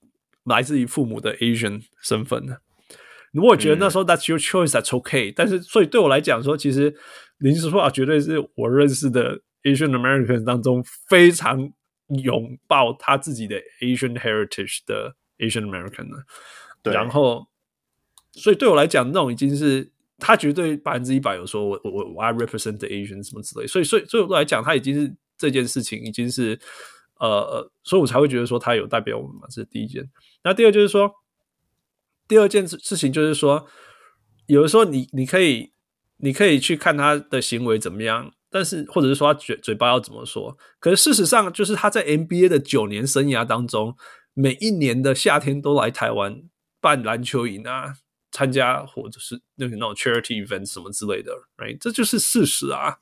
C: 来自于父母的 Asian 身份的。如果我觉得那时候 That's your choice，That's okay。但是，所以对我来讲说，其实林书豪绝对是我认识的 Asian Americans 当中非常拥抱他自己的 Asian heritage 的 Asian American 的。对，然后。所以对我来讲，那种已经是他绝对百分之一百有说我我我 I represent the Asian 什么之类，所以所以所以我来讲，他已经是这件事情已经是呃呃，所以我才会觉得说他有代表我们嘛，这是第一件。那第二就是说，第二件事情就是说，有的时候你你可以你可以去看他的行为怎么样，但是或者是说他嘴嘴巴要怎么说，可是事实上就是他在 NBA 的九年生涯当中，每一年的夏天都来台湾办篮球营啊。参加或者是那个那种 charity event 什么之类的，right？这就是事实啊。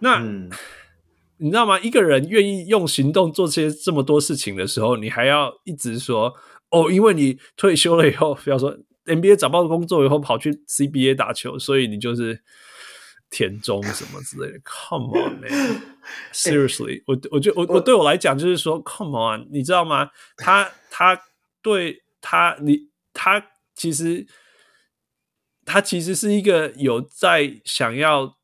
C: 那、嗯、*laughs* 你知道吗？一个人愿意用行动做这些这么多事情的时候，你还要一直说哦，因为你退休了以后，比方说 NBA 找不到工作以后跑去 CBA 打球，所以你就是田中什么之类的。Come on, man! *laughs* Seriously，我我就我我对我来讲就是说，Come on，你知道吗？他他对他你他。其实，他其实是一个有在想要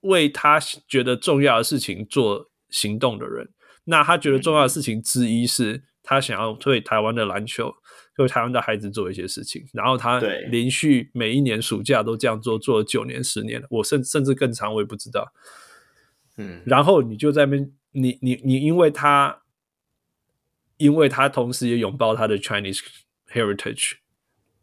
C: 为他觉得重要的事情做行动的人。那他觉得重要的事情之一是他想要为台湾的篮球、为台湾的孩子做一些事情。然后他连续每一年暑假都这样做，做了九年、十年，我甚甚至更长，我也不知道。嗯，然后你就在那边，你你你，因为他，因为他同时也拥抱他的 Chinese heritage。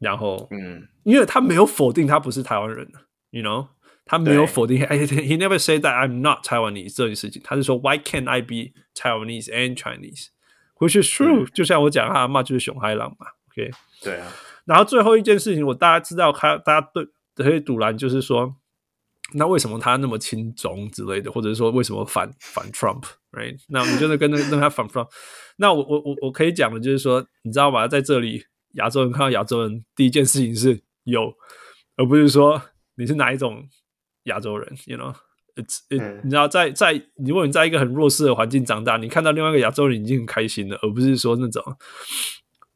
C: 然后，嗯，因为他没有否定他不是台湾人，you know，他没有否定，*laughs* he never said that I'm not Taiwanese 这件事情，他是说 Why can't I be Taiwanese and Chinese？Which is true，、嗯、就像我讲，他阿嬷就是熊孩郎嘛，OK？
A: 对啊。
C: 然后最后一件事情，我大家知道，他大家对可以堵拦，就是说，那为什么他那么亲中之类的，或者是说为什么反反 Trump？Right？那我们就是跟那跟他反 Trump。那我我我我可以讲的就是说，你知道吧？在这里。亚洲人看到亚洲人，第一件事情是有，而不是说你是哪一种亚洲人，you know？It's, it, 你知道，在在如果你在一个很弱势的环境长大，你看到另外一个亚洲人已经很开心了，而不是说那种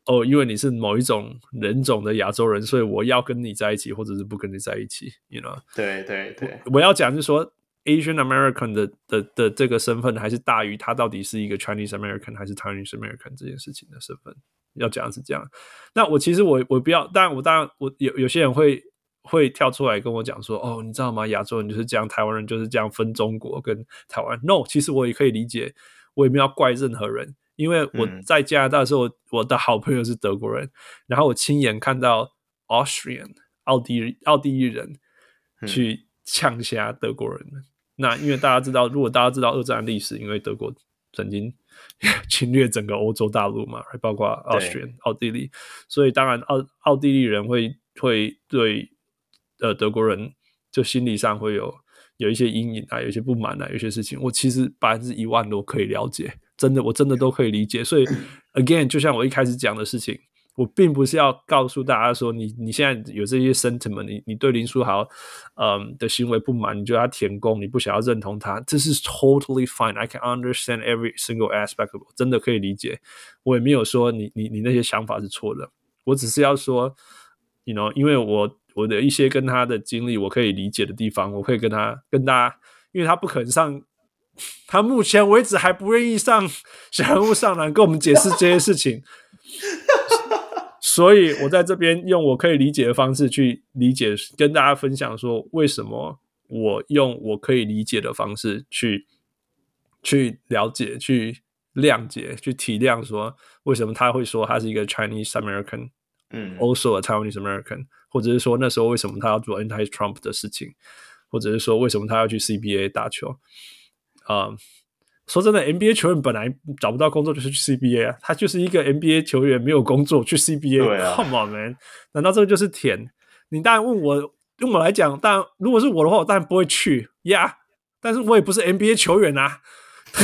C: 哦，因为你是某一种人种的亚洲人，所以我要跟你在一起，或者是不跟你在一起。You know？
A: 对对对，
C: 我，我要讲是说，Asian American 的的的，的这个身份还是大于他到底是一个 Chinese American 还是 Chinese American 这件事情的身份。要讲的是这样。那我其实我我不要，当然我当然我有有些人会。会跳出来跟我讲说：“哦，你知道吗？亚洲人就是这样，台湾人就是这样分中国跟台湾。”No，其实我也可以理解，我也没有要怪任何人，因为我在加拿大的时候，嗯、我的好朋友是德国人，然后我亲眼看到 Austrian 奥地奥地利人去呛下德国人。嗯、那因为大家知道，如果大家知道二战历史，因为德国曾经 *laughs* 侵略整个欧洲大陆嘛，还包括 Austrian 奥地利，所以当然奥奥地利人会会对。呃，德国人就心理上会有有一些阴影啊，有一些不满啊，有些事情，我其实百分之一万都可以了解，真的，我真的都可以理解。所以，*laughs* again，就像我一开始讲的事情，我并不是要告诉大家说你，你现在有这些 sentiment，你你对林书豪嗯的行为不满，你觉得他舔共，你不想要认同他，这是 totally fine。I can understand every single aspect of，真的可以理解。我也没有说你你你那些想法是错的，我只是要说，you know，因为我。我的一些跟他的经历，我可以理解的地方，我可以跟他跟大家，因为他不肯上，他目前为止还不愿意上小人物上篮跟我们解释这些事情，所以我在这边用我可以理解的方式去理解，跟大家分享说，为什么我用我可以理解的方式去去了解、去谅解、去体谅，说为什么他会说他是一个 Chinese American，嗯，also a Taiwanese American。或者是说那时候为什么他要做 anti-Trump 的事情，或者是说为什么他要去 CBA 打球？啊、um，说真的，NBA 球员本来找不到工作就是去 CBA 啊，他就是一个 NBA 球员没有工作去 CBA，Come、啊、on man，难道这个就是舔？你当然问我，用我来讲，当然如果是我的话，我当然不会去呀，yeah, 但是我也不是 NBA 球员啊。*laughs*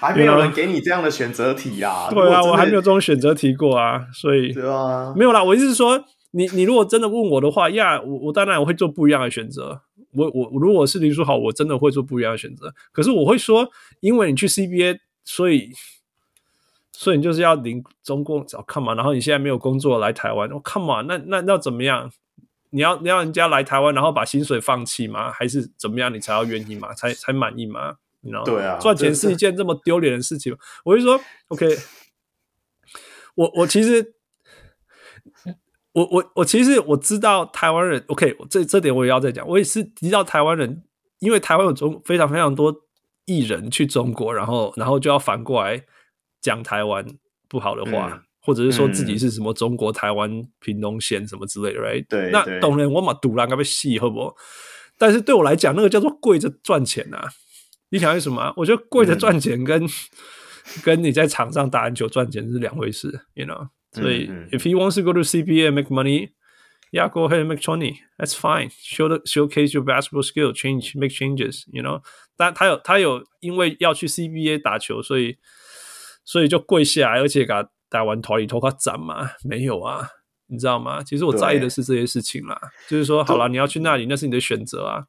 A: 还没有人给你这样的选择题啊！
C: 对啊，我还没有这种选择题过啊，所以
A: 对啊，
C: 没有啦。我意思是说，你你如果真的问我的话，呀，我我当然我会做不一样的选择。我我如果是林书豪，我真的会做不一样的选择。可是我会说，因为你去 CBA，所以所以你就是要领中共找 come on，然后你现在没有工作来台湾，我 come on，那那要怎么样？你要你要人家来台湾，然后把薪水放弃吗？还是怎么样？你才要愿意吗？才才满意吗？你知道
A: 对啊，
C: 赚钱是一件这么丢脸的事情。我就说，OK，*laughs* 我我其实，我我我其实我知道台湾人，OK，这这点我也要再讲。我也是提到台湾人，因为台湾有中非常非常多艺人去中国，然后然后就要反过来讲台湾不好的话，嗯、或者是说自己是什么中国台湾屏东县什么之类的，right？
A: 对，
C: 那懂人我嘛赌了该被戏，好不好？但是对我来讲，那个叫做跪着赚钱呐、啊。你想要什么？我觉得跪着赚钱跟、嗯、跟你在场上打篮球赚钱是两回事，you know。所以、嗯嗯、if he wants to go to CBA and make money, yeah, go ahead and make money. That's fine. Show the showcase your basketball skill, change, make changes, you know。但他有他有因为要去 CBA 打球，所以所以就跪下来，而且给他打完头里头他斩嘛？没有啊，你知道吗？其实我在意的是这些事情啦，就是说，好了，你要去那里，那是你的选择啊。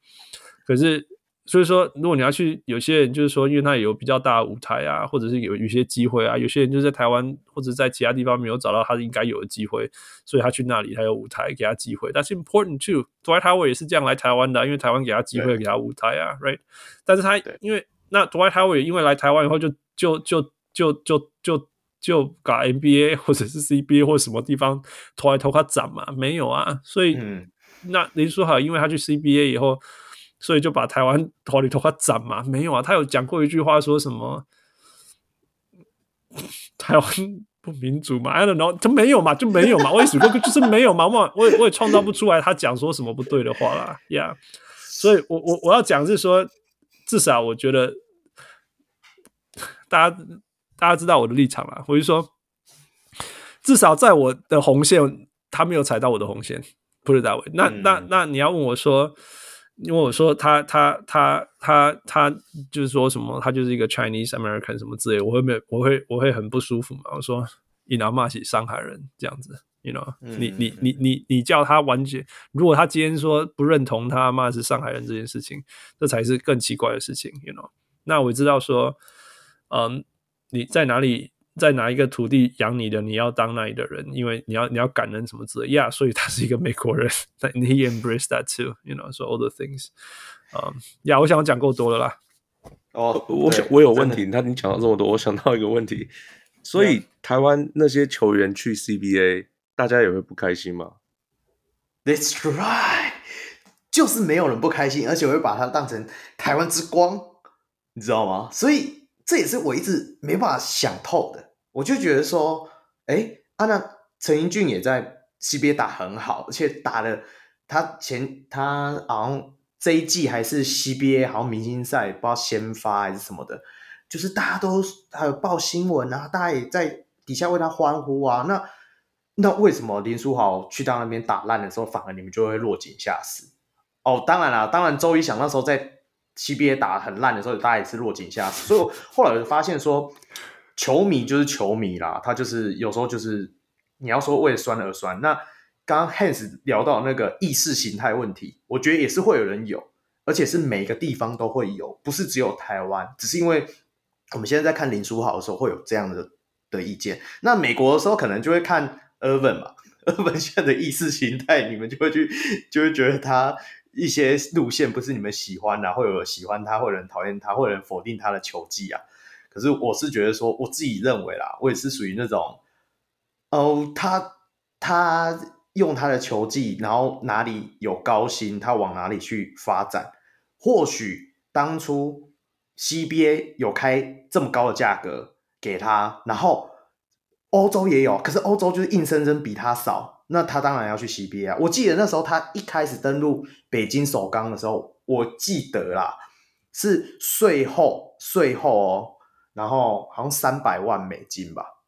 C: 可是。所以说，如果你要去，有些人就是说，因为他有比较大的舞台啊，或者是有有些机会啊，有些人就是在台湾或者在其他地方没有找到他应该有的机会，所以他去那里，他有舞台给他机会。但是 important too，Dwight Howard 也是这样来台湾的，因为台湾给他机会，给他舞台啊，right？但是他因为那 Dwight Howard 也因为来台湾以后就就就就就就就搞 NBA *laughs* 或者是 CBA 或者什么地方投来投他涨嘛？没有啊，所以、嗯、那林书豪因为他去 CBA 以后。所以就把台湾头里头发斩嘛？没有啊，他有讲过一句话，说什么台湾不民主嘛？I don't know，就没有嘛，就没有嘛。我也只不过就是没有嘛，我我也我也创造不出来他讲说什么不对的话啦。Yeah，所以我我我要讲是说，至少我觉得大家大家知道我的立场啦。我就说，至少在我的红线，他没有踩到我的红线，不是大卫。那那那你要问我说？因为我说他他他他他就是说什么，他就是一个 Chinese American 什么之类，我会没有，我会我会很不舒服嘛。我说你拿骂起上海人这样子，you know，、
F: 嗯、
C: 你你你你你叫他完全，如果他今天说不认同他骂是上海人这件事情，这才是更奇怪的事情，you know。那我知道说，嗯，你在哪里，在哪一个土地养你的，你要当那里的人，因为你要你要感恩什么之类呀，yeah, 所以他是一个美国人，*laughs* 但 he embrace that too，you know，so all the things，嗯，呀，我想我讲够多了啦。
A: 哦，
G: 我想我有问题，那你讲到这么多，我想到一个问题。所以台湾那些球员去 CBA，大家也会不开心吗
A: ？That's right，就是没有人不开心，而且我会把它当成台湾之光，你知道吗？所以这也是我一直没办法想透的。我就觉得说，哎，啊，那陈英俊也在 CBA 打很好，而且打了他前他好像这一季还是 CBA 好像明星赛，不知道先发还是什么的。就是大家都还有报新闻啊，大家也在底下为他欢呼啊。那那为什么林书豪去到那边打烂的时候，反而你们就会落井下石？哦，当然啦，当然周一翔那时候在 CBA 打很烂的时候，大家也是落井下石。所以后来我就发现说，球迷就是球迷啦，他就是有时候就是你要说为酸而酸。那刚刚 Hans 聊到那个意识形态问题，我觉得也是会有人有，而且是每个地方都会有，不是只有台湾，只是因为。我们现在在看林书豪的时候，会有这样的的意见。那美国的时候，可能就会看 Irvin 嘛，Irvin 现在的意识形态，你们就会去，就会觉得他一些路线不是你们喜欢的，会有喜欢他，或有人讨厌他，或有人否定他的球技啊。可是我是觉得说，我自己认为啦，我也是属于那种，哦，他他用他的球技，然后哪里有高薪，他往哪里去发展。或许当初。CBA 有开这么高的价格给他，然后欧洲也有，可是欧洲就是硬生生比他少，那他当然要去 CBA。我记得那时候他一开始登陆北京首钢的时候，我记得啦，是税后税后哦，然后好像三百万美金吧，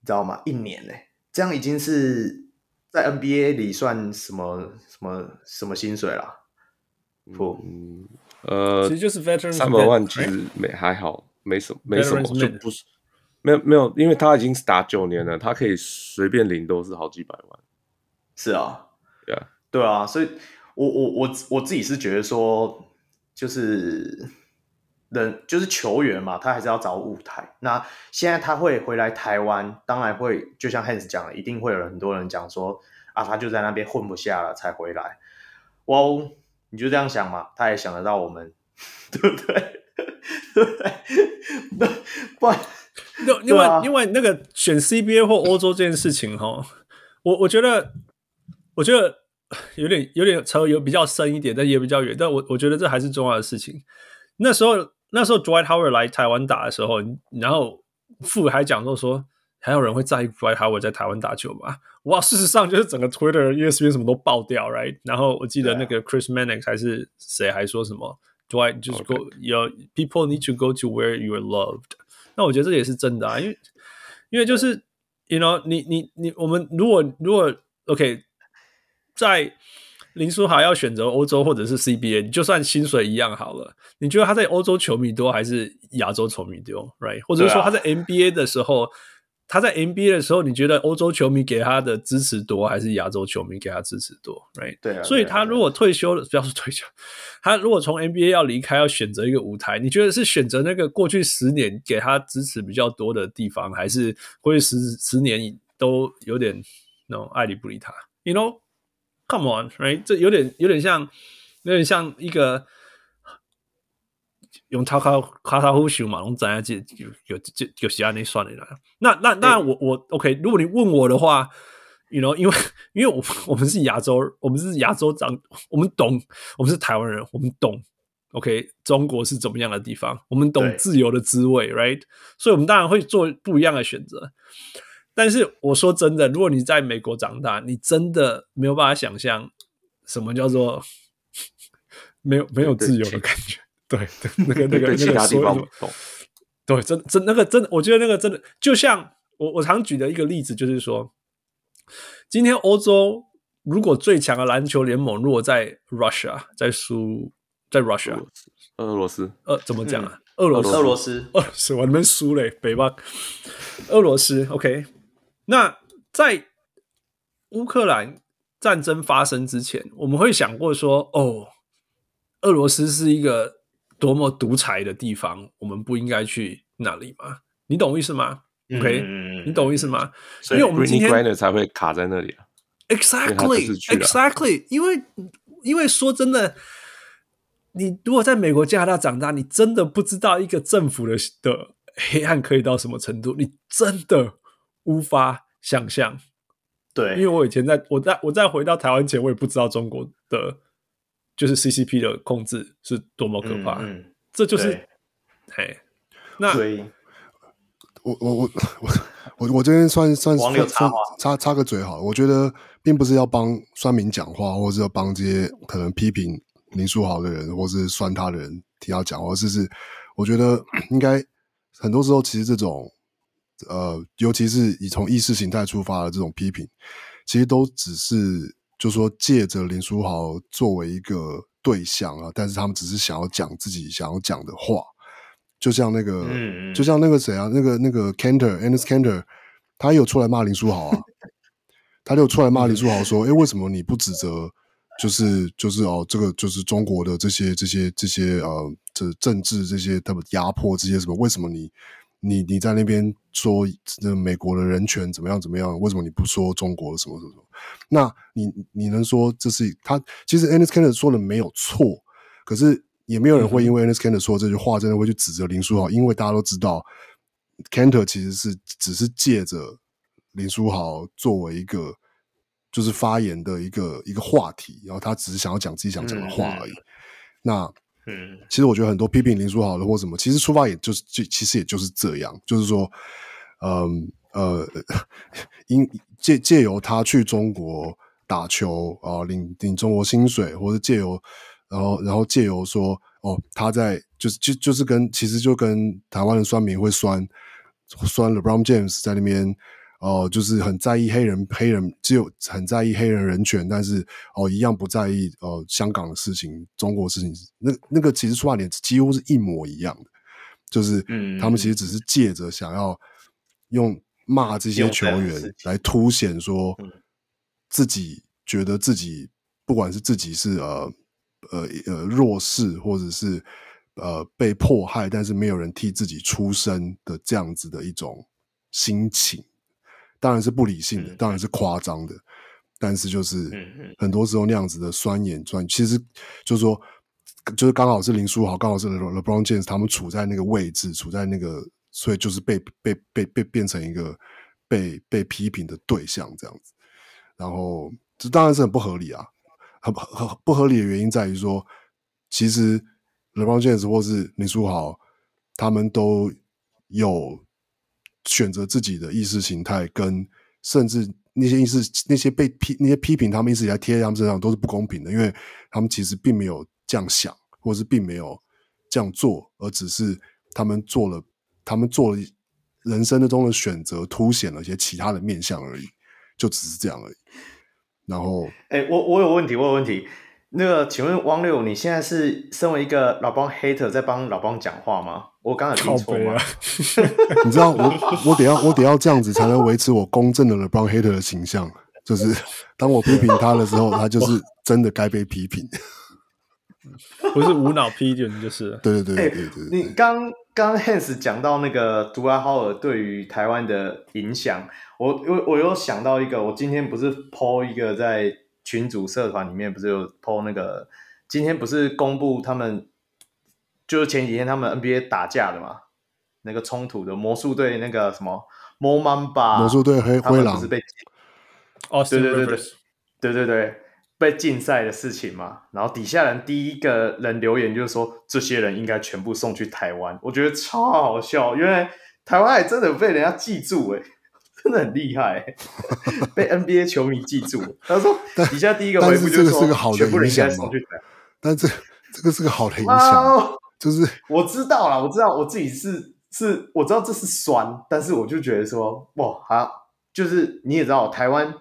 A: 你知道吗？一年呢，这样已经是在 NBA 里算什么什么什么薪水了？不。
G: 嗯呃，
C: 其实就是 veteran
G: 三百万，其实没还好，没什么，没什么，就不是没有没有，因为他已经是打九年了，他可以随便领都是好几百万。
A: 是啊，
G: 对啊，
A: 对啊，所以我我我我自己是觉得说，就是人就是球员嘛，他还是要找舞台。那现在他会回来台湾，当然会，就像 Hans 讲的，一定会有很多人讲说啊，他就在那边混不下了才回来。哇哦！你就这样想嘛，他也想得到我们，对不对？*laughs* 对不对？那 *laughs* 不然，
C: 因为、啊、因为那个选 CBA 或欧洲这件事情哈，我我觉得我觉得有点有点扯，有比较深一点，但也比较远。但我我觉得这还是重要的事情。那时候那时候 Dwight Howard 来台湾打的时候，然后傅还讲说说。还有人会在意 Dwight Howard 在台湾打球吗？哇，事实上就是整个 Twitter、ESPN 什么都爆掉，right？然后我记得那个 Chris Mannix 还是谁还说什么 Dwight 就是 go，有 people need to go to where you are loved。那我觉得这也是真的啊，因为因为就是 you know，你你你，我们如果如果 OK，在林书豪要选择欧洲或者是 CBA，你就算薪水一样好了，你觉得他在欧洲球迷多还是亚洲球迷多，right？或者是说他在 NBA 的时候？他在 NBA 的时候，你觉得欧洲球迷给他的支持多，还是亚洲球迷给他支持多？Right？
A: 对啊。
C: 所以他如果退休了，不要说退休，*laughs* 他如果从 NBA 要离开，要选择一个舞台，你觉得是选择那个过去十年给他支持比较多的地方，还是过去十十年都有点那种爱理不理他？You know？Come on，Right？这有点有点像，有点像一个。用他卡卡他呼秀嘛，拢知影这有有这有其他那算的啦。那那那我我 OK，如果你问我的话，you know，因为因为我我们是亚洲，我们是亚洲长，我们懂，我们是台湾人，我们懂 OK，中国是怎么样的地方，我们懂自由的滋味，right？所以，我们当然会做不一样的选择。但是我说真的，如果你在美国长大，你真的没有办法想象什么叫做 *laughs* 没有没有自由的感觉。对，那个 *laughs* 那个那个说的，对，真真那个真的，我觉得那个真的，就像我我常举的一个例子，就是说，今天欧洲如果最强的篮球联盟如果在 Russia，在输在 Russia，
G: 俄罗斯，
C: 呃，怎么讲啊？俄罗斯，
A: 俄罗斯，
C: 俄罗斯，我那边输嘞，北方，俄罗斯，OK，那在乌克兰战争发生之前，我们会想过说，哦，俄罗斯是一个多么独裁的地方，我们不应该去那里吗？你懂我意思吗？OK，、嗯、你懂我意思吗？
G: 所以
C: 因为我们今天
G: 才会卡在那里啊。
C: Exactly，Exactly，因为因为说真的，你如果在美国、加拿大长大，你真的不知道一个政府的的黑暗可以到什么程度，你真的无法想象。
A: 对，
C: 因为我以前在我在我在回到台湾前，我也不知道中国的就是 CCP 的控制是多么可怕。
A: 嗯，嗯
C: 这就是，哎，那
D: 我我我我我我这边算算
A: 插
D: 算插插个嘴好了，我觉得并不是要帮酸民讲话，或者是要帮这些可能批评林书豪的人，或是酸他的人替他讲话，而是是我觉得应该很多时候其实这种。呃，尤其是以从意识形态出发的这种批评，其实都只是就说借着林书豪作为一个对象啊，但是他们只是想要讲自己想要讲的话，就像那个，嗯、就像那个谁啊，那个那个 Cantor，Enes Kanter，他有出来骂林书豪啊，他就出来骂林书豪说，*laughs* 哎，为什么你不指责，就是就是哦，这个就是中国的这些这些这些呃，这政治这些他们压迫这些什么，为什么你？你你在那边说那美国的人权怎么样怎么样？为什么你不说中国的什么什么什么？那你你能说这是他？其实 Anis Kander 说的没有错，可是也没有人会因为 Anis Kander 说这句话，真的会去指责林书豪，因为大家都知道 Kanter 其实是只是借着林书豪作为一个就是发言的一个一个话题，然后他只是想要讲自己想讲的话而已。嗯、那。嗯，其实我觉得很多批评林书豪的或什么，其实出发也就是就其实也就是这样，就是说，嗯呃，*laughs* 因借借由他去中国打球啊，领领中国薪水，或者借由然后然后借由说哦，他在就是就就是跟其实就跟台湾的酸民会酸酸 LeBron James 在那边。哦、呃，就是很在意黑人，黑人只有很在意黑人人权，但是哦、呃，一样不在意呃香港的事情、中国的事情。那那个其实出发点几乎是一模一样的，就是嗯，他们其实只是借着想要用骂这些球员来凸显说自己觉得自己不管是自己是呃呃呃弱势，或者是呃被迫害，但是没有人替自己出声的这样子的一种心情。当然是不理性的，当然是夸张的，但是就是很多时候那样子的酸言酸语，其实就是说，就是刚好是林书豪，刚好是 LeBron James，他们处在那个位置，处在那个，所以就是被被被被变成一个被被批评的对象这样子。然后这当然是很不合理啊，很很不合理的原因在于说，其实 LeBron James 或是林书豪，他们都有。选择自己的意识形态，跟甚至那些意识那些被批那些批评他们一直在贴在他们身上都是不公平的，因为他们其实并没有这样想，或者是并没有这样做，而只是他们做了他们做了人生的中的选择，凸显了一些其他的面相而已，就只是这样而已。然后，
A: 哎、我我有问题，我有问题。那个，请问汪六，你现在是身为一个老帮 hater 在帮老帮讲话吗？我刚才听错吗？*laughs*
D: 你知道我我得要我得要这样子才能维持我公正的老帮 hater 的形象，就是当我批评他的时候，他就 *laughs* 是真的该被批评，
C: 不是无脑批评就是。
D: 对对对对对。
A: 你刚刚 Hans 讲到那个杜兰豪尔对于台湾的影响，我我我又想到一个，我今天不是 po 一个在。群组社团里面不是有 po 那个，今天不是公布他们，就是前几天他们 NBA 打架的嘛，那个冲突的魔术队那个什么 Mo Bamba
D: 魔术队黑灰狼
A: 是被哦，对对对对对对对被禁赛的事情嘛，然后底下人第一个人留言就是说，这些人应该全部送去台湾，我觉得超好笑，因为台湾还真的被人家记住哎、欸。*laughs* 真的很厉害、欸，*laughs* 被 NBA 球迷记住。他说底下第一个回复就是说，全部人应该送去台。
D: 但这这个是个好的影响，就是
A: 我知道啦，我知道我自己是是，我知道这是酸，但是我就觉得说，哇，好，就是你也知道，台湾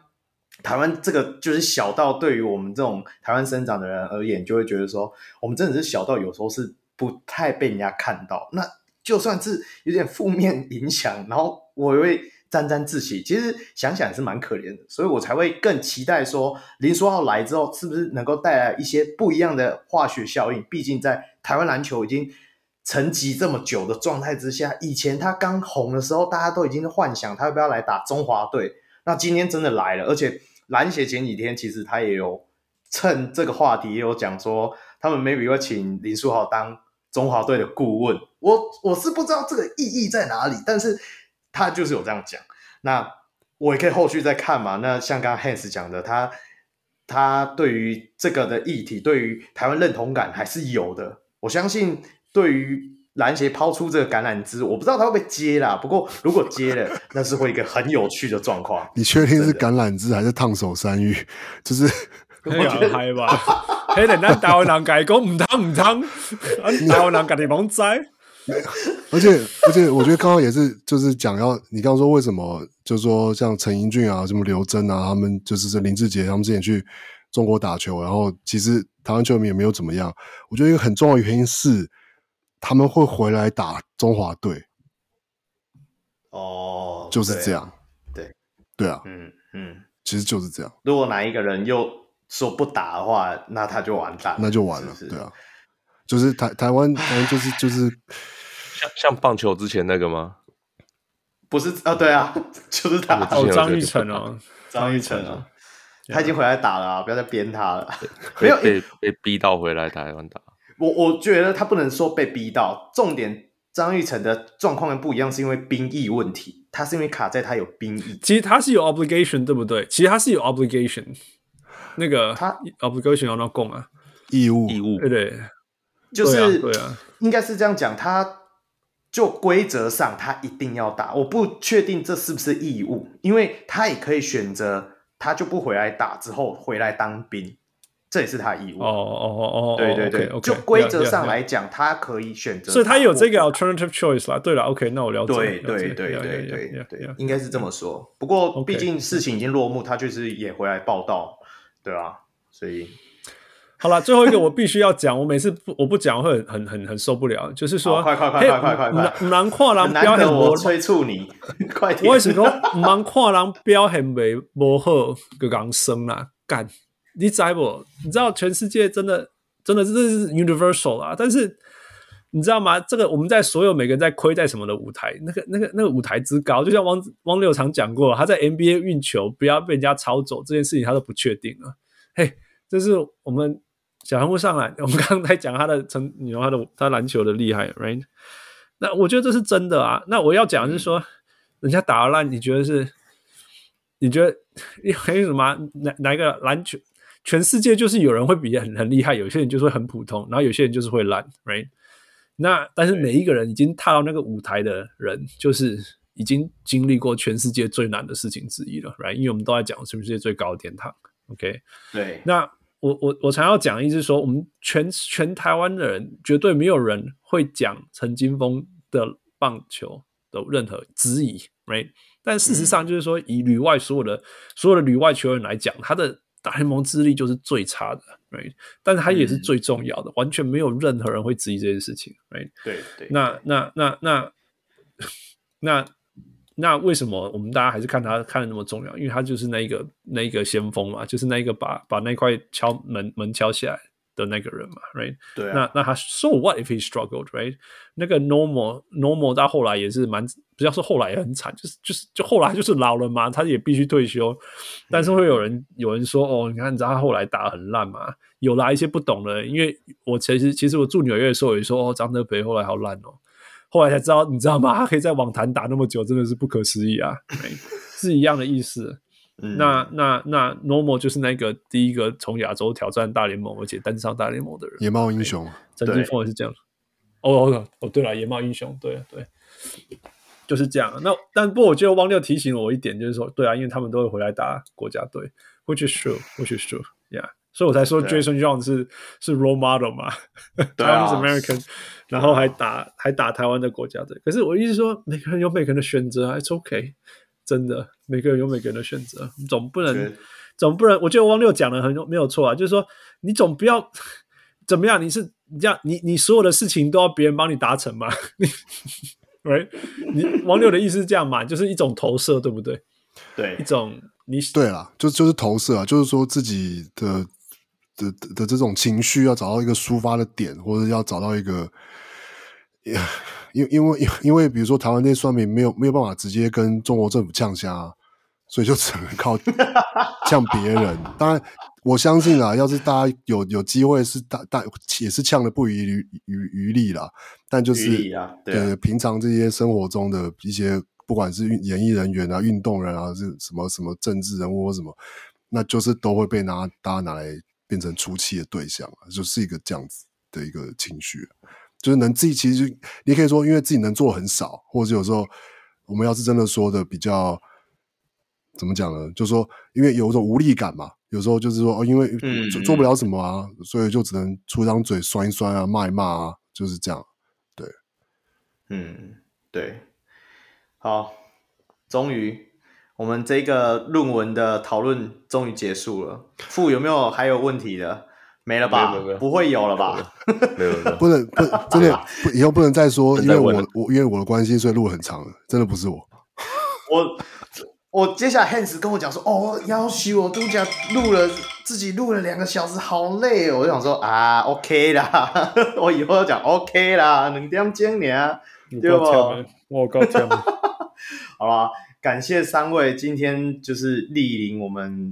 A: 台湾这个就是小到对于我们这种台湾生长的人而言，就会觉得说，我们真的是小到有时候是不太被人家看到。那就算是有点负面影响，然后我会。沾沾自喜，其实想想也是蛮可怜的，所以我才会更期待说林书豪来之后，是不是能够带来一些不一样的化学效应？毕竟在台湾篮球已经沉寂这么久的状态之下，以前他刚红的时候，大家都已经幻想他要不要来打中华队，那今天真的来了，而且篮协前几天其实他也有趁这个话题也有讲说，他们 maybe 会请林书豪当。中华队的顾问，我我是不知道这个意义在哪里，但是他就是有这样讲。那我也可以后续再看嘛。那像刚刚 Hans 讲的，他他对于这个的议题，对于台湾认同感还是有的。我相信，对于篮协抛出这个橄榄枝，我不知道他会不会接啦。不过如果接了，*laughs* 那是会一个很有趣的状况。
D: 你确定是橄榄枝还是烫手山芋？就是。
C: 我觉得嗨吧，嘿，人家台湾人改讲唔烫唔烫，台湾人家己蒙栽。*laughs*
D: 而且而且，我觉得刚刚也是，就是讲要你刚刚说为什么，就是说像陈英俊啊，什么刘真啊，他们就是这林志杰他们之前去中国打球，然后其实台湾球迷也没有怎么样。我觉得一个很重要的原因是他们会回来打中华队。
A: 哦，
D: 就是这样。
A: 对
D: 对啊，
A: 嗯嗯，
D: 其实就是这样。
A: 如果哪一个人又说不打的话，那他就完蛋，
D: 那就完了。
A: 是是
D: 对啊，就是台台湾，台湾就是就是
G: 像像棒球之前那个吗？
A: 不是啊，对啊，*laughs* 就是他
C: 哦，*laughs* 张玉成哦，
A: 张玉成哦，他已经回来打了，啊，不要再编他了。
G: 没有被被逼到回来台湾打。*laughs*
A: 我我觉得他不能说被逼到，重点张玉成的状况不一样，是因为兵役问题，他是因为卡在他有兵役。
C: 其实他是有 obligation，对不对？其实他是有 obligation。那个他 obligation 要那供啊，
D: 义务
G: 义务，
C: 对对，
A: 就是
C: 对啊，
A: 应该是这样讲。他就规则上他一定要打，我不确定这是不是义务，因为他也可以选择，他就不回来打，之后回来当兵，这也是他义务。
C: 哦哦哦哦，
A: 对对对，就规则上来讲，他可以选择，
C: 所以他有这个 alternative choice 啦。对了，OK，那我了解。
A: 对对对对对对，应该是这么说。不过毕竟事情已经落幕，他就是也回来报道。对啊，所以
C: 好了，最后一个我必须要讲，我每次不我不讲会很很很受不了，就是说，
A: 快快快快快快快，
C: 难跨栏标很
A: 我催促你，快点！
C: 我为什么说难跨栏标很为不好个刚生啦？干，你知不？你知道全世界真的真的这是 universal 啊，但是你知道吗？这个我们在所有每个人在亏在什么的舞台，那个那个那个舞台之高，就像汪汪六常讲过，他在 NBA 运球不要被人家抄走这件事情，他都不确定了。嘿，这是我们。小人物上来，我们刚刚在讲他的成，你说他的他篮球的厉害，right？那我觉得这是真的啊。那我要讲的是说，人家打烂，你觉得是？你觉得还有什么？哪哪一个篮球？全世界就是有人会比很很厉害，有些人就是会很普通，然后有些人就是会烂，right？那但是每一个人已经踏到那个舞台的人，就是已经经历过全世界最难的事情之一了，right？因为我们都在讲全世界最高的天堂，OK？
A: 对，
C: 那。我我我常要讲的意思是说，我们全全台湾的人绝对没有人会讲陈金峰的棒球的任何质疑，right？但事实上就是说，以旅外所有的所有的旅外球员来讲，他的大联盟资历就是最差的，right？但是他也是最重要的，嗯、完全没有任何人会质疑这件事情，right？
A: 对对，
C: 那那那那那。*laughs* 那那为什么我们大家还是看他看的那么重要？因为他就是那一个那一个先锋嘛，就是那一个把把那块敲门门敲起来的那个人嘛，right？
A: 对啊。
C: 那那他 so what if he struggled，right？那个 normal normal 到后来也是蛮，不要说后来也很惨，就是就是就后来就是老了嘛，他也必须退休。但是会有人有人说哦，你看你知道他后来打得很烂嘛？有来一些不懂的，因为我其实其实我住纽约的时候也说哦，张德培后来好烂哦。后来才知道，你知道吗？他可以在网坛打那么久，真的是不可思议啊！*laughs* 是一样的意思。嗯、那那那 Normal 就是那个第一个从亚洲挑战大联盟，而且登上大联盟的人。
D: 野猫英雄，
C: 陈金峰也是这样。哦哦哦，对了，野猫英雄，对对，就是这样。那但不过，我觉得汪六提醒了我一点，就是说，对啊，因为他们都会回来打国家队，which is true，which is true，yeah。所以我才说 Jason John 是是 role model 嘛，*laughs* 台湾是 American，然后还打还打台湾的国家队。可是我意思说，每个人有每个人的选择，It's OK，真的，每个人有每个人的选择，总不能总不能。我觉得汪六讲的很没有错啊，就是说你总不要怎么样，你是你这样，你你所有的事情都要别人帮你达成嘛？*laughs* 你，right？你网友的意思是这样嘛，就是一种投射，对不对？
A: 对
C: 一，种你
D: 对啦，就就是投射啊，就是说自己的的的的这种情绪要找到一个抒发的点，或者要找到一个，因因为因因为比如说台湾那些算命没有没有办法直接跟中国政府呛虾，所以就只能靠 *laughs* 呛别人。当然，我相信啊，要是大家有有机会是大大也是呛的不遗余余余力啦，但就是
A: 对，啊对啊，
D: 平常这些生活中的一些。不管是演艺人员啊、运动人啊，是什么什么政治人物或什么，那就是都会被拿大家拿来变成出气的对象啊，就是一个这样子的一个情绪，就是能自己其实你可以说，因为自己能做很少，或者有时候我们要是真的说的比较怎么讲呢？就是说，因为有一种无力感嘛，有时候就是说，哦，因为做做不了什么啊，所以就只能出张嘴酸一酸啊、骂一骂啊，就是这样。对，
A: 嗯，对。好，终于我们这个论文的讨论终于结束了。傅有没有还有问题的？没了吧？不会有了吧？
G: 没有，没有，*laughs*
D: 不能不真的不 *laughs* 以后不能再说，因为我我因为我的关系，所以录很长了。真的不是我。
A: 我我接下来 Hans 跟我讲说，哦，要许我度假录了自己录了两个小时，好累哦。我就想说啊，OK 啦，*laughs* 我以后要讲 OK 啦，两点钟呢，对不？
C: 我靠天！
A: 好吧，感谢三位今天就是莅临我们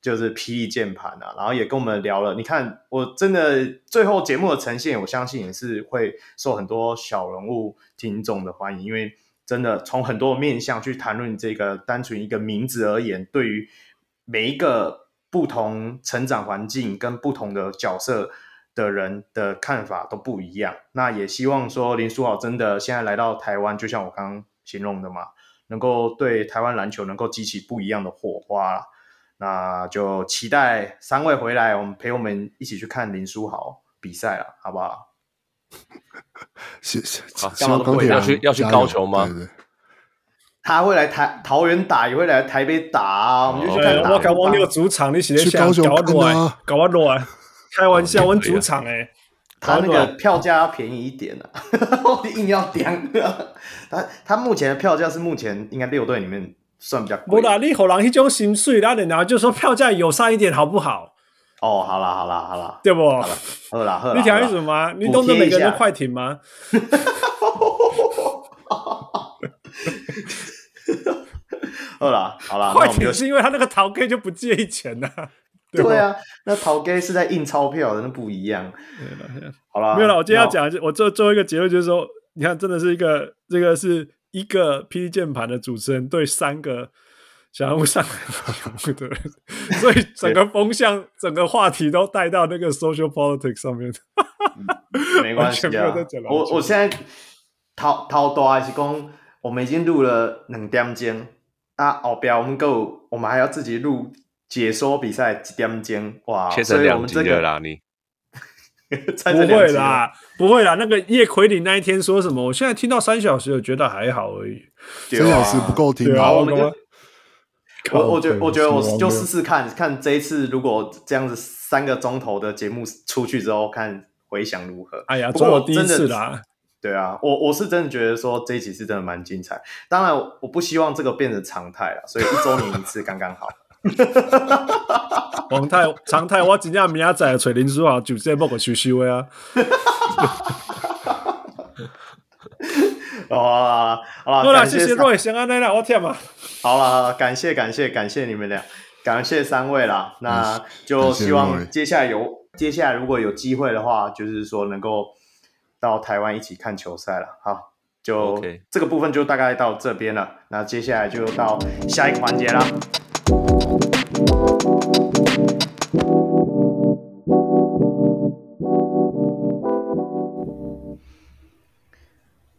A: 就是霹雳键盘啊，然后也跟我们聊了。你看，我真的最后节目的呈现，我相信也是会受很多小人物听众的欢迎，因为真的从很多面向去谈论这个单纯一个名字而言，对于每一个不同成长环境跟不同的角色的人的看法都不一样。那也希望说林书豪真的现在来到台湾，就像我刚刚形容的嘛，能够对台湾篮球能够激起不一样的火花，那就期待三位回来，我们陪我们一起去看林书豪比赛了，好不好？*laughs*
D: 谢谢。
G: 好，希望可以要去要去高雄吗？对对对，
A: 他会来台桃园打，也会来台北打啊，我们就去看打。
C: 我搞忘那个主场，你写的想搞我乱，搞我乱，开玩笑，我主场哎。
A: 他那个票价要便宜一点啊，*laughs* 我硬要点。他他目前的票价是目前应该六队里面算比较贵。
C: 不啦，你好人一种心碎，然后然后就说票价友善一点好不好？
A: 哦，好啦好啦好啦，
C: 对不？
A: 好啦好啦好啦，
C: 你讲意思吗？你懂得每个人都快艇吗？
A: 好 *laughs* 啦好啦，*laughs*
C: 快艇是因为他那个桃 K 就不介意钱呐。
A: 对，对啊，那陶给是在印钞票的，那不一样。好了，
C: 没有了。我今天要讲，我最最后一个结论就是说，你看，真的是一个这个是一个霹雳键盘的主持人对三个小人物上来的人，*laughs* 所以整个风向、整个话题都带到那个 social politics 上面。
A: 没关系啊，我我现在头头大还是讲，我们已经录了两点钟啊，后边我们够，我们还要自己录。解说比赛几点钟？哇，
G: 切成两集了啦，你
C: 不会啦，不会啦。那个叶奎林那一天说什么？我现在听到三小时，我觉得还好而已。
D: 三小时不够听啊！
A: 我我我觉得我觉得我就试试看看这一次如果这样子三个钟头的节目出去之后，看回响如何。
C: 哎呀，不过我第一次啦。
A: 对啊，我我是真的觉得说这一集是真的蛮精彩。当然，我不希望这个变成常态了，所以一周年一次刚刚好。*laughs*
C: 常态常态，我真正明仔载找林书豪就这么个收收的啊！
A: 好 *laughs* 啦好啦，
C: 好了，谢谢各位，先安内啦，我天嘛！
A: 好了，感谢感谢感谢你们俩，感谢三位啦。那就希望接下来有接下来如果有机会的话，就是说能够到台湾一起看球赛了。好，就这个部分就大概到这边了。那接下来就到下一个环节啦。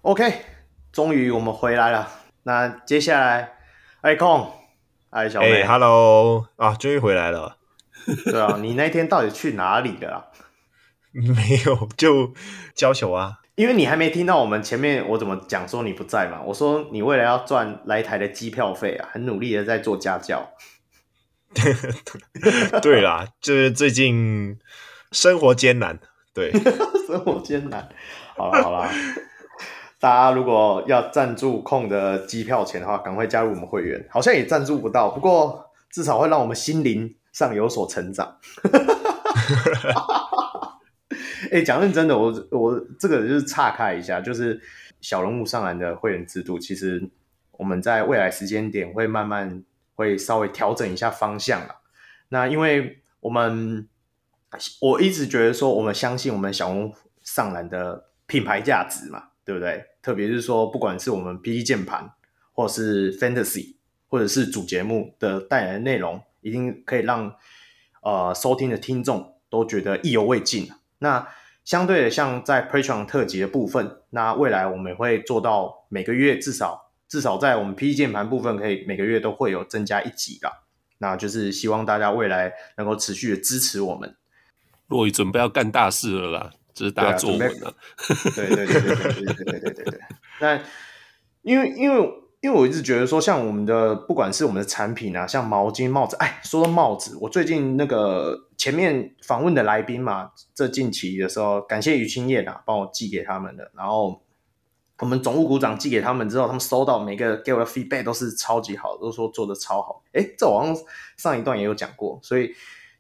A: OK，终于我们回来了。那接下来，艾空，艾小妹、
E: hey,，Hello 啊，终于回来了。
A: 对啊，你那天到底去哪里了？*laughs*
E: 没有，就教球啊。
A: 因为你还没听到我们前面我怎么讲说你不在嘛。我说你为了要赚来台的机票费啊，很努力的在做家教。*laughs*
E: 对啦，就是最近生活艰难。对，*laughs*
A: 生活艰难。好了好了。大家如果要赞助控的机票钱的话，赶快加入我们会员。好像也赞助不到，不过至少会让我们心灵上有所成长。*laughs* 哎、讲认真的，我我这个就是岔开一下，就是小人物上篮的会员制度，其实我们在未来时间点会慢慢会稍微调整一下方向了。那因为我们我一直觉得说，我们相信我们小人物上篮的品牌价值嘛，对不对？特别是说，不管是我们 PD 键盘，或是 Fantasy，或者是主节目的带来的内容，一定可以让呃收听的听众都觉得意犹未尽。那相对的，像在 Patreon 特辑的部分，那未来我们也会做到每个月至少至少在我们 PD 键盘部分，可以每个月都会有增加一集的。那就是希望大家未来能够持续的支持我们。
B: 若雨准备要干大事了啦，这、就是大家作文了。*laughs*
A: 对对对对对对对对对对对。那因为因为。因为我一直觉得说，像我们的不管是我们的产品啊，像毛巾、帽子，哎，说到帽子，我最近那个前面访问的来宾嘛，这近期的时候，感谢于青叶啊，帮我寄给他们的。然后我们总务股长寄给他们之后，他们收到每个给我的 feedback 都是超级好，都说做的超好。哎，这我好像上一段也有讲过，所以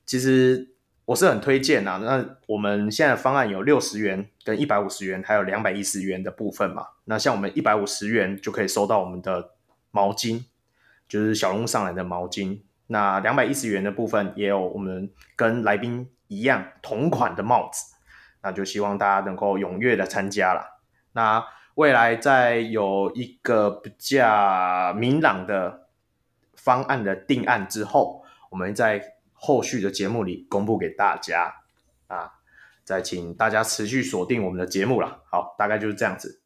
A: 其实。我是很推荐啊，那我们现在方案有六十元、跟一百五十元，还有两百一十元的部分嘛。那像我们一百五十元就可以收到我们的毛巾，就是小龙上来的毛巾。那两百一十元的部分也有我们跟来宾一样同款的帽子。那就希望大家能够踊跃的参加啦。那未来再有一个比较明朗的方案的定案之后，我们再。后续的节目里公布给大家啊，再请大家持续锁定我们的节目了。好，大概就是这样子。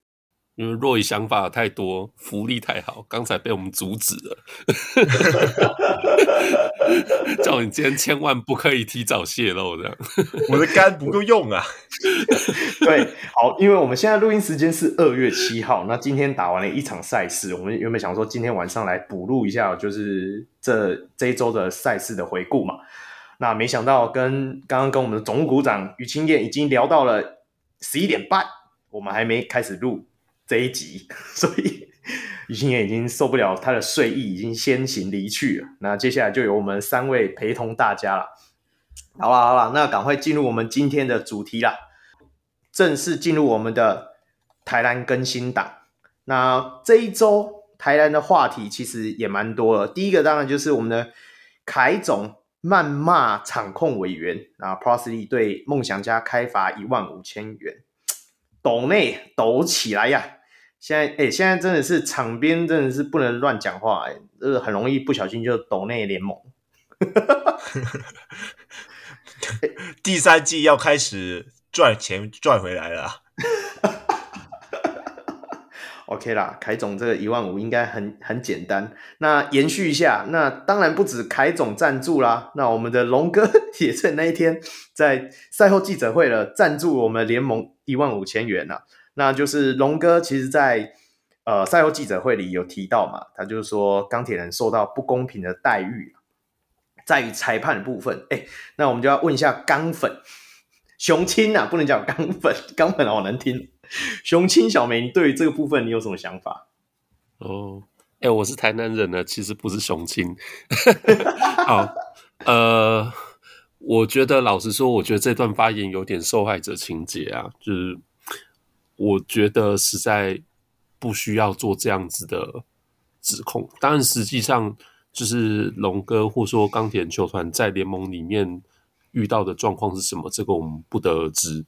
B: 因为若以想法太多，福利太好，刚才被我们阻止了。*laughs* 叫你今天千万不可以提早泄露，这样 *laughs*
E: 我的肝不够用啊。*laughs*
A: 对，好，因为我们现在录音时间是二月七号，那今天打完了一场赛事，我们原本想说今天晚上来补录一下，就是这这一周的赛事的回顾嘛。那没想到跟刚刚跟我们的总务股长于清燕已经聊到了十一点半，我们还没开始录。这一集，*laughs* 所以于青燕已经受不了他的睡意，已经先行离去了。那接下来就由我们三位陪同大家了。好了好了，那赶快进入我们今天的主题啦，正式进入我们的台南更新档。那这一周台南的话题其实也蛮多了。第一个当然就是我们的凯总谩骂场控委员，啊，Prosy 对梦想家开罚一万五千元。抖内抖起来呀！现在哎、欸，现在真的是场边真的是不能乱讲话哎，这个很容易不小心就抖内联盟。*laughs*
E: 第三季要开始赚钱赚回来了。*laughs*
A: OK 啦，凯总这个一万五应该很很简单。那延续一下，那当然不止凯总赞助啦。那我们的龙哥 *laughs* 也在那一天在赛后记者会了，赞助我们联盟一万五千元啊。那就是龙哥其实在呃赛后记者会里有提到嘛，他就是说钢铁人受到不公平的待遇，在于裁判的部分。哎，那我们就要问一下钢粉雄青啊，不能讲钢粉，钢粉好难听。*laughs* 雄青小梅，你对于这个部分你有什么想法？
B: 哦，哎、我是台南人呢，其实不是雄青。*laughs* 好，呃，我觉得老实说，我觉得这段发言有点受害者情节啊，就是我觉得实在不需要做这样子的指控。当然，实际上就是龙哥或说钢铁球团在联盟里面遇到的状况是什么，这个我们不得而知。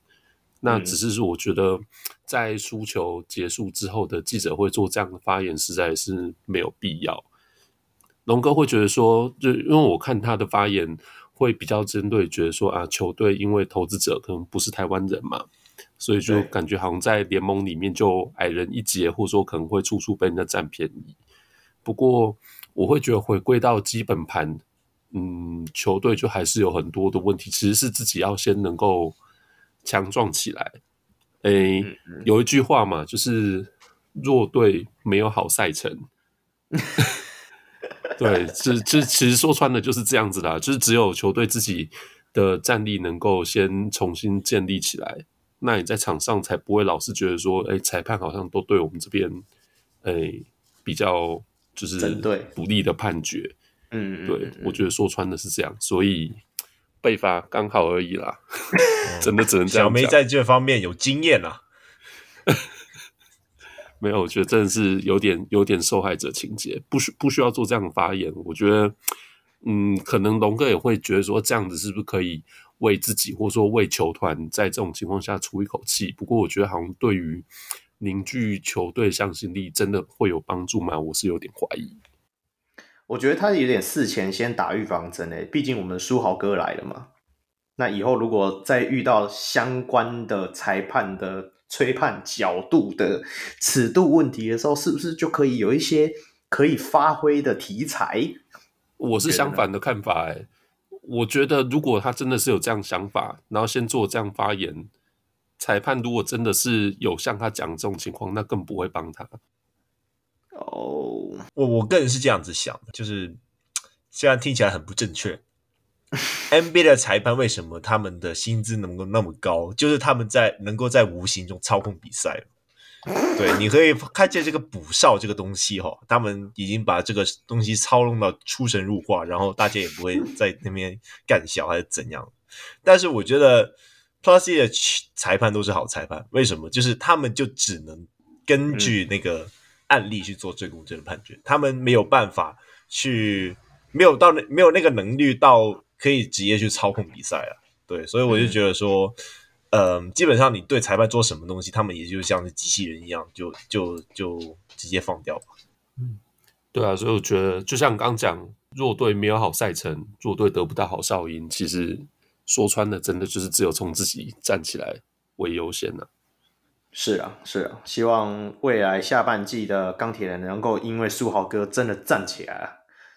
B: 那只是说，我觉得在输球结束之后的记者会做这样的发言，实在是没有必要。龙哥会觉得说，就因为我看他的发言会比较针对，觉得说啊，球队因为投资者可能不是台湾人嘛，所以就感觉好像在联盟里面就矮人一截，或者说可能会处处被人家占便宜。不过我会觉得回归到基本盘，嗯，球队就还是有很多的问题，其实是自己要先能够。强壮起来，诶、有一句话嘛，就是弱队没有好赛程。*laughs* 对，这这其实说穿了就是这样子啦，就是只有球队自己的战力能够先重新建立起来，那你在场上才不会老是觉得说，哎，裁判好像都对我们这边，哎，比较就是不利的判决。
A: 嗯，
B: 对，我觉得说穿的是这样，所以被罚刚好而已啦，真的只能这样讲。
E: 小梅在这方面有经验啊。*laughs*
B: 没有，我觉得真的是有点有点受害者情节，不需不需要做这样的发言。我觉得，嗯，可能龙哥也会觉得说，这样子是不是可以为自己或者说为球团在这种情况下出一口气？不过，我觉得好像对于凝聚球队向心力，真的会有帮助吗？我是有点怀疑。
A: 我觉得他有点事前先打预防针诶，毕竟我们书豪哥来了嘛。那以后如果再遇到相关的裁判的吹判角度的尺度问题的时候，是不是就可以有一些可以发挥的题材？
B: 我是相反的看法诶，我觉得如果他真的是有这样想法，然后先做这样发言，裁判如果真的是有像他讲这种情况，那更不会帮他。
A: 哦，
E: 我我个人是这样子想的，就是 *tsk* 虽然听起来很不正确，NBA 的裁判为什么他们的薪资能够那么高？就是他们在能够在无形中操控比赛。对，你可以看见这个补哨这个东西哈，他们已经把这个东西操弄到出神入化，然后大家也不会在那边干笑还是怎样。但是我觉得 Plus E 的裁判都是好裁判，为什么？就是他们就只能根据那个。案例去做最公正的判决，他们没有办法去，没有到那没有那个能力到可以直接去操控比赛啊。对，所以我就觉得说，嗯、基本上你对裁判做什么东西，他们也就像是机器人一样，就就就直接放掉吧。
B: 嗯，对啊，所以我觉得就像刚讲，弱队没有好赛程，弱队得不到好哨音，其实说穿了，真的就是只有从自己站起来为优先了、
A: 是啊，是啊，希望未来下半季的钢铁人能够因为书豪哥真的站起来啊！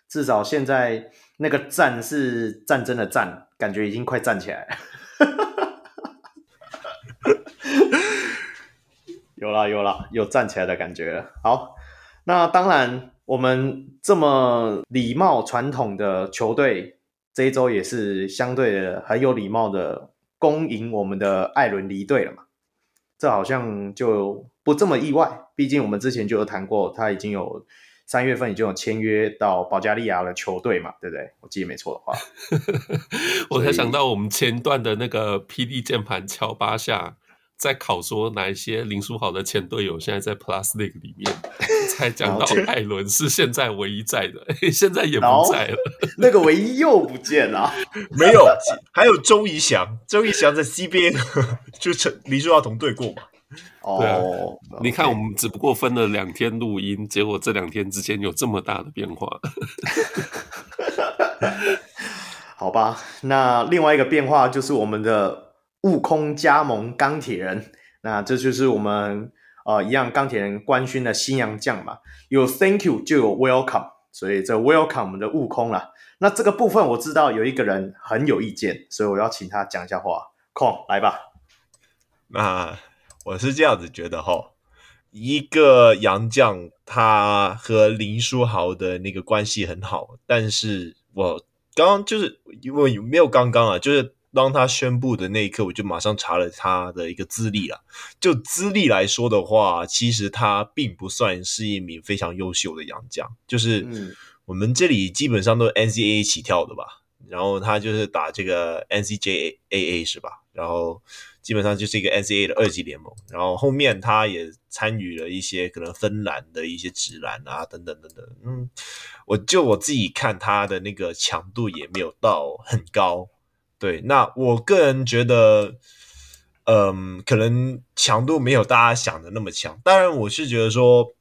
A: 至少现在那个站是战争的站，感觉已经快站起来了。*laughs* 有啦有啦，有站起来的感觉了。好，那当然，我们这么礼貌传统的球队，这一周也是相对的很有礼貌的恭迎我们的艾伦离队了嘛。这好像就不这么意外，毕竟我们之前就有谈过，他已经有三月份已经有签约到保加利亚的球队嘛，对不对？我记得没错的话，*laughs*
B: 我才想到我们前段的那个 PD 键盘乔巴夏在考说哪一些林书豪的前队友现在在 Plus League 里面，才讲到艾伦是现在唯一在的，*laughs* 现在也不在了，*laughs*
A: 那个唯一又不见了，
E: 没有，还有周怡翔，周怡翔在 CBA *laughs* 就成林书豪同队过嘛？
A: 哦.
B: 你看我们只不过分了两天录音，结果这两天之间有这么大的变化，
A: 好吧？那另外一个变化就是我们的。悟空加盟钢铁人，那这就是我们呃一样钢铁人官宣的新洋将嘛。有 Thank you 就有 Welcome，所以这 Welcome 我们的悟空啦。那这个部分我知道有一个人很有意见，所以我要请他讲一下话。空来吧。
E: 那我是这样子觉得哈，一个洋将他和林书豪的那个关系很好，但是我刚刚就是因为没有刚刚啊，就是。当他宣布的那一刻，我就马上查了他的一个资历啊。就资历来说的话，其实他并不算是一名非常优秀的洋将。就是我们这里基本上都是 NCAA 起跳的吧，然后他就是打这个 NCJAA 是吧？然后基本上就是一个 NCAA 的二级联盟。然后后面他也参与了一些可能芬兰的一些指篮啊等等等等。嗯，我就我自己看他的那个强度也没有到很高。对，那我个人觉得，嗯，可能强度没有大家想的那么强。当然，我是觉得说，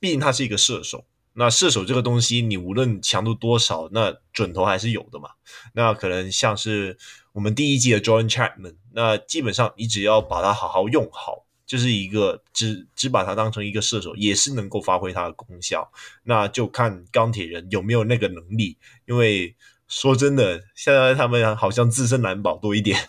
E: 毕竟他是一个射手，那射手这个东西，你无论强度多少，那准头还是有的嘛。那可能像是我们第一季的 Jordan Chapman，那基本上你只要把它好好用好，就是一个只只把它当成一个射手，也是能够发挥它的功效。那就看钢铁人有没有那个能力，因为。说真的，现在他们好像自身难保多一点。*laughs*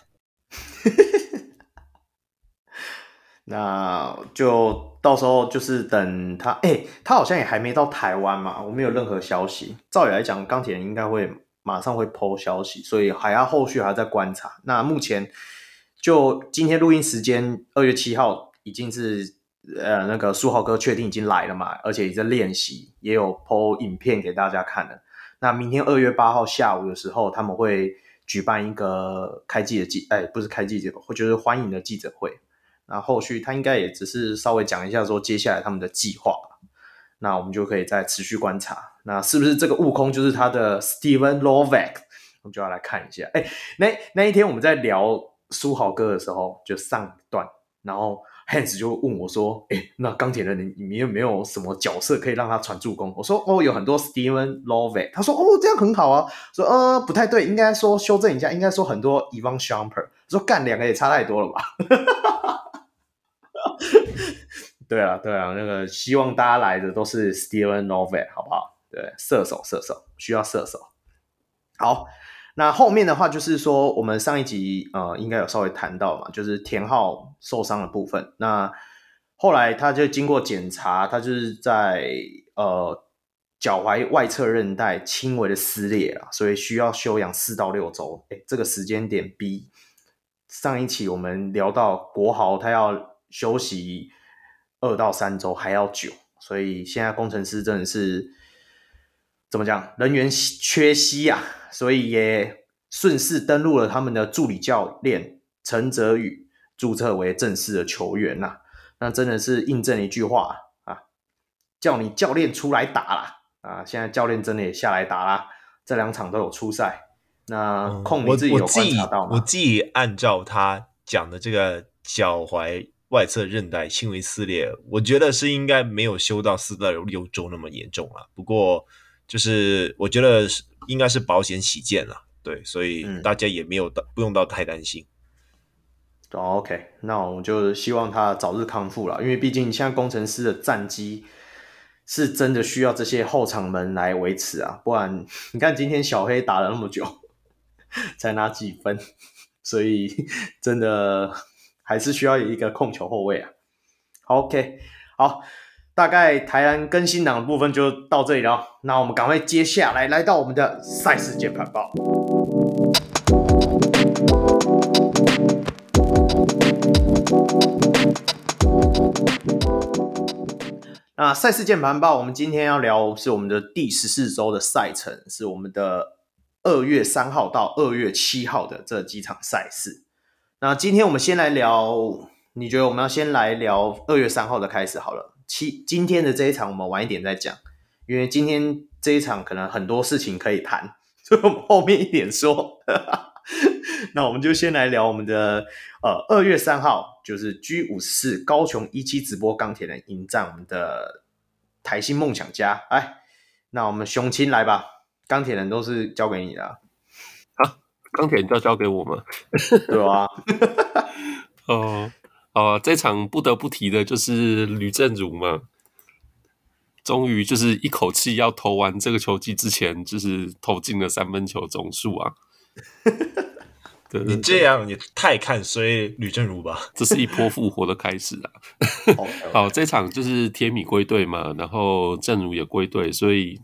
A: 那就到时候就是等他，哎、他好像也还没到台湾嘛，我没有任何消息。照理来讲，钢铁人应该会马上会 po 消息，所以还要后续还要再观察。那目前就今天录音时间，二月七号已经是呃那个书豪哥确定已经来了嘛，而且也在练习，也有 po 影片给大家看了。那明天二月八号下午的时候，他们会举办一个开记的记，哎，不是开记者会，就是欢迎的记者会。那后续他应该也只是稍微讲一下说接下来他们的计划。那我们就可以再持续观察，那是不是这个悟空就是他的 Steven Lovec？我们就要来看一下。哎，那那一天我们在聊书豪哥的时候，就上段，然后 Hans 就问我说：“哎，那钢铁人里里面有没有什么角色可以让他传助攻？”我说：“哦，有很多 Steven Lovec。”他说：“哦，这样很好啊。”说：“呃，不太对，应该说修正一下，应该说很多 Ivan Shumpert。”说：“干两个也差太多了吧？” *laughs* 对啊，对啊，那个希望大家来的都是 Steven Lovec，好不好？对，射手，射手需要射手。好，那后面的话就是说，我们上一集呃应该有稍微谈到嘛，就是田浩受伤的部分。那后来他就经过检查，他就是在呃脚踝外侧韧带轻微的撕裂了，所以需要休养四到六周。哎，这个时间点比上一期我们聊到国豪他要休息。二到三周还要久，所以现在工程师真的是怎么讲，人员缺席啊，所以也顺势登录了他们的助理教练陈泽宇，注册为正式的球员呐、啊。那真的是印证一句话啊，叫你教练出来打啦啊！现在教练真的也下来打啦，这两场都有出赛。那控你自己有观察到吗？
E: 我自己按照他讲的这个脚踝。外侧韧带轻微撕裂，我觉得是应该没有修到四到六周那么严重了。不过，就是我觉得应该是保险起见了，对，所以大家也没有到、嗯、不用到太担心。
A: OK，那我们就希望他早日康复了，因为毕竟现在工程师的战机是真的需要这些后场门来维持啊，不然你看今天小黑打了那么久 *laughs* 才拿几分，所以真的。还是需要有一个控球后卫啊。OK，好，大概台湾更新档的部分就到这里了。那我们赶快接下来来到我们的赛事键盘报。那赛事键盘报，我们今天要聊是我们的第十四周的赛程，是我们的二月三号到二月七号的这几场赛事。那今天我们先来聊，你觉得我们要先来聊二月三号的开始好了。七今天的这一场我们晚一点再讲，因为今天这一场可能很多事情可以谈，所以我们后面一点说。*laughs* 那我们就先来聊我们的呃二月三号，就是 G 五四高雄一期直播钢铁人迎战我们的台新梦想家。哎，那我们雄青来吧，钢铁人都是交给你的。
B: 钢铁就要交给我们，*laughs*
A: 对啊。*laughs*
B: 哦哦，这场不得不提的就是吕正儒嘛，终于就是一口气要投完这个球季之前，就是投进了三分球总数啊。*laughs*
E: 对对对，你这样也太看衰吕正儒吧？
B: 这是一波复活的开始啊。*laughs* 好，这场就是铁米归队嘛，然后正儒也归队，所以。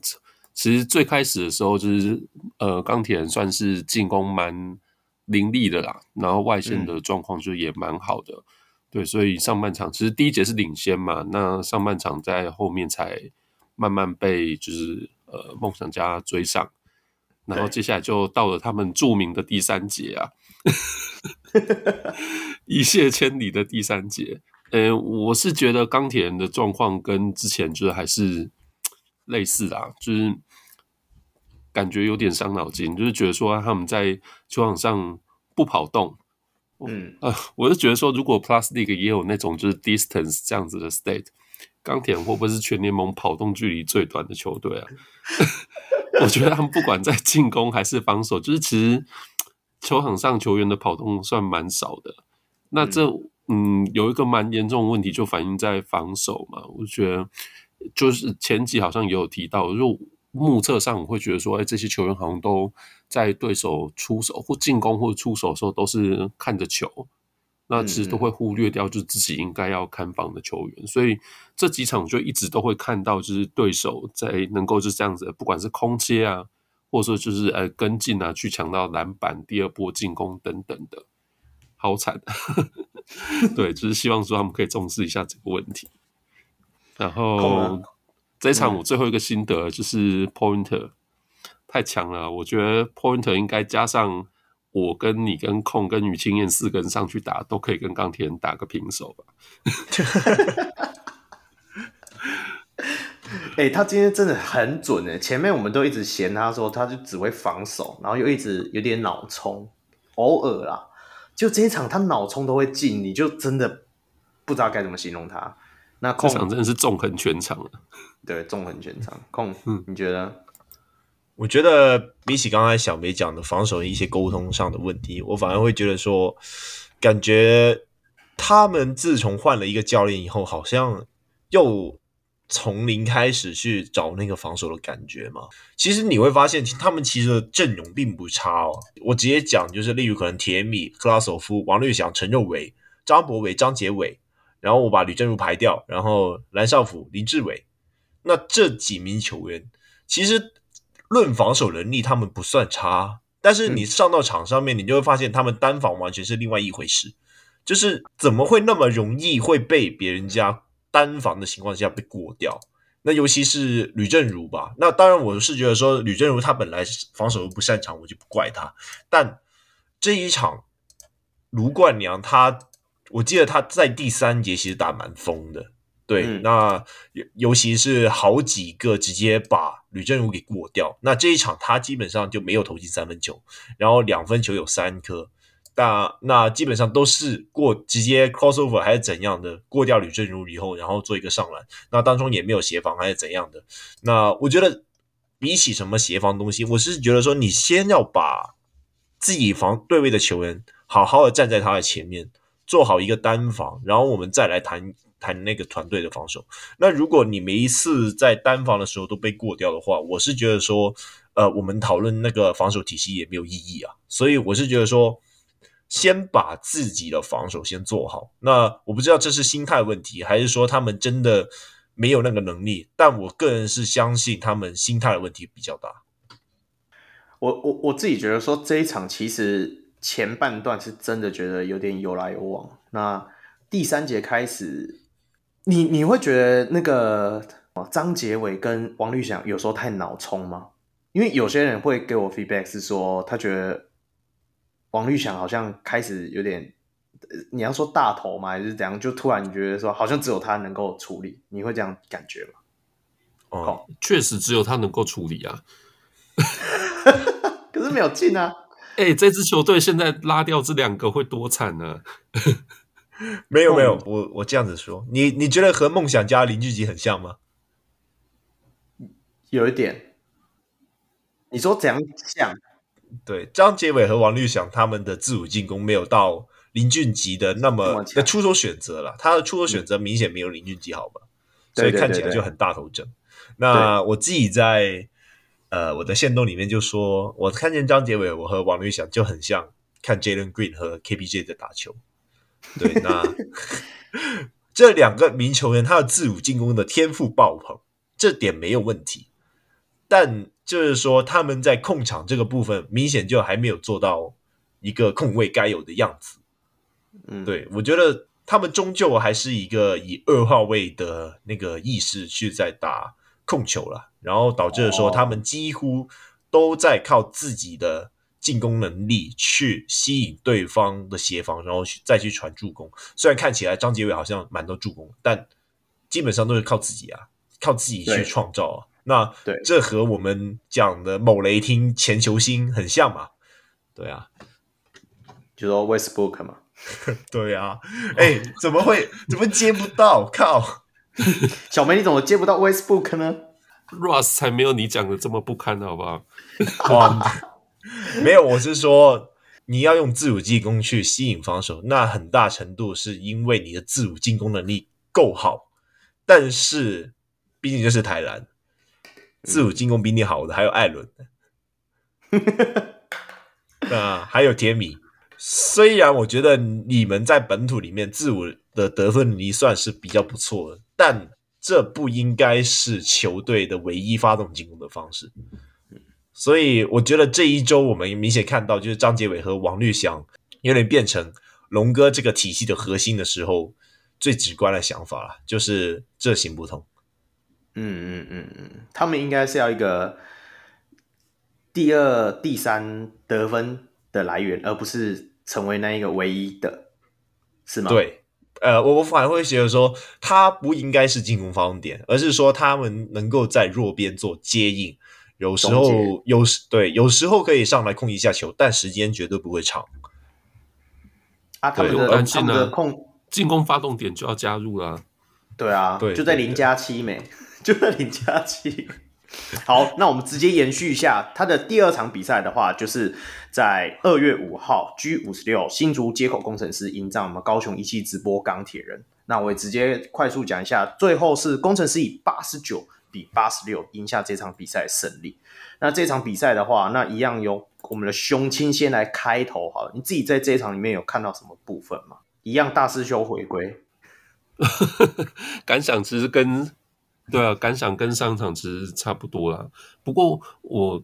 B: 其实最开始的时候，就是呃，钢铁人算是进攻蛮凌厉的啦，然后外线的状况就也蛮好的，嗯、对，所以上半场其实第一节是领先嘛，那上半场在后面才慢慢被就是呃梦想家追上，然后接下来就到了他们著名的第三节啊，*laughs* 一泻千里的第三节，呃，我是觉得钢铁人的状况跟之前就是还是类似啊，就是。感觉有点伤脑筋，就是觉得说他们在球场上不跑动，嗯啊、呃，我是觉得说，如果 Plus League 也有那种就是 distance 这样子的 state，钢铁会不会是全联盟跑动距离最短的球队啊？*laughs* 我觉得他们不管在进攻还是防守，就是其实球场上球员的跑动算蛮少的。那这嗯，嗯有一个蛮严重的问题，就反映在防守嘛。我觉得就是前几好像也有提到，如果目测上，我会觉得说，哎，这些球员好像都在对手出手或进攻或者出手的时候，都是看着球，那其实都会忽略掉，就是自己应该要看防的球员。所以这几场就一直都会看到，就是对手在能够就是这样子，不管是空切啊，或者说就是呃跟进啊，去抢到篮板、第二波进攻等等的。好惨。*laughs* 对，就是希望说他们可以重视一下这个问题。然后这一场我最后一个心得就是 Pointer 太强了，我觉得 Pointer 应该加上我跟你跟控跟于青燕四个人上去打，都可以跟钢铁人打个平手吧。*laughs*
A: 哎、欸，他今天真的很准哎！前面我们都一直嫌他说他就只会防守，然后又一直有点脑冲，偶尔啦，就这一场他脑冲都会进，你就真的不知道该怎么形容他。那控
B: 这场真的是纵横全场了，
A: 对，纵横全场。控，嗯，你觉得？
E: 我觉得比起刚才小梅讲的防守一些沟通上的问题，我反而会觉得说，感觉他们自从换了一个教练以后，好像又。从零开始去找那个防守的感觉嘛，其实你会发现他们其实的阵容并不差哦。我直接讲，就是例如可能铁米、克拉索夫、王律祥、陈佑伟、张博伟、张杰伟，然后我把吕正如排掉，然后蓝少辅、林志伟，那这几名球员其实论防守能力他们不算差，但是你上到场上面，你就会发现他们单防完全是另外一回事，就是怎么会那么容易会被别人家。单防的情况下被过掉，那尤其是吕正如吧。那当然，我是觉得说吕正如他本来防守又不擅长，我就不怪他。但这一场卢冠良他，我记得他在第三节其实打蛮疯的，对。嗯、那尤其是好几个直接把吕政儒给过掉。那这一场他基本上就没有投进三分球，然后两分球有三颗。那那基本上都是过直接 crossover 还是怎样的过掉吕政儒以后，然后做一个上篮。那当中也没有协防还是怎样的。那我觉得比起什么协防东西，我是觉得说你先要把自己防对位的球员好好的站在他的前面，做好一个单防，然后我们再来谈谈那个团队的防守。那如果你每一次在单防的时候都被过掉的话，我是觉得说，呃，我们讨论那个防守体系也没有意义啊。所以我是觉得说。先把自己的防守先做好。那我不知道这是心态问题，还是说他们真的没有那个能力。但我个人是相信他们心态的问题比较大。
A: 我我我自己觉得说这一场其实前半段是真的觉得有点有来有往。那第三节开始，你你会觉得那个张杰伟跟王律翔有时候太脑冲吗？因为有些人会给我 feedback 是说他觉得。王律翔好像开始有点，你要说大头嘛？还是怎样？就突然你觉得说，好像只有他能够处理，你会这样感觉吗？
B: 哦，确实只有他能够处理啊。*laughs*
A: 可是没有进啊！
B: 哎、欸，这支球队现在拉掉这两个会多惨呢、啊？*laughs*
E: 没有没有，我我这样子说，你你觉得和梦想家林俊杰很像吗？
A: 有一点。你说怎样像？
E: 对，张杰伟和王律翔他们的自主进攻没有到林俊杰的那么的出手选择了，他的出手选择明显没有林俊杰好吧，嗯、所以看起来就很大头症。那我自己在呃我的线动里面就说，我看见张杰伟我和王律翔就很像看 Jalen Green 和 KPJ 的打球。对，那 *laughs* 这两个名球员他的自主进攻的天赋爆棚，这点没有问题，但。就是说，他们在控场这个部分，明显就还没有做到一个控卫该有的样子。嗯，对，我觉得他们终究还是一个以二号位的那个意识去在打控球了，然后导致了说他们几乎都在靠自己的进攻能力去吸引对方的协防，然后去再去传助攻。虽然看起来张杰伟好像蛮多助攻，但基本上都是靠自己啊，靠自己去创造啊。那对，这和我们讲的某雷霆前球星很像嘛？对啊，
A: 就说 Westbrook 嘛？*laughs*
E: 对啊，哎、欸，怎么会？怎么接不到？靠！*laughs*
A: 小梅，你怎么接不到 Westbrook 呢
B: ？Russ 才没有你讲的这么不堪，好不好？*laughs*
E: 没有，我是说你要用自主进攻去吸引防守，那很大程度是因为你的自主进攻能力够好，但是毕竟就是台篮。自主进攻比你好的还有艾伦，*laughs* 那还有铁米。虽然我觉得你们在本土里面自主的得分能力算是比较不错的，但这不应该是球队的唯一发动进攻的方式。所以我觉得这一周我们明显看到，就是张杰伟和王绿翔有点变成龙哥这个体系的核心的时候，最直观的想法了，就是这行不通。
A: 嗯嗯嗯嗯，他们应该是要一个第二、第三得分的来源，而不是成为那一个唯一的，是吗？
E: 对，呃，我我反而会觉得说，他不应该是进攻发动点，而是说他们能够在弱边做接应，有时候有时对，有时候可以上来控一下球，但时间绝对不会长。
A: 啊，他们的他们的控
B: 进攻发动点就要加入了，
A: 对啊，
E: 对，*laughs*
A: 就在零加七没。就在零加七，*laughs* 好，那我们直接延续一下他的第二场比赛的话，就是在二月五号 G 五十六新竹街口工程师迎战我们高雄一气直播钢铁人。那我也直接快速讲一下，最后是工程师以八十九比八十六赢下这场比赛胜利。那这场比赛的话，那一样由我们的兄亲先来开头好了。你自己在这一场里面有看到什么部分吗？一样大师兄回归，*laughs*
B: 感想其实跟。对啊，感想跟上场其实差不多啦。不过我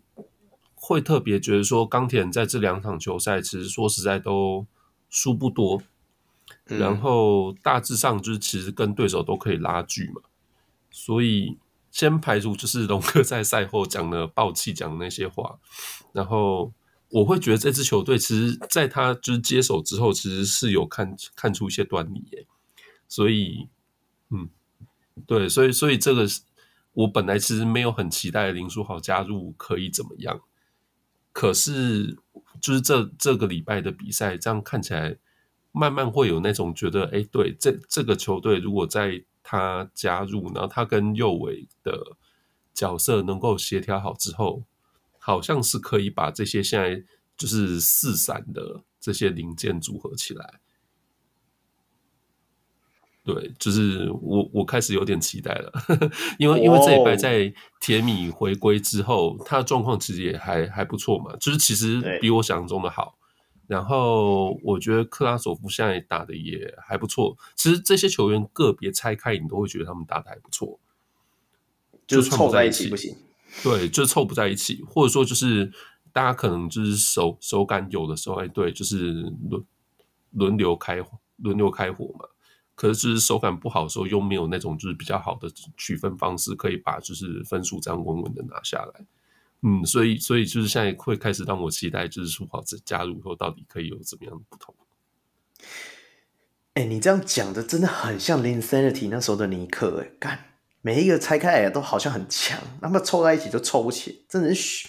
B: 会特别觉得说，钢铁人在这两场球赛，其实说实在都输不多，嗯，然后大致上就是其实跟对手都可以拉锯嘛。所以先排除就是龙哥在赛后讲的爆气讲的那些话，然后我会觉得这支球队其实在他就是接手之后，其实是有看看出一些端倪耶。所以，嗯。对，所以所以这个是我本来其实没有很期待林书豪加入可以怎么样，可是就是这这个礼拜的比赛，这样看起来慢慢会有那种觉得，哎，对，这这个球队如果在他加入，然后他跟右维的角色能够协调好之后，好像是可以把这些现在就是四散的这些零件组合起来。对，就是我，我开始有点期待了，呵呵，因为因为这礼拜在铁米回归之后，他的状况其实也还还不错嘛，就是其实比我想象中的好。然后我觉得克拉索夫现在打的也还不错。其实这些球员个别拆开，你都会觉得他们打的还不错，
A: 就凑在一起不行。
B: 对，就凑不在一起，或者说就是大家可能就是手手感有的时候，哎，对，就是轮轮流开轮流开火嘛。可是就是手感不好的时候，又没有那种就是比较好的取分方式，可以把就是分数这样稳稳的拿下来。嗯，所以所以就是现在会开始让我期待，就是书跑这加入以后到底可以有怎么样的不同。
A: 哎、你这样讲的真的很像 Linsanity 那时候的尼克哎，干每一个拆开来都好像很强，那么凑在一起就凑不起，真的是。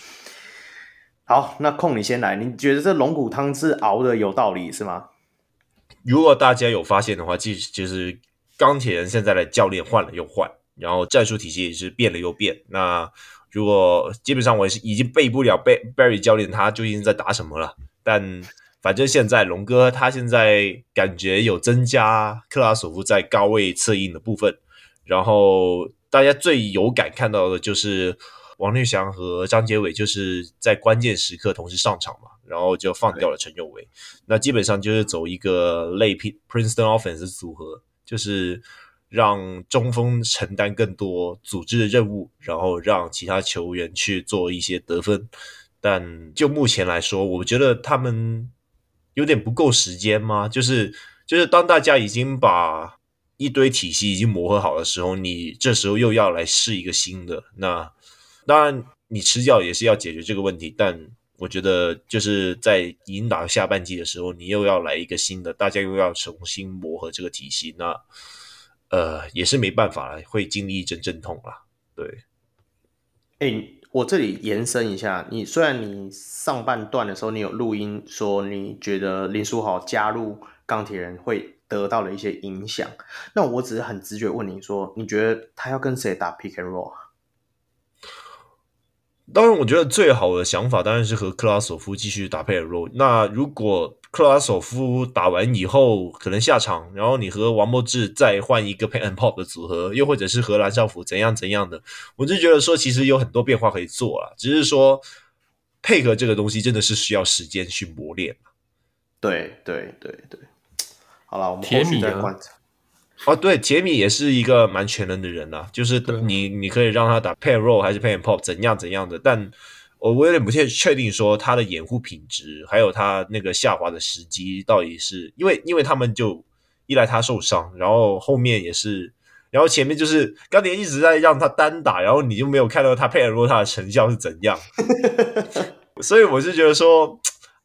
A: 好，那空你先来，你觉得这龙骨汤是熬的有道理是吗？
E: 如果大家有发现的话，其实就是钢铁人现在的教练换了又换，然后战术体系也是变了又变。那如果基本上我也是已经背不了贝 Barry 教练他究竟在打什么了，但反正现在龙哥他现在感觉有增加克拉索夫在高位策应的部分，然后大家最有感看到的就是王律翔和张杰伟就是在关键时刻同时上场嘛。然后就放掉了陈佑维，那基本上就是走一个类 Princeton offense 组合，就是让中锋承担更多组织的任务，然后让其他球员去做一些得分。但就目前来说，我觉得他们有点不够时间吗？就是就是当大家已经把一堆体系已经磨合好的时候，你这时候又要来试一个新的，那当然你迟早也是要解决这个问题，但。我觉得就是在引导下半季的时候，你又要来一个新的，大家又要重新磨合这个体系，那呃也是没办法了，会经历一阵阵痛啦。对，
A: 哎、我这里延伸一下，你虽然你上半段的时候你有录音说你觉得林书豪加入钢铁人会得到了一些影响，那我只是很直觉问你说，你觉得他要跟谁打 pick and roll？
E: 当然，我觉得最好的想法当然是和克拉索夫继续打 pick and roll。那如果克拉索夫打完以后可能下场，然后你和王柏志再换一个 pick and pop 的组合，又或者是和蓝少辅怎样怎样的，我就觉得说其实有很多变化可以做了。只是说配合这个东西真的是需要时间去磨练。
A: 对对对对，好了，我们后续再观察。
E: 哦，对，杰米也是一个蛮全能的人呐、啊，就是你你可以让他打 and roll 还是 and pop 怎样怎样的，但我我有点不确确定说他的掩护品质，还有他那个下滑的时机到底是因为因为他们就一来他受伤，然后后面也是。然后前面就是钢铁一直在让他单打，然后你就没有看到他 pan roll 他的成效是怎样，*laughs* 所以我是觉得说，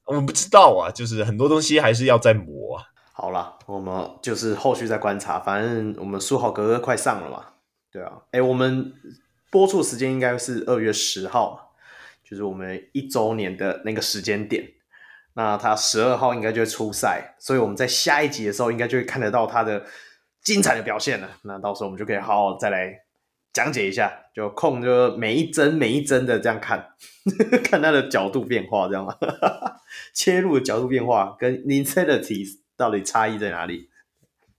E: 我们不知道啊，就是很多东西还是要再磨啊。
A: 好了，我们就是后续再观察，反正我们书豪哥哥快上了嘛，对啊，哎，我们播出时间应该是二月十号，就是我们一周年的那个时间点，那他十二号应该就会出赛，所以我们在下一集的时候应该就会看得到他的。精彩的表现了，那到时候我们就可以好好再来讲解一下，就控就每一帧每一帧的这样看，*laughs* 看他的角度变化，这样吗？*laughs* 切入的角度变化跟 insanity 到底差异在哪里？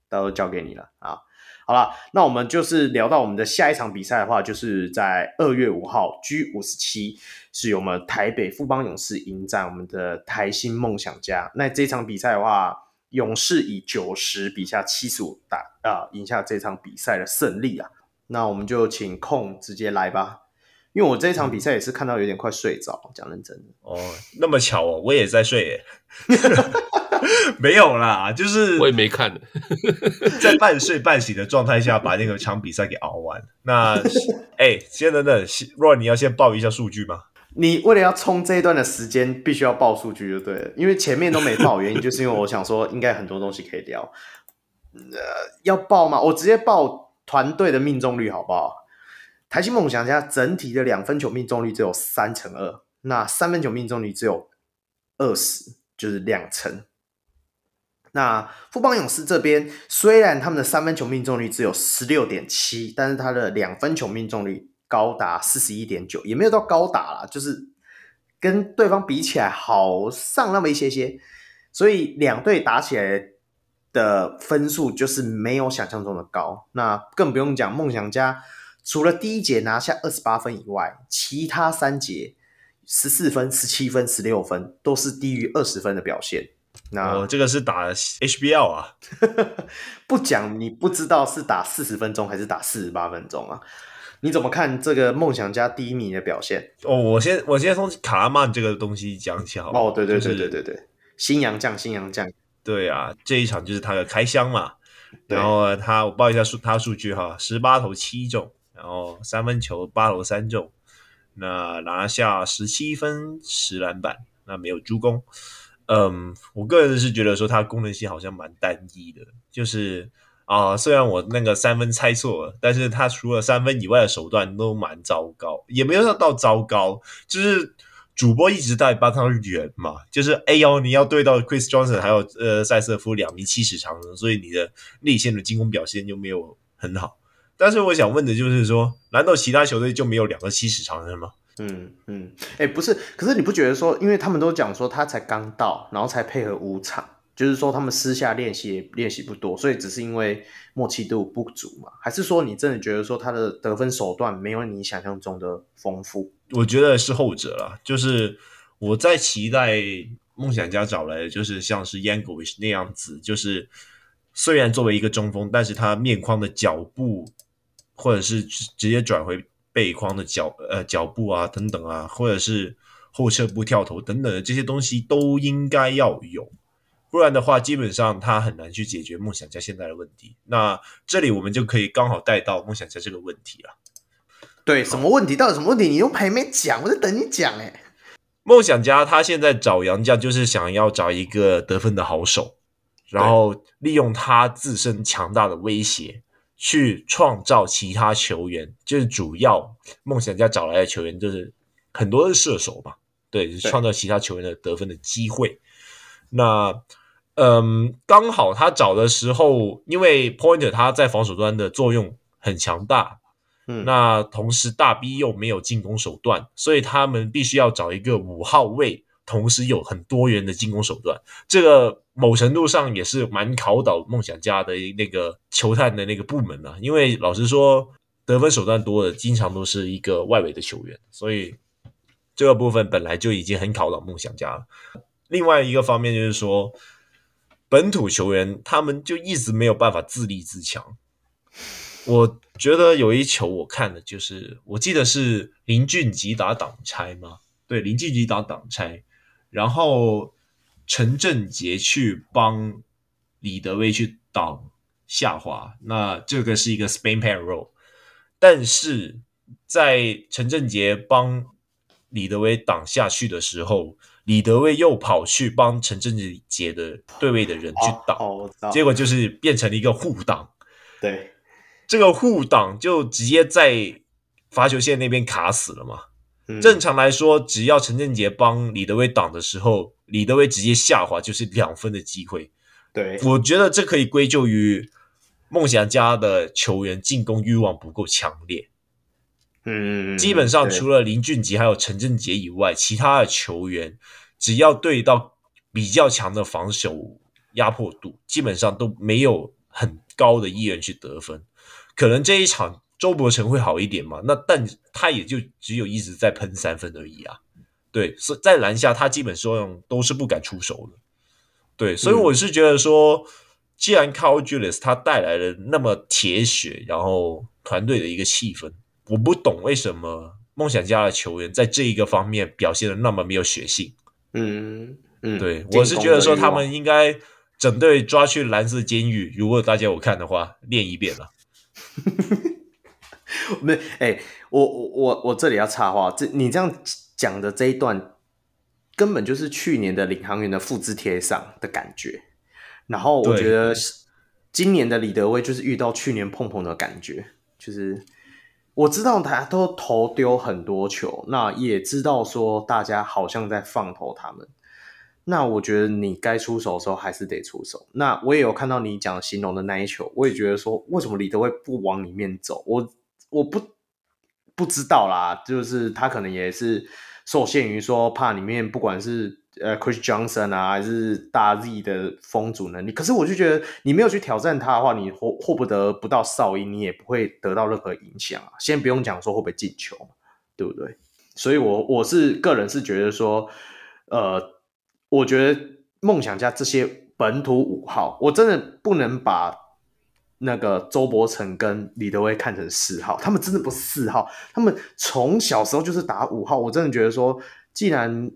A: 到时候交给你了啊！好了，那我们就是聊到我们的下一场比赛的话，就是在二月五号 G 五十七，是由我们台北富邦勇士迎战我们的台新梦想家。那这场比赛的话。勇士以九十比下七十五打啊，赢下这场比赛的胜利啊！那我们就请控直接来吧，因为我这场比赛也是看到有点快睡着，讲认真的
E: 哦，那么巧哦，我也在睡耶，*laughs* *laughs* 没有啦，就是
B: 我也没看，*laughs*
E: 在半睡半醒的状态下把那个场比赛给熬完。那 *laughs* 哎，先等等，Roy，你要先报一下数据吗？
A: 你为了要冲这一段的时间，必须要报数据就对了，因为前面都没报，原因就是因为我想说应该很多东西可以聊。呃，要报吗？我直接报团队的命中率好不好？台新梦想家整体的两分球命中率只有三成二，那三分球命中率只有二十，就是两成。那富邦勇士这边虽然他们的三分球命中率只有十六点七，但是他的两分球命中率。高达四十一点九，也没有到高达啦，就是跟对方比起来好上那么一些些，所以两队打起来的分数就是没有想象中的高。那更不用讲梦想家，除了第一节拿下二十八分以外，其他三节十四分、十七分、十六分都是低于二十分的表现。那、
E: 哦、这个是打 HBL 啊，*laughs*
A: 不讲你不知道是打四十分钟还是打四十八分钟啊。你怎么看这个梦想家第一名的表现？
E: 哦，我先我先从卡拉曼这个东西讲起好不好？
A: 哦，对对对对对对，新洋将新洋将，
E: 对啊，这一场就是他的开箱嘛。然后他我报一下数他数据哈，十八投七中，然后三分球八投三中，那拿下十七分十篮板，那没有助攻。嗯，我个人是觉得说他功能性好像蛮单一的，就是。啊，虽然我那个三分猜错了，但是他除了三分以外的手段都蛮糟糕，也没有到糟糕，就是主播一直在帮他圆嘛，就是哎呦，你要对到 Chris Johnson 还有呃塞瑟夫两名七尺长的，所以你的内线的进攻表现就没有很好。但是我想问的就是说，难道其他球队就没有两个七尺长的吗？
A: 嗯嗯，哎、不是，可是你不觉得说，因为他们都讲说他才刚到，然后才配合五场。就是说，他们私下练习练习不多，所以只是因为默契度不足嘛？还是说你真的觉得说他的得分手段没有你想象中的丰富？
E: 我觉得是后者啦。就是我在期待梦想家找来的，就是像是 Yankovich 那样子，就是虽然作为一个中锋，但是他面框的脚步，或者是直接转回背框的脚呃脚步啊等等啊，或者是后撤步跳投等等的这些东西都应该要有。不然的话，基本上他很难去解决梦想家现在的问题。那这里我们就可以刚好带到梦想家这个问题了。
A: 对，什么问题？到底什么问题？你又还没讲，我在等你讲哎。
E: 梦想家他现在找杨将，就是想要找一个得分的好手，然后利用他自身强大的威胁去创造其他球员。就是主要梦想家找来的球员，就是很多是射手嘛，对，就是创造其他球员的得分的机会。那嗯，刚好他找的时候，因为 Pointer 他在防守端的作用很强大，嗯，那同时大 B 又没有进攻手段，所以他们必须要找一个五号位，同时有很多元的进攻手段。这个某程度上也是蛮考倒梦想家的那个球探的那个部门啊，因为老实说，得分手段多的经常都是一个外围的球员，所以这个部分本来就已经很考倒梦想家了。另外一个方面就是说。本土球员他们就一直没有办法自立自强。我觉得有一球我看的就是，我记得是林俊杰打挡拆吗？对，林俊吉打挡拆，然后陈振杰去帮李德威去挡下滑，那这个是一个 Spain Pan Roll，但是在陈振杰帮李德威挡下去的时候，李德威又跑去帮陈振杰的对位的人去挡，
A: 哦哦、
E: 结果就是变成了一个互挡。
A: 对，
E: 这个互挡就直接在罚球线那边卡死了嘛。
A: 嗯、
E: 正常来说，只要陈振杰帮李德威挡的时候，李德威直接下滑就是两分的机会。
A: 对，
E: 我觉得这可以归咎于梦想家的球员进攻欲望不够强烈。
A: 嗯，
E: 基本上除了林俊杰还有陈振杰以外，其他的球员只要对到比较强的防守压迫度，基本上都没有很高的意愿去得分。可能这一场周伯成会好一点嘛？那但他也就只有一直在喷三分而已啊。对，所以在篮下他基本上都是不敢出手的。对，所以我是觉得说，嗯、既然 Carl Julius 他带来了那么铁血，然后团队的一个气氛。我不懂为什么梦想家的球员在这一个方面表现的那么没有血性。
A: 嗯嗯，
E: 对，我是觉得说他们应该整队抓去蓝色监狱，如果大家有看的话，练一遍了。*laughs* *laughs*
A: 没，哎，我我我我这里要插话，这你这样讲的这一段，根本就是去年的领航员的复制贴上的感觉。然后我觉得今年的李德威就是遇到去年碰碰的感觉，就是。我知道他都投丢很多球，那也知道说大家好像在放投他们。那我觉得你该出手的时候还是得出手。那我也有看到你讲形容的那一球，我也觉得说为什么李德威不往里面走？我我不不知道啦，就是他可能也是受限于说怕里面不管是。呃，Chris Johnson 啊，还是大 Z 的封阻能力，可是我就觉得你没有去挑战他的话，你获获不得不到哨音，你也不会得到任何影响啊。先不用讲说会不会进球，对不对？所以，我我是个人是觉得说，呃，我觉得梦想家这些本土五号，我真的不能把那个周伯成跟李德威看成四号，他们真的不是四号，他们从小时候就是打五号。我真的觉得说，既然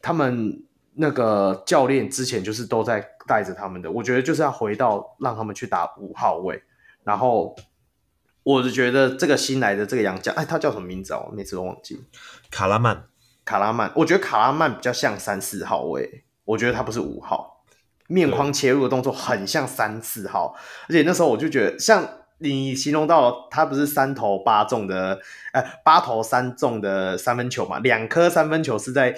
A: 他们那个教练之前就是都在带着他们的，我觉得就是要回到让他们去打五号位。然后我就觉得这个新来的这个杨将，哎，他叫什么名字啊？我每次都忘记。
E: 卡拉曼，
A: 卡拉曼，我觉得卡拉曼比较像三四号位，我觉得他不是五号。面框切入的动作很像三次号，而且那时候我就觉得，像你形容到他不是三投八中的，呃，八投三中的三分球嘛，两颗三分球是在。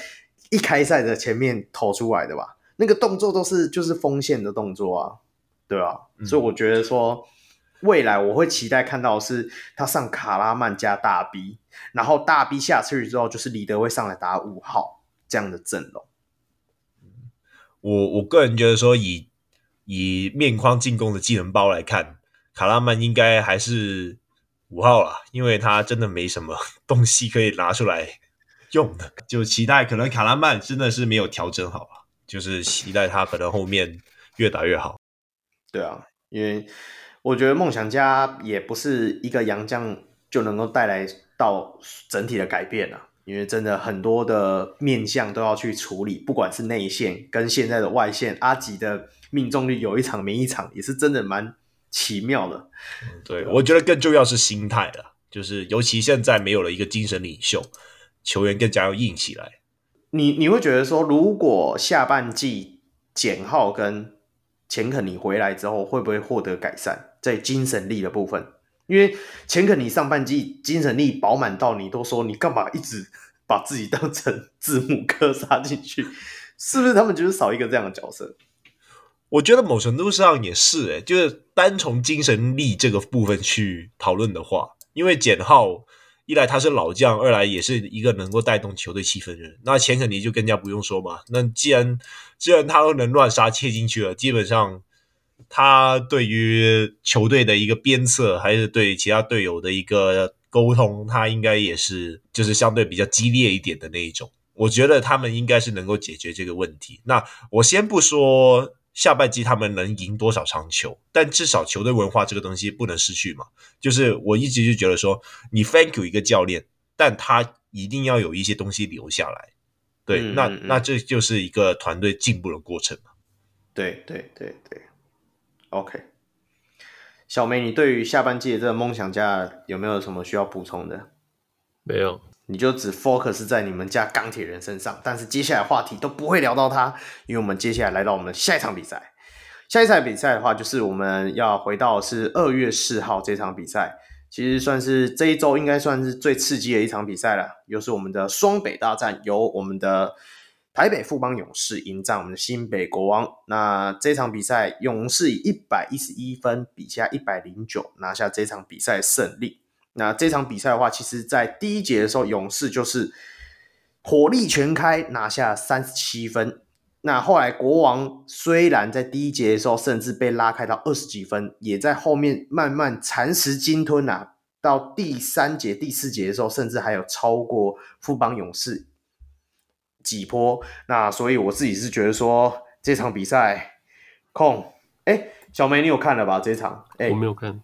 A: 一开赛的前面投出来的吧，那个动作都是就是锋线的动作啊，对啊，嗯、所以我觉得说未来我会期待看到是他上卡拉曼加大 B，然后大 B 下去之后就是李德会上来打五号这样的阵容。
E: 我我个人觉得说以以面框进攻的技能包来看，卡拉曼应该还是五号啦，因为他真的没什么东西可以拿出来。用的就期待，可能卡拉曼真的是没有调整好吧，就是期待他可能后面越打越好。
A: 对啊，因为我觉得梦想家也不是一个洋将就能够带来到整体的改变啊，因为真的很多的面相都要去处理，不管是内线跟现在的外线，阿吉的命中率有一场没一场，也是真的蛮奇妙的。
E: 对，我觉得更重要是心态了，就是尤其现在没有了一个精神领袖。球员更加要硬起来。
A: 你你会觉得说，如果下半季简浩跟钱肯尼回来之后，会不会获得改善在精神力的部分？因为钱肯尼上半季精神力饱满到你都说，你干嘛一直把自己当成字母哥杀进去？是不是他们就是少一个这样的角色？
E: 我觉得某程度上也是、欸，就是单从精神力这个部分去讨论的话，因为简浩。一来他是老将，二来也是一个能够带动球队气氛的人。那钱肯尼就更加不用说嘛。那既然既然他都能乱杀切进去了，基本上他对于球队的一个鞭策，还是对其他队友的一个沟通，他应该也是就是相对比较激烈一点的那一种。我觉得他们应该是能够解决这个问题。那我先不说。下半季他们能赢多少场球？但至少球队文化这个东西不能失去嘛。就是我一直就觉得说，你 thank you 一个教练，但他一定要有一些东西留下来。对，那那这就是一个团队进步的过程嘛。
A: 对对对对，OK。小梅，你对于下半季的这个梦想家有没有什么需要补充的？
G: 没有，
A: 你就只 focus 在你们家钢铁人身上，但是接下来话题都不会聊到他，因为我们接下来来到我们下一场比赛。下一场比赛的话，就是我们要回到是二月四号这场比赛，其实算是这一周应该算是最刺激的一场比赛了，又是我们的双北大战，由我们的台北富邦勇士迎战我们的新北国王。那这场比赛，勇士以一百一十一分比下一百零九拿下这场比赛胜利。那这场比赛的话，其实在第一节的时候，勇士就是火力全开拿下三十七分。那后来国王虽然在第一节的时候甚至被拉开到二十几分，也在后面慢慢蚕食鲸吞啊。到第三节、第四节的时候，甚至还有超过富邦勇士几波。那所以我自己是觉得说这场比赛控，哎，小梅你有看了吧？这场哎，
B: 我没有看，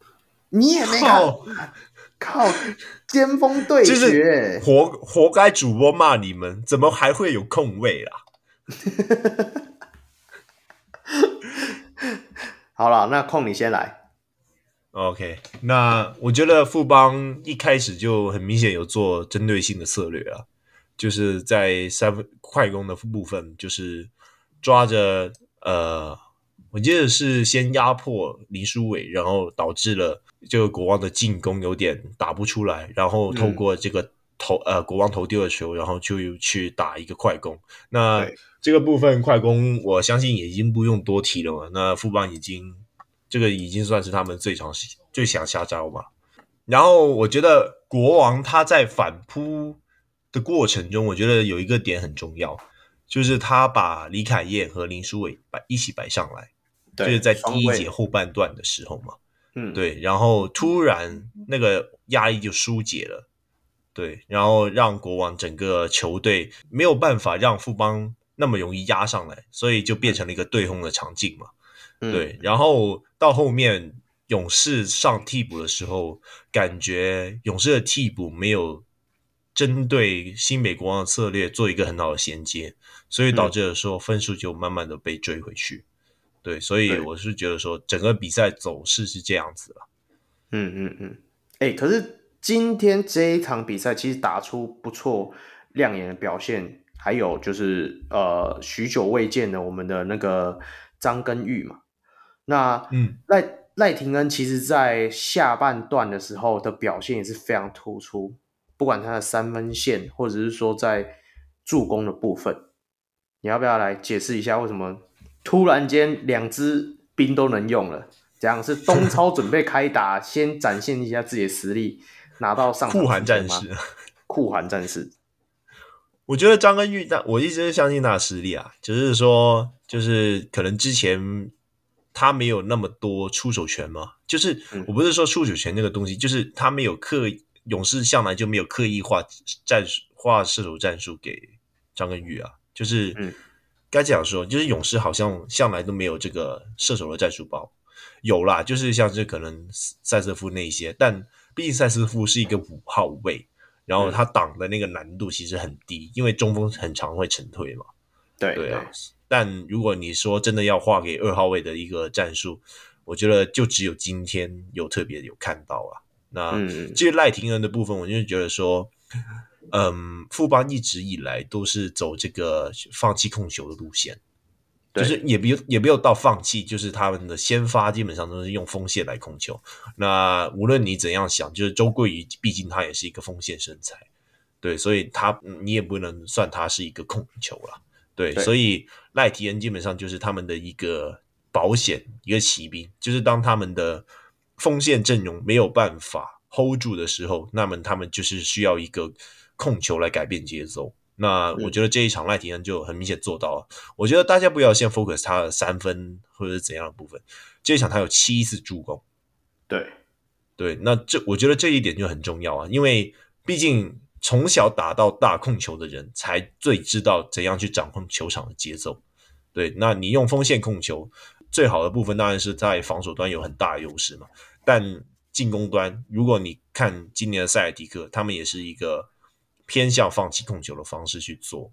A: 你也没看，靠，巅峰对决，
E: 就是活活该主播骂你们，怎么还会有空位啦？*laughs*
A: 好了，那空你先来。
E: OK，那我觉得富邦一开始就很明显有做针对性的策略啊，就是在三分快攻的部分，就是抓着呃，我记得是先压迫林书伟，然后导致了这个国王的进攻有点打不出来，然后透过这个投、嗯、呃国王投丢的球，然后就去打一个快攻。那这个部分快攻，我相信已经不用多提了嘛。那富邦已经。这个已经算是他们最常最想下招嘛。然后我觉得国王他在反扑的过程中，我觉得有一个点很重要，就是他把李凯燕和林书伟摆一起摆上来，就是在第一节后半段的时候嘛。嗯，对，然后突然那个压力就疏解了，对，然后让国王整个球队没有办法让富邦那么容易压上来，所以就变成了一个对轰的场景嘛。对，然后到后面勇士上替补的时候，感觉勇士的替补没有针对新美国王的策略做一个很好的衔接，所以导致了说分数就慢慢的被追回去。对，所以我是觉得说整个比赛走势是这样子了。
A: 嗯嗯嗯，哎，可是今天这一场比赛其实打出不错亮眼的表现，还有就是呃许久未见的我们的那个张根玉嘛。那嗯，赖赖廷恩其实，在下半段的时候的表现也是非常突出，不管他的三分线，或者是说在助攻的部分，你要不要来解释一下为什么突然间两支兵都能用了？这样是东 *laughs* 超准备开打，先展现一下自己的实力，拿到上
E: 酷寒战士，
A: 酷寒战士。*laughs*
E: 我觉得张根玉，但我一直是相信他的实力啊，只、就是说，就是可能之前。他没有那么多出手权嘛？就是我不是说出手权那个东西，嗯、就是他没有刻意，勇士向来就没有刻意画战术、画射手战术给张根宇啊。就是该这样说，就是勇士好像向来都没有这个射手的战术包，有啦，就是像是可能塞瑟夫那一些，但毕竟塞瑟夫是一个五号位，然后他挡的那个难度其实很低，因为中锋很常会沉退嘛。
A: 对
E: 对啊。但如果你说真的要画给二号位的一个战术，我觉得就只有今天有特别有看到啊。那至于赖廷恩的部分，我就觉得说，嗯，富邦一直以来都是走这个放弃控球的路线，就是也没有也没有到放弃，就是他们的先发基本上都是用锋线来控球。那无论你怎样想，就是周桂宇毕竟他也是一个锋线身材，对，所以他你也不能算他是一个控球了。对，对，所以赖廷恩基本上就是他们的一个保险，一个骑兵，就是当他们的锋线阵容没有办法 hold 住的时候，那么他们就是需要一个控球来改变节奏。那我觉得这一场赖廷恩就很明显做到了。我觉得大家不要先 focus 他的三分或者是怎样的部分，这一场他有七次助攻。
A: 对，
E: 对，那这我觉得这一点就很重要啊，因为毕竟。从小打到大控球的人才最知道怎样去掌控球场的节奏。对，那你用锋线控球最好的部分当然是在防守端有很大的优势嘛。但进攻端，如果你看今年的塞尔迪克，他们也是一个偏向放弃控球的方式去做。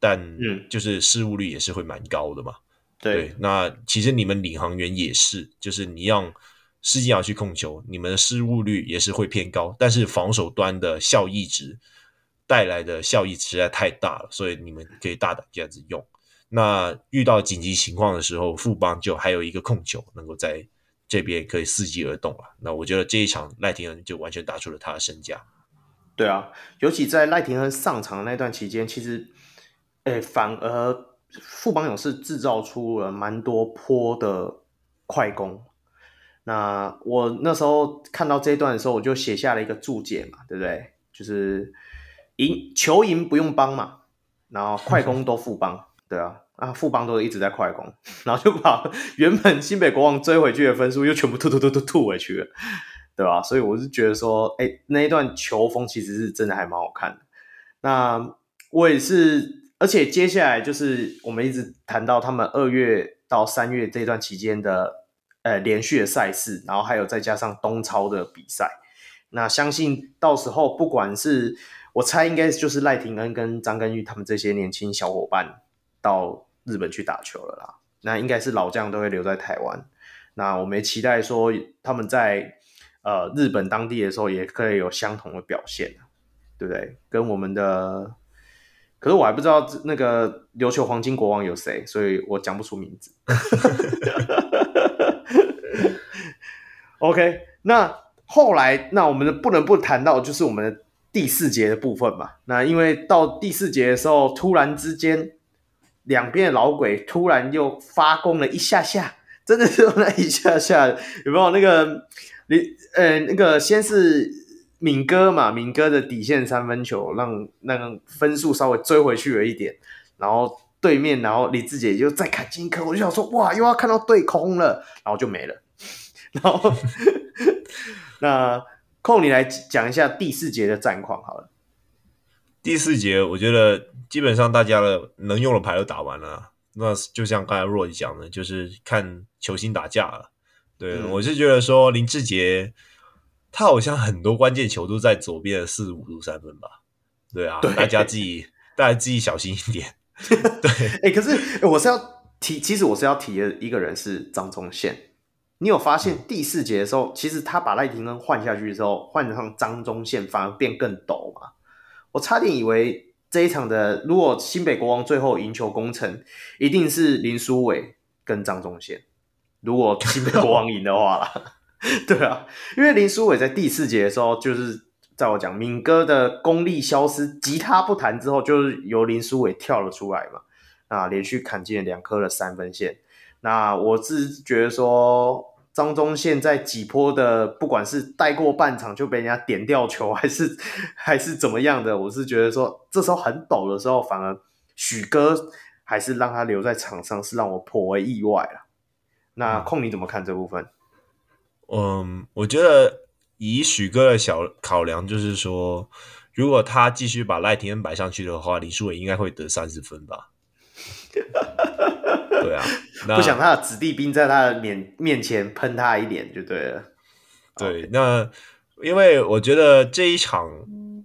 E: 但
A: 嗯
E: 就是失误率也是会蛮高的嘛。
A: 对，
E: 那其实你们领航员也是，就是你让施晋尧去控球，你们的失误率也是会偏高，但是防守端的效益值带来的效益实在太大了，所以你们可以大胆这样子用。那遇到紧急情况的时候，富邦就还有一个控球能够在这边可以伺机而动了。那我觉得这一场赖廷恩就完全打出了他的身价。
A: 对啊，尤其在赖廷恩上场那段期间，其实，诶，反而富邦勇士制造出了蛮多坡的快攻。那我那时候看到这一段的时候，我就写下了一个注解嘛，对不对？就是赢球赢不用帮嘛，然后快攻都富邦，*laughs* 对啊，啊富邦都一直在快攻，然后就把原本新北国王追回去的分数又全部吐吐吐吐吐回去了。对吧？所以我是觉得说，哎，那一段球风其实是真的还蛮好看的。那我也是，而且接下来就是我们一直谈到他们二月到三月这段期间的呃连续的赛事，然后还有再加上东超的比赛。那相信到时候不管是我猜，应该就是赖廷恩跟张根玉他们这些年轻小伙伴到日本去打球了啦。那应该是老将都会留在台湾。那我们也期待说他们在。呃，日本当地的时候也可以有相同的表现，对不对？跟我们的，可是我还不知道那个琉球黄金国王有谁，所以我讲不出名字。OK，那后来，那我们不能不谈到就是我们的第四节的部分嘛。那因为到第四节的时候，突然之间，两边的老鬼突然又发功了一下下，真的是那一下下，有没有那个？你呃，那个先是敏哥嘛，敏哥的底线三分球，让那个分数稍微追回去了一点，然后对面，然后李志杰就再砍进一颗，我就想说，哇，又要看到对空了，然后就没了。*laughs* 然后 *laughs* 那空你来讲一下第四节的战况好了。
E: 第四节，我觉得基本上大家的能用的牌都打完了，那就像刚才若讲的，就是看球星打架了。对，嗯、我是觉得说林志杰，他好像很多关键球都在左边的四十五度三分吧。对啊，对大家自己大家自己小心一点。*laughs* 对，
A: 哎、欸，可是我是要提，其实我是要提的一个人是张宗宪。你有发现第四节的时候，嗯、其实他把赖廷恩换下去之后，换上张宗宪反而变更陡嘛？我差点以为这一场的如果新北国王最后赢球功臣，一定是林书伟跟张宗宪。如果新北国王赢的话啦，*laughs* 对啊，因为林书伟在第四节的时候，就是在我讲敏哥的功力消失，吉他不弹之后，就是由林书伟跳了出来嘛，啊，连续砍进了两颗的三分线。那我是觉得说，张宗宪在几波的，不管是带过半场就被人家点掉球，还是 *laughs* 还是怎么样的，我是觉得说，这时候很陡的时候，反而许哥还是让他留在场上，是让我颇为意外了。那控你怎么看这部分？
E: 嗯，我觉得以许哥的小考量，就是说，如果他继续把赖廷恩摆上去的话，李书伟应该会得三十分吧？*laughs* 对啊，*laughs*
A: 不想他的子弟兵在他的面面前喷他一脸就对了。
E: 对.那因为我觉得这一场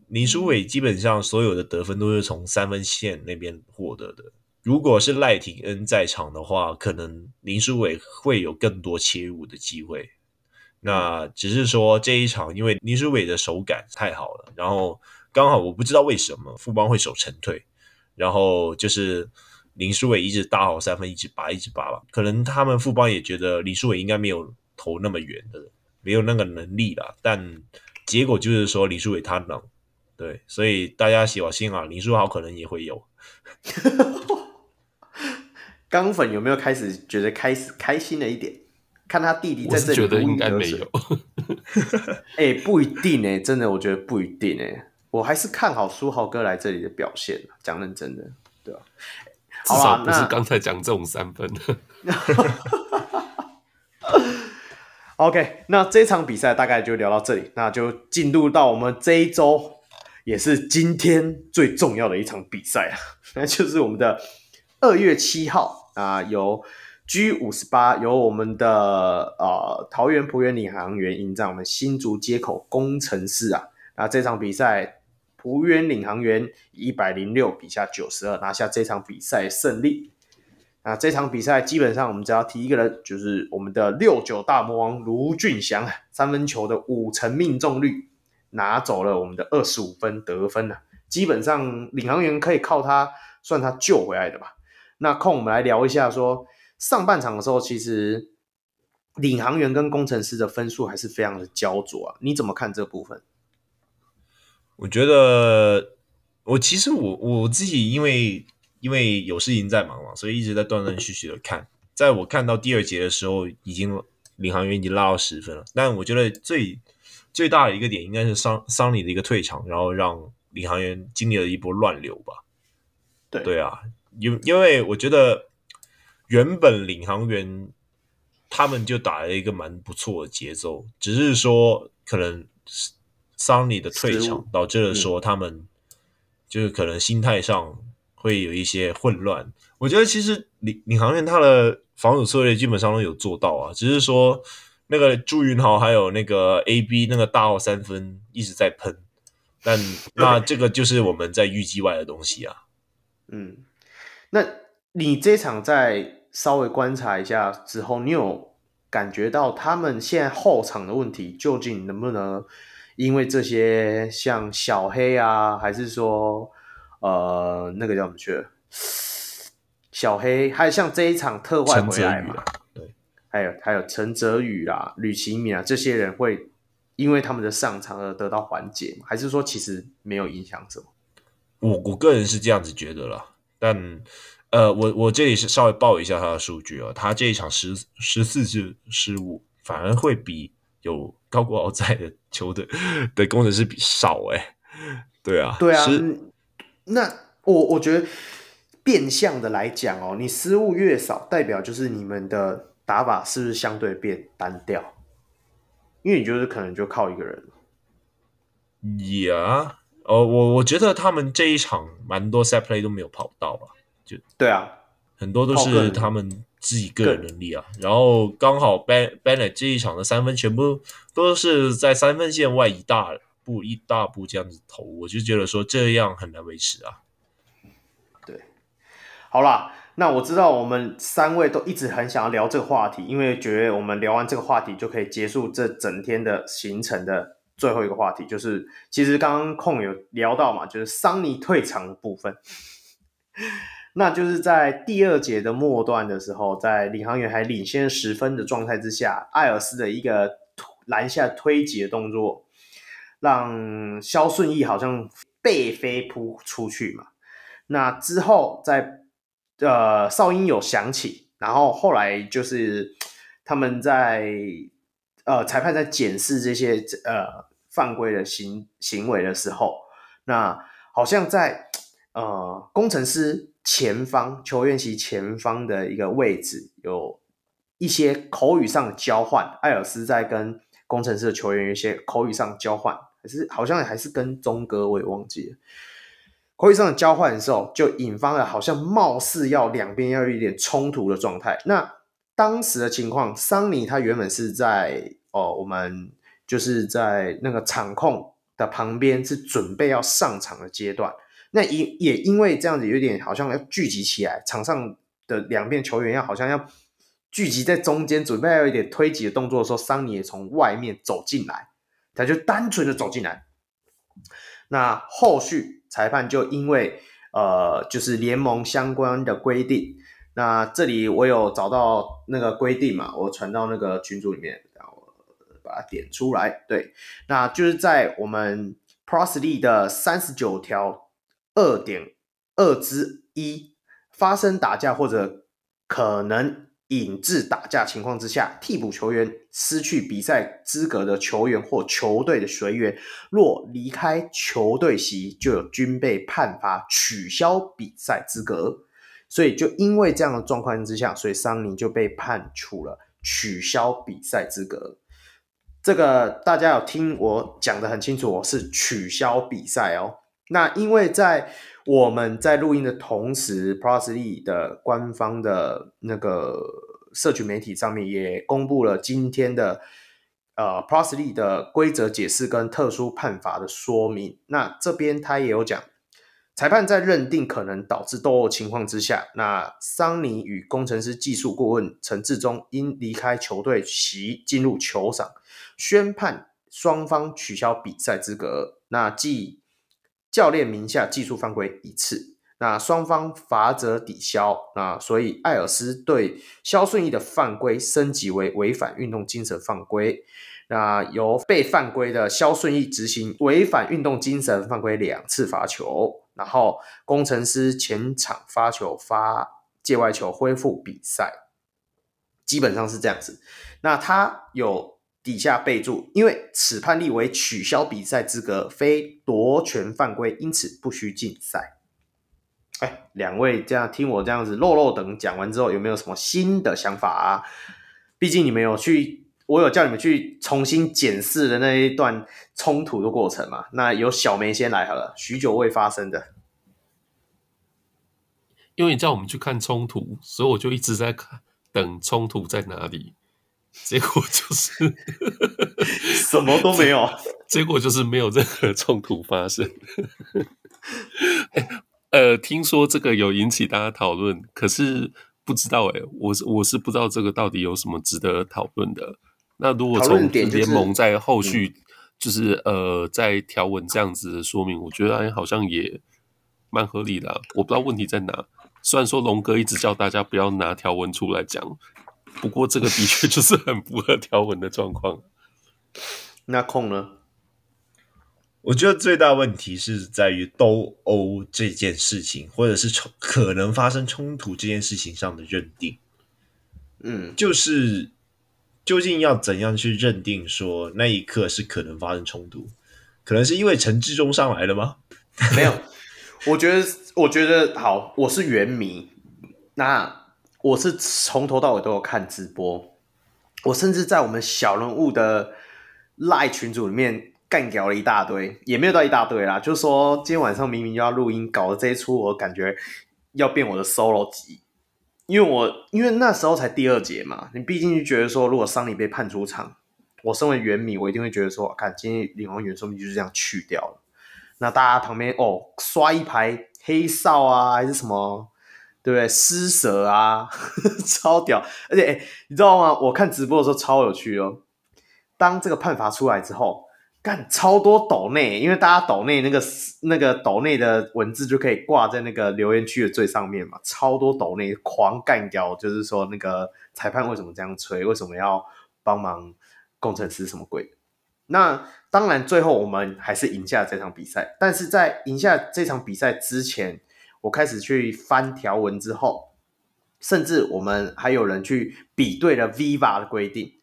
E: 林书伟基本上所有的得分都是从三分线那边获得的。如果是赖廷恩在场的话，可能林书伟会有更多切入的机会。那只是说这一场，因为林书伟的手感太好了，然后刚好我不知道为什么富邦会守沉退，然后就是林书伟一直打好三分，一直拔，一直拔吧。可能他们富邦也觉得林书伟应该没有投那么远的，没有那个能力啦。但结果就是说林书伟他能，对，所以大家小心啊，林书豪可能也会有。*laughs*
A: 钢粉有没有开始觉得开始开心了一点？看他弟弟在这里，
B: 我觉得应该没有。*laughs*
A: 哎、欸，不一定哎、欸，真的，我觉得不一定哎、欸。我还是看好书豪哥来这里的表现。讲认真的，对吧？
B: 至少不是刚才讲这种三分。*laughs*
A: OK，那这场比赛大概就聊到这里，那就进入到我们这一周，也是今天最重要的一场比赛啊，*laughs* 那就是我们的二月七号。啊，由 G 五十八由我们的呃桃园璞园领航员迎战我们新竹街口工程师啊。那这场比赛璞园领航员一百零六比下九十二拿下这场比赛胜利。那这场比赛基本上我们只要提一个人，就是我们的六九大魔王卢俊祥啊，三分球的五成命中率拿走了我们的二十五分得分呢。基本上领航员可以靠他算他救回来的吧。那空我们来聊一下说上半场的时候，其实。领航员跟工程师的分数还是非常的焦灼啊！你怎么看这部分？
E: 我觉得，我其实我我自己因为因为有事情在忙嘛，所以一直在断断续续的看。在我看到第二节的时候，已经领航员已经拉到十分了。但我觉得最最大的一个点应该是桑桑尼的一个退场，然后让领航员经历了一波乱流吧。
A: 对
E: 对啊，因因为我觉得原本领航员。他们就打了一个蛮不错的节奏，只是说可能桑尼的退场导致了说他们就是可能心态上会有一些混乱。嗯、我觉得其实领领航员他的防守策略基本上都有做到啊，只是说那个朱云豪还有那个 AB 那个大号三分一直在喷，但 *laughs* 那这个就是我们在预计外的东西啊。
A: 嗯，那你这场在？稍微观察一下之后，你有感觉到他们现在后场的问题究竟能不能因为这些像小黑啊，还是说呃那个叫什么去了？小黑，还有像这一场特坏回来嘛？对，还有还有陈哲宇啊、吕奇敏啊这些人会因为他们的上场而得到缓解吗？还是说其实没有影响什么？
E: 我我个人是这样子觉得啦，但。呃，我我这里是稍微报一下他的数据啊，他这一场十十四次失误，反而会比有高国豪在的球队的工程师比少哎、欸，对啊，
A: 对啊，那我我觉得变相的来讲哦，你失误越少，代表就是你们的打法是不是相对变单调？因为你就是可能就靠一个人，
E: 呀，哦，我我觉得他们这一场蛮多 set play 都没有跑到吧。
A: 对啊，
E: 很多都是他们自己个人能力啊。然后刚好 Ben Bennett 这一场的三分全部都是在三分线外一大步一大步这样子投，我就觉得说这样很难维持啊。
A: 对，好啦，那我知道我们三位都一直很想要聊这个话题，因为觉得我们聊完这个话题就可以结束这整天的行程的最后一个话题，就是其实刚刚空有聊到嘛，就是桑尼退场的部分。那就是在第二节的末段的时候，在领航员还领先十分的状态之下，艾尔斯的一个篮下推挤的动作，让肖顺义好像背飞扑出去嘛。那之后在呃哨音有响起，然后后来就是他们在呃裁判在检视这些呃犯规的行行为的时候，那好像在呃工程师。前方球员席前方的一个位置，有一些口语上的交换。艾尔斯在跟工程师的球员一些口语上交换，还是好像还是跟钟哥，我也忘记了。口语上的交换的时候，就引发了好像貌似要两边要有一点冲突的状态。那当时的情况，桑尼他原本是在哦，我们就是在那个场控的旁边，是准备要上场的阶段。那也也因为这样子有点好像要聚集起来，场上的两边球员要好像要聚集在中间，准备要有一点推挤的动作的时候，桑尼也从外面走进来，他就单纯的走进来。那后续裁判就因为呃，就是联盟相关的规定，那这里我有找到那个规定嘛，我传到那个群组里面，然后把它点出来。对，那就是在我们 Plus League 的三十九条。二点二之一，发生打架或者可能引致打架情况之下，替补球员失去比赛资格的球员或球队的随员，若离开球队席，就有均被判罚取消比赛资格。所以，就因为这样的状况之下，所以桑尼就被判处了取消比赛资格。这个大家有听我讲得很清楚，我是取消比赛哦。那因为在我们在录音的同时，Plus League 的官方的那个社群媒体上面也公布了今天的呃 p r o s l e y 的规则解释跟特殊判罚的说明。那这边他也有讲，裁判在认定可能导致斗殴情况之下，那桑尼与工程师技术顾问陈志忠因离开球队席进入球场，宣判双方取消比赛资格。那记教练名下技术犯规一次。那双方罚则抵消，那所以艾尔斯对萧顺义的犯规升级为违反运动精神犯规，那由被犯规的萧顺义执行违反运动精神犯规两次罚球，然后工程师前场发球发界外球恢复比赛，基本上是这样子。那他有底下备注，因为此判例为取消比赛资格，非夺权犯规，因此不需禁赛。哎，两位这样听我这样子漏漏等讲完之后，有没有什么新的想法啊？毕竟你们有去，我有叫你们去重新检视的那一段冲突的过程嘛。那由小梅先来好了，许久未发生的，
B: 因为你叫我们去看冲突，所以我就一直在看，等冲突在哪里。结果就是 *laughs*
A: 什么都没有，
B: 结果就是没有任何冲突发生。*laughs* 呃，听说这个有引起大家讨论，可是不知道哎，我是我是不知道这个到底有什么值得讨论的。那如果从联盟在后续就是、就是嗯、呃在条文这样子的说明，我觉得哎好像也蛮合理的、啊。我不知道问题在哪。虽然说龙哥一直叫大家不要拿条文出来讲，不过这个的确就是很符合条文的状况。*laughs*
A: 那控呢？
E: 我觉得最大问题是在于斗殴这件事情，或者是冲可能发生冲突这件事情上的认定。
A: 嗯，
E: 就是究竟要怎样去认定说那一刻是可能发生冲突？可能是因为陈志忠上来了吗？
A: 没有，我觉得，我觉得好，我是原迷，那我是从头到尾都有看直播，我甚至在我们小人物的赖群组里面。干掉了一大堆，也没有到一大堆啦。就是说，今天晚上明明就要录音，搞的这一出，我感觉要变我的 solo 集，因为我因为那时候才第二节嘛，你毕竟就觉得说，如果桑尼被判出场，我身为原米，我一定会觉得说，看今天领航员说不定就是这样去掉了。那大家旁边哦，刷一排黑哨啊，还是什么，对不对？狮蛇啊，*laughs* 超屌！而且哎，你知道吗？我看直播的时候超有趣哦。当这个判罚出来之后。干超多抖内，因为大家抖内那个那个抖内的文字就可以挂在那个留言区的最上面嘛，超多抖内狂干掉，就是说那个裁判为什么这样吹，为什么要帮忙工程师什么鬼？那当然最后我们还是赢下这场比赛，但是在赢下这场比赛之前，我开始去翻条文之后，甚至我们还有人去比对了 Viva 的规定。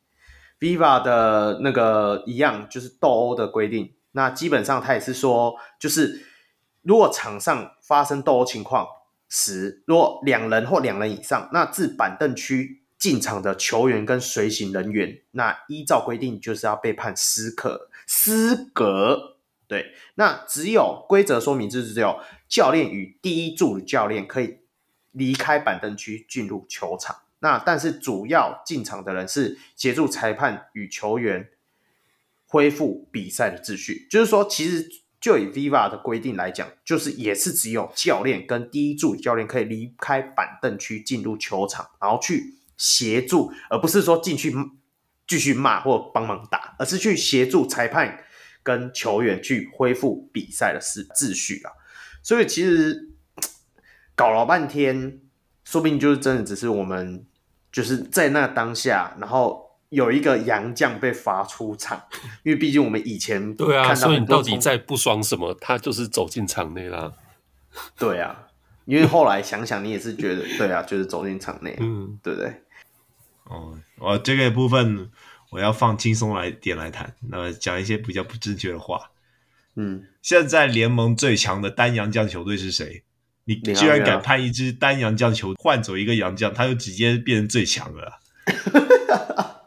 A: Viva 的那个一样，就是斗殴的规定。那基本上他也是说，就是如果场上发生斗殴情况时，如果两人或两人以上，那自板凳区进场的球员跟随行人员，那依照规定就是要被判失格。失格，对。那只有规则说明就是只有教练与第一助理教练可以离开板凳区进入球场。那但是主要进场的人是协助裁判与球员恢复比赛的秩序，就是说，其实就以 Viva 的规定来讲，就是也是只有教练跟第一助理教练可以离开板凳区进入球场，然后去协助，而不是说进去继续骂或帮忙打，而是去协助裁判跟球员去恢复比赛的秩秩序啊。所以其实搞了半天。说不定就是真的，只是我们就是在那当下，然后有一个洋将被罚出场，因为毕竟我们以前
B: 对啊，所以你到底在不爽什么？他就是走进场内啦。
A: 对啊，因为后来想想，你也是觉得对啊，就是走进场内，
B: 嗯，
A: 对不对？
E: 哦，我这个部分我要放轻松来点来谈，那么讲一些比较不正确的话。
A: 嗯，
E: 现在联盟最强的单洋将球队是谁？你居然敢派一支单洋将球换走一个洋将，他就直接变成最强了。*laughs*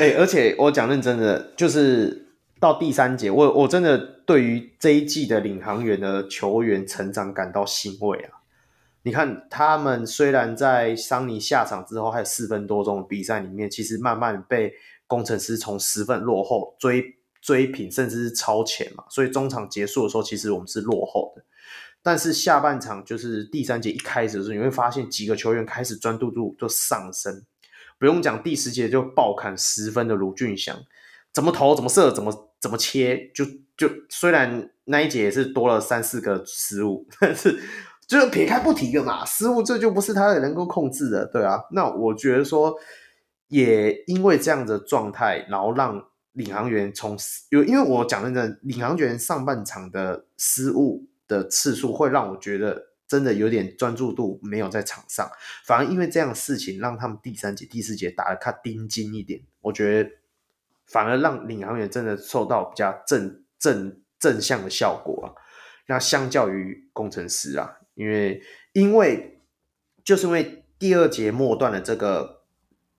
A: 哎、欸，而且我讲认真的，就是到第三节，我我真的对于这一季的领航员的球员成长感到欣慰啊！你看，他们虽然在桑尼下场之后，还有四分多钟的比赛里面，其实慢慢被工程师从十分落后追追平，甚至是超前嘛，所以中场结束的时候，其实我们是落后的。但是下半场就是第三节一开始的时候，你会发现几个球员开始专注度就上升，不用讲第十节就爆砍十分的卢俊祥，怎么投怎么射怎么怎么切，就就虽然那一节也是多了三四个失误，但是就是撇开不提的嘛，失误这就不是他能够控制的，对啊。那我觉得说，也因为这样的状态，然后让领航员从有，因为我讲真的，领航员上半场的失误。的次数会让我觉得真的有点专注度没有在场上，反而因为这样的事情让他们第三节、第四节打得更盯紧一点，我觉得反而让领航员真的受到比较正正正向的效果啊。那相较于工程师啊，因为因为就是因为第二节末段的这个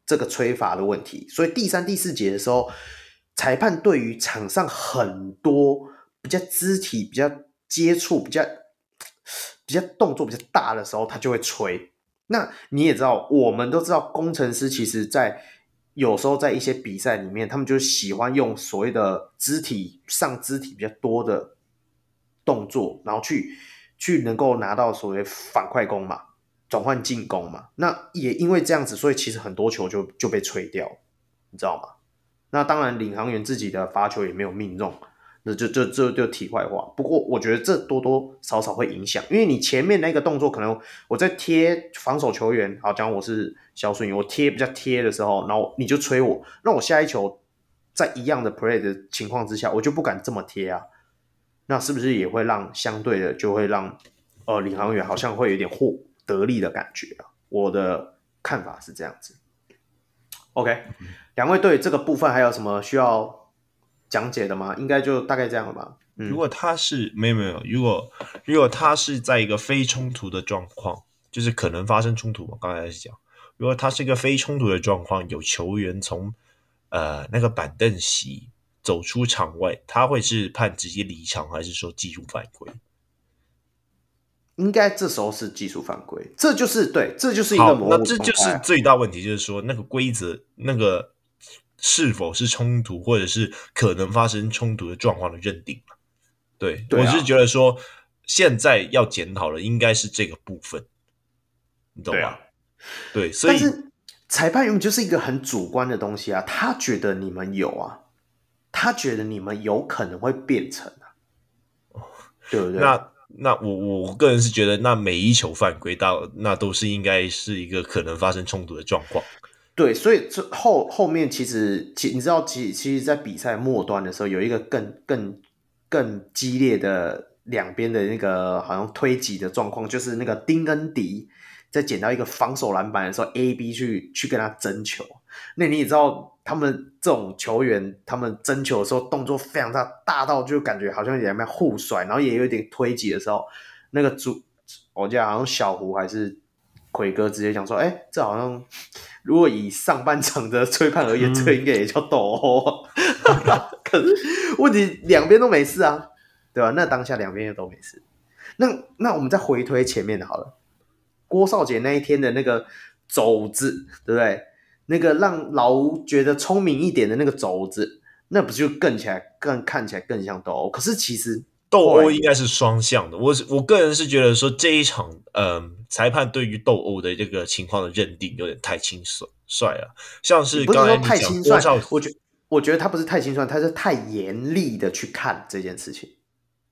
A: 这个吹罚的问题，所以第三、第四节的时候，裁判对于场上很多比较肢体比较。接触比较 *tsk* 比较动作比较大的时候，他就会吹。那你也知道，我们都知道，工程师其实在有时候在一些比赛里面，他们就喜欢用所谓的肢体上肢体比较多的动作，然后去去能够拿到所谓反快攻嘛，转换进攻嘛。那也因为这样子，所以其实很多球就就被吹掉，你知道吗？那当然，领航员自己的罚球也没有命中。那就就就就题外话，不过我觉得这多多少少会影响，因为你前面那个动作可能我在贴防守球员，好，讲我是小顺，我贴比较贴的时候，然后你就吹我，那我下一球在一样的 play 的情况之下，我就不敢这么贴啊，那是不是也会让相对的就会让呃领航员好像会有点获得利的感觉啊？我的看法是这样子。OK，两位对这个部分还有什么需要？讲解的吗？应该就大概这样了吧。嗯，
E: 如果他是没有没有，如果如果他是在一个非冲突的状况，就是可能发生冲突嘛。刚才是讲，如果他是一个非冲突的状况，有球员从呃那个板凳席走出场外，他会是判直接离场，还是说技术犯规？
A: 应该这时候是技术犯规，这就是对，这就是一个模糊。
E: 那这就是最大问题，就是说那个规则那个。是否是冲突，或者是可能发生冲突的状况的认定？对，对啊，我是觉得说，现在要检讨的应该是这个部分，你懂吗？对啊，对，所以
A: 裁判员就是一个很主观的东西啊，他觉得你们有啊，他觉得你们有可能会变成啊，对不对？
E: 那那我我个人是觉得，那每一球犯规到那都是应该是一个可能发生冲突的状况。
A: 对，所以这后后面其实，其你知道，其其实，在比赛末端的时候，有一个更更更激烈的两边的那个好像推挤的状况，就是那个丁恩迪在捡到一个防守篮板的时候，A B 去去跟他争球。那你也知道，他们这种球员，他们争球的时候动作非常大，大到就感觉好像两边互甩，然后也有点推挤的时候，那个主我记得好像小胡还是奎哥直接讲说，哎，这好像。如果以上半场的吹判而言，这应该也叫斗殴。可是问题两边都没事啊，对吧？那当下两边也都没事。那那我们再回推前面的好了。郭少杰那一天的那个肘子，对不对？那个让老吴觉得聪明一点的那个肘子，那不就更起来更看起来更像斗殴？可是其实。
E: 斗殴应该是双向的，我是我个人是觉得说这一场，嗯、呃，裁判对于斗殴的这个情况的认定有点太轻率率了，像是刚才你讲郭少，
A: 我觉我觉得他不是太轻率，他是太严厉的去看这件事情，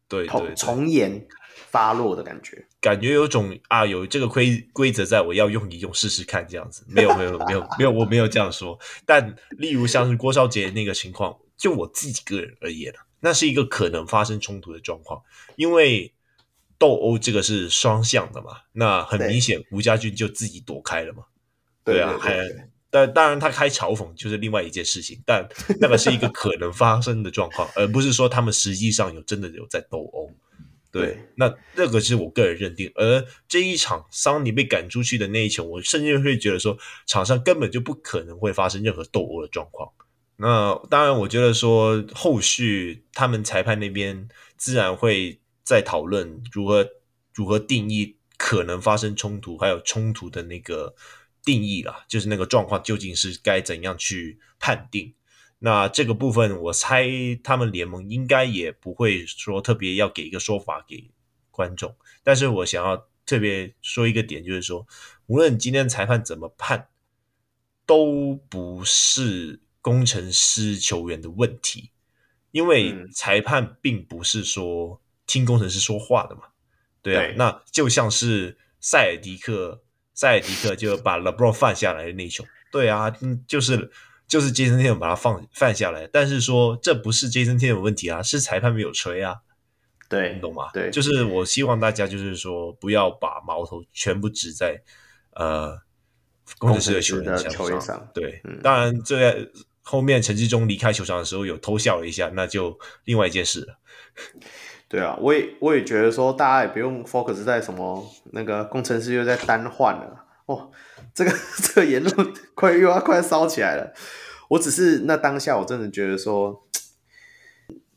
E: 对，对，对，
A: 从严发落的感觉，
E: 感觉有种啊，有这个规规则在我要用一用试试看这样子，没有没有 *laughs* 没有没有，我没有这样说，但例如像是郭少杰那个情况，就我自己个人而言那是一个可能发生冲突的状况，因为斗殴这个是双向的嘛，那很明显吴家军就自己躲开了嘛，对，对啊，还但当然他开嘲讽就是另外一件事情，但那个是一个可能发生的状况，而不是说他们实际上有真的有在斗殴，对，那这个是我个人认定，而这一场桑尼被赶出去的那一球，我甚至会觉得说场上根本就不可能会发生任何斗殴的状况。那当然，我觉得说后续他们裁判那边自然会再讨论如何如何定义可能发生冲突，还有冲突的那个定义啦，就是那个状况究竟是该怎样去判定。那这个部分，我猜他们联盟应该也不会说特别要给一个说法给观众。但是我想要特别说一个点，就是说，无论今天裁判怎么判，都不是工程师球员的问题，因为裁判并不是说听工程师说话的嘛。对啊，对那就像是塞尔迪克，塞尔迪克就把 LeBron 犯下来的那球，对啊，就是。就是 Jason Tatum 把他放放下来，但是说这不是 Jason Tatum 的问题啊，是裁判没有吹啊，
A: 对，
E: 你懂吗？
A: 对，
E: 就是我希望大家就是说不要把矛头全部指在呃工程师的球员上，
A: 球员上。
E: 对，嗯、当然这在后面陈志忠离开球场的时候有偷笑了一下，那就另外一件事了。
A: 对啊，我也我也觉得说大家也不用 focus 在什么那个工程师又在单换了哦。这个 *laughs* 这个言论快又要快烧起来了。我只是那当下，我真的觉得说，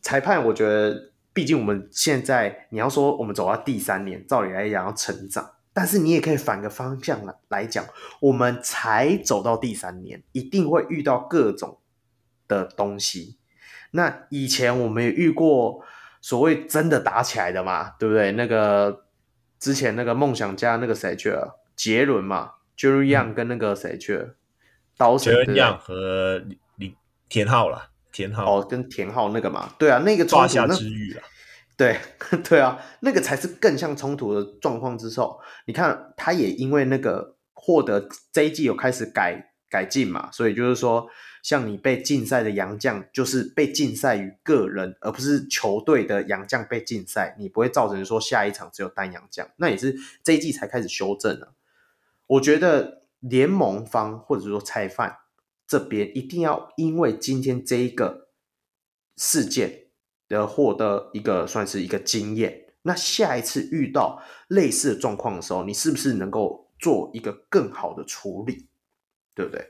A: 裁判，我觉得，毕竟我们现在你要说我们走到第三年，照理来讲要成长，但是你也可以反个方向来来讲，我们才走到第三年，一定会遇到各种的东西。那以前我们也遇过所谓真的打起来的嘛，对不对？那个之前那个梦想家那个谁去了？杰伦嘛。Jerry Young 跟那个谁去了？刀神
E: Jerry Young 和李田浩啦，田浩。
A: 哦，跟田浩那个嘛，对啊，那个冲突那对 *laughs* 对啊，那个才是更像冲突的状况之后，你看他也因为那个获得这一季有开始改改进嘛，所以就是说，像你被禁赛的洋将，就是被禁赛于个人，而不是球队的洋将被禁赛，你不会造成说下一场只有单洋将，那也是这一季才开始修正了。我觉得联盟方或者说裁判这边一定要因为今天这一个事件而获得一个算是一个经验，那下一次遇到类似的状况的时候，你是不是能够做一个更好的处理，对不对？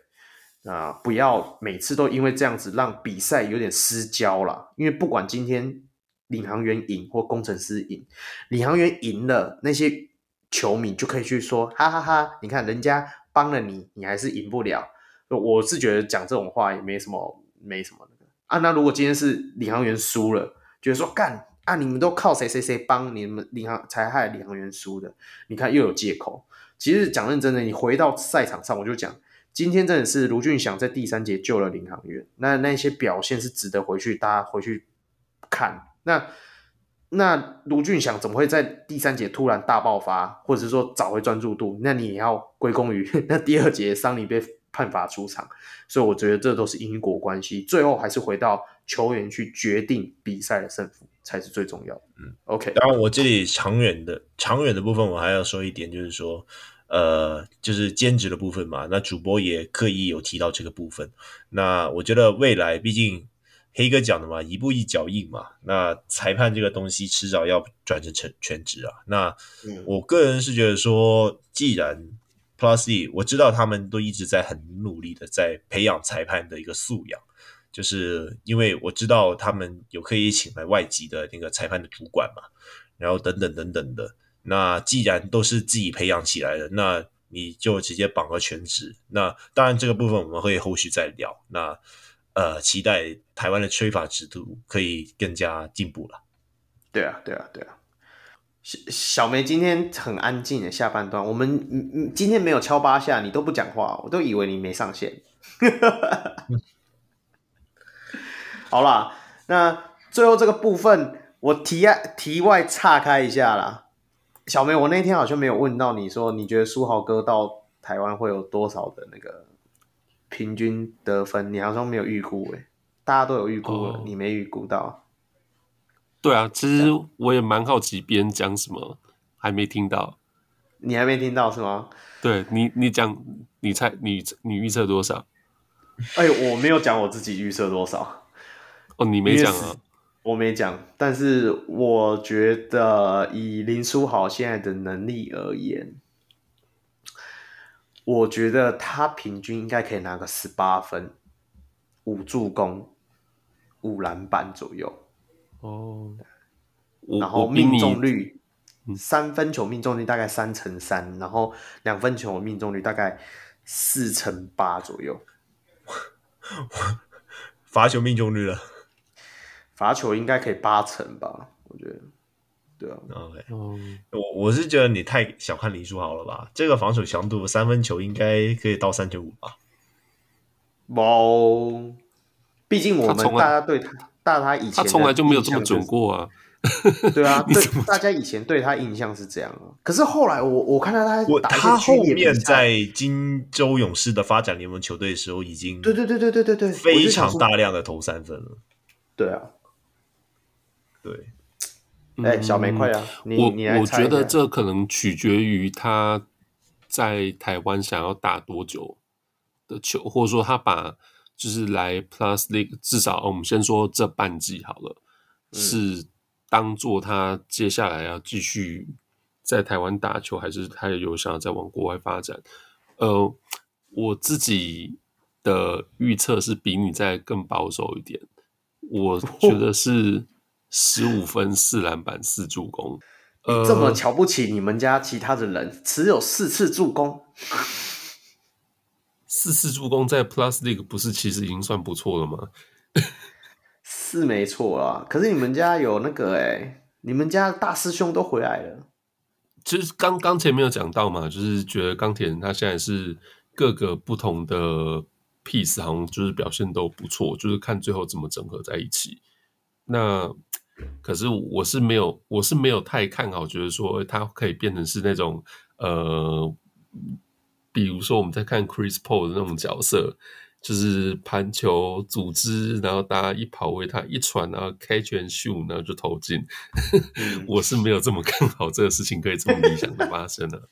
A: 啊，不要每次都因为这样子让比赛有点失焦了，因为不管今天领航员赢或工程师赢，领航员赢了那些。球迷就可以去说，哈哈哈，你看人家帮了你，你还是赢不了。我是觉得讲这种话也没什么，没什么那个啊。那如果今天是领航员输了，觉得说干啊，你们都靠谁谁谁帮你们领航才害领航员输的？你看又有借口。其实讲认真的，你回到赛场上，我就讲，今天真的是卢俊祥在第三节救了领航员，那那些表现是值得回去大家回去看。那。那卢俊祥怎么会在第三节突然大爆发，或者是说找回专注度？那你也要归功于 *laughs* 那第二节桑尼被判罚出场，所以我觉得这都是因果关系，最后还是回到球员去决定比赛的胜负才是最重要的。嗯，OK。
E: 当然，我这里长远的长远的部分，我还要说一点，就是说，呃，就是兼职的部分嘛。那主播也刻意有提到这个部分。那我觉得未来，毕竟。黑哥讲的嘛，一步一脚印嘛。那裁判这个东西迟早要转成全全职啊。那我个人是觉得说，既然 Plus E 我知道他们都一直在很努力的在培养裁判的一个素养，就是因为我知道他们有可以请来外籍的那个裁判的主管嘛，然后等等等等的。那既然都是自己培养起来的，那你就直接绑个全职。那当然这个部分我们会后续再聊。那。呃，期待台湾的吹法制度可以更加进步了。
A: 对啊，对啊，对啊。小小梅今天很安静的下半段，我们嗯嗯，今天没有敲八下，你都不讲话，我都以为你没上线。*laughs* 好啦，那最后这个部分，我题外题外岔开一下啦。小梅，我那天好像没有问到你说，你觉得书豪哥到台湾会有多少的那个？平均得分，你好像没有预估诶，大家都有预估了，哦、你没预估到。
B: 对啊，其实我也蛮好奇别人讲什么，还没听到。
A: 你还没听到是吗？
B: 对你，你讲，你猜，你你预测多少？
A: 哎，我没有讲我自己预测多少。
B: 哦，你没讲啊？
A: 我没讲，但是我觉得以林书豪现在的能力而言。我觉得他平均应该可以拿个十八分，五助攻，五篮板左右。
B: 哦，
A: 然后命中率，三分球命中率大概三成三，然后两分球命中率大概四成八左右。
E: 罚球命中率了，
A: 罚球应该可以八成吧？我觉得，对啊。
E: OK，
B: 嗯，
E: 我我是觉得你太小看林书豪了吧？这个防守强度，三分球应该可以到三点五吧？
A: 哦，毕竟我们大家对他，大他以前
B: 他从来就没有这么准过啊。*laughs*
A: 对啊，*laughs* 对，大家以前对他印象是这样啊。可是后来我我看到他打，
E: 他后面在金州勇士的发展联盟球队的时候，已经
A: 对对对对对对对，
E: 非常大量的投三分了。
A: 对啊，
E: 对。
A: 哎、欸，小玫瑰啊，你
B: 我我觉得这可能取决于他在台湾想要打多久的球，或者说他把就是来 Plus League，至少我们先说这半季好了，嗯、是。当做他接下来要继续在台湾打球，还是他有想要再往国外发展？呃，我自己的预测是比你再更保守一点，我觉得是十五分、四篮板、四助攻。呃，
A: 这么瞧不起你们家其他的人，只有四次助攻，*laughs*
B: 四次助攻在 Plus League 不是其实已经算不错了吗？
A: 是没错啊，可是你们家有那个哎、欸，你们家大师兄都回来了。
B: 其实刚刚前面有讲到嘛，就是觉得钢铁人他现在是各个不同的 piece，好像就是表现都不错，就是看最后怎么整合在一起。那可是我是没有，我是没有太看好，觉得说他可以变成是那种呃，比如说我们在看 Chris Paul 的那种角色。就是盘球组织，然后大家一跑位，他一传，然后 catch and shoot，然后就投进。嗯、*laughs* 我是没有这么看好这个事情可以这么理想的发生的。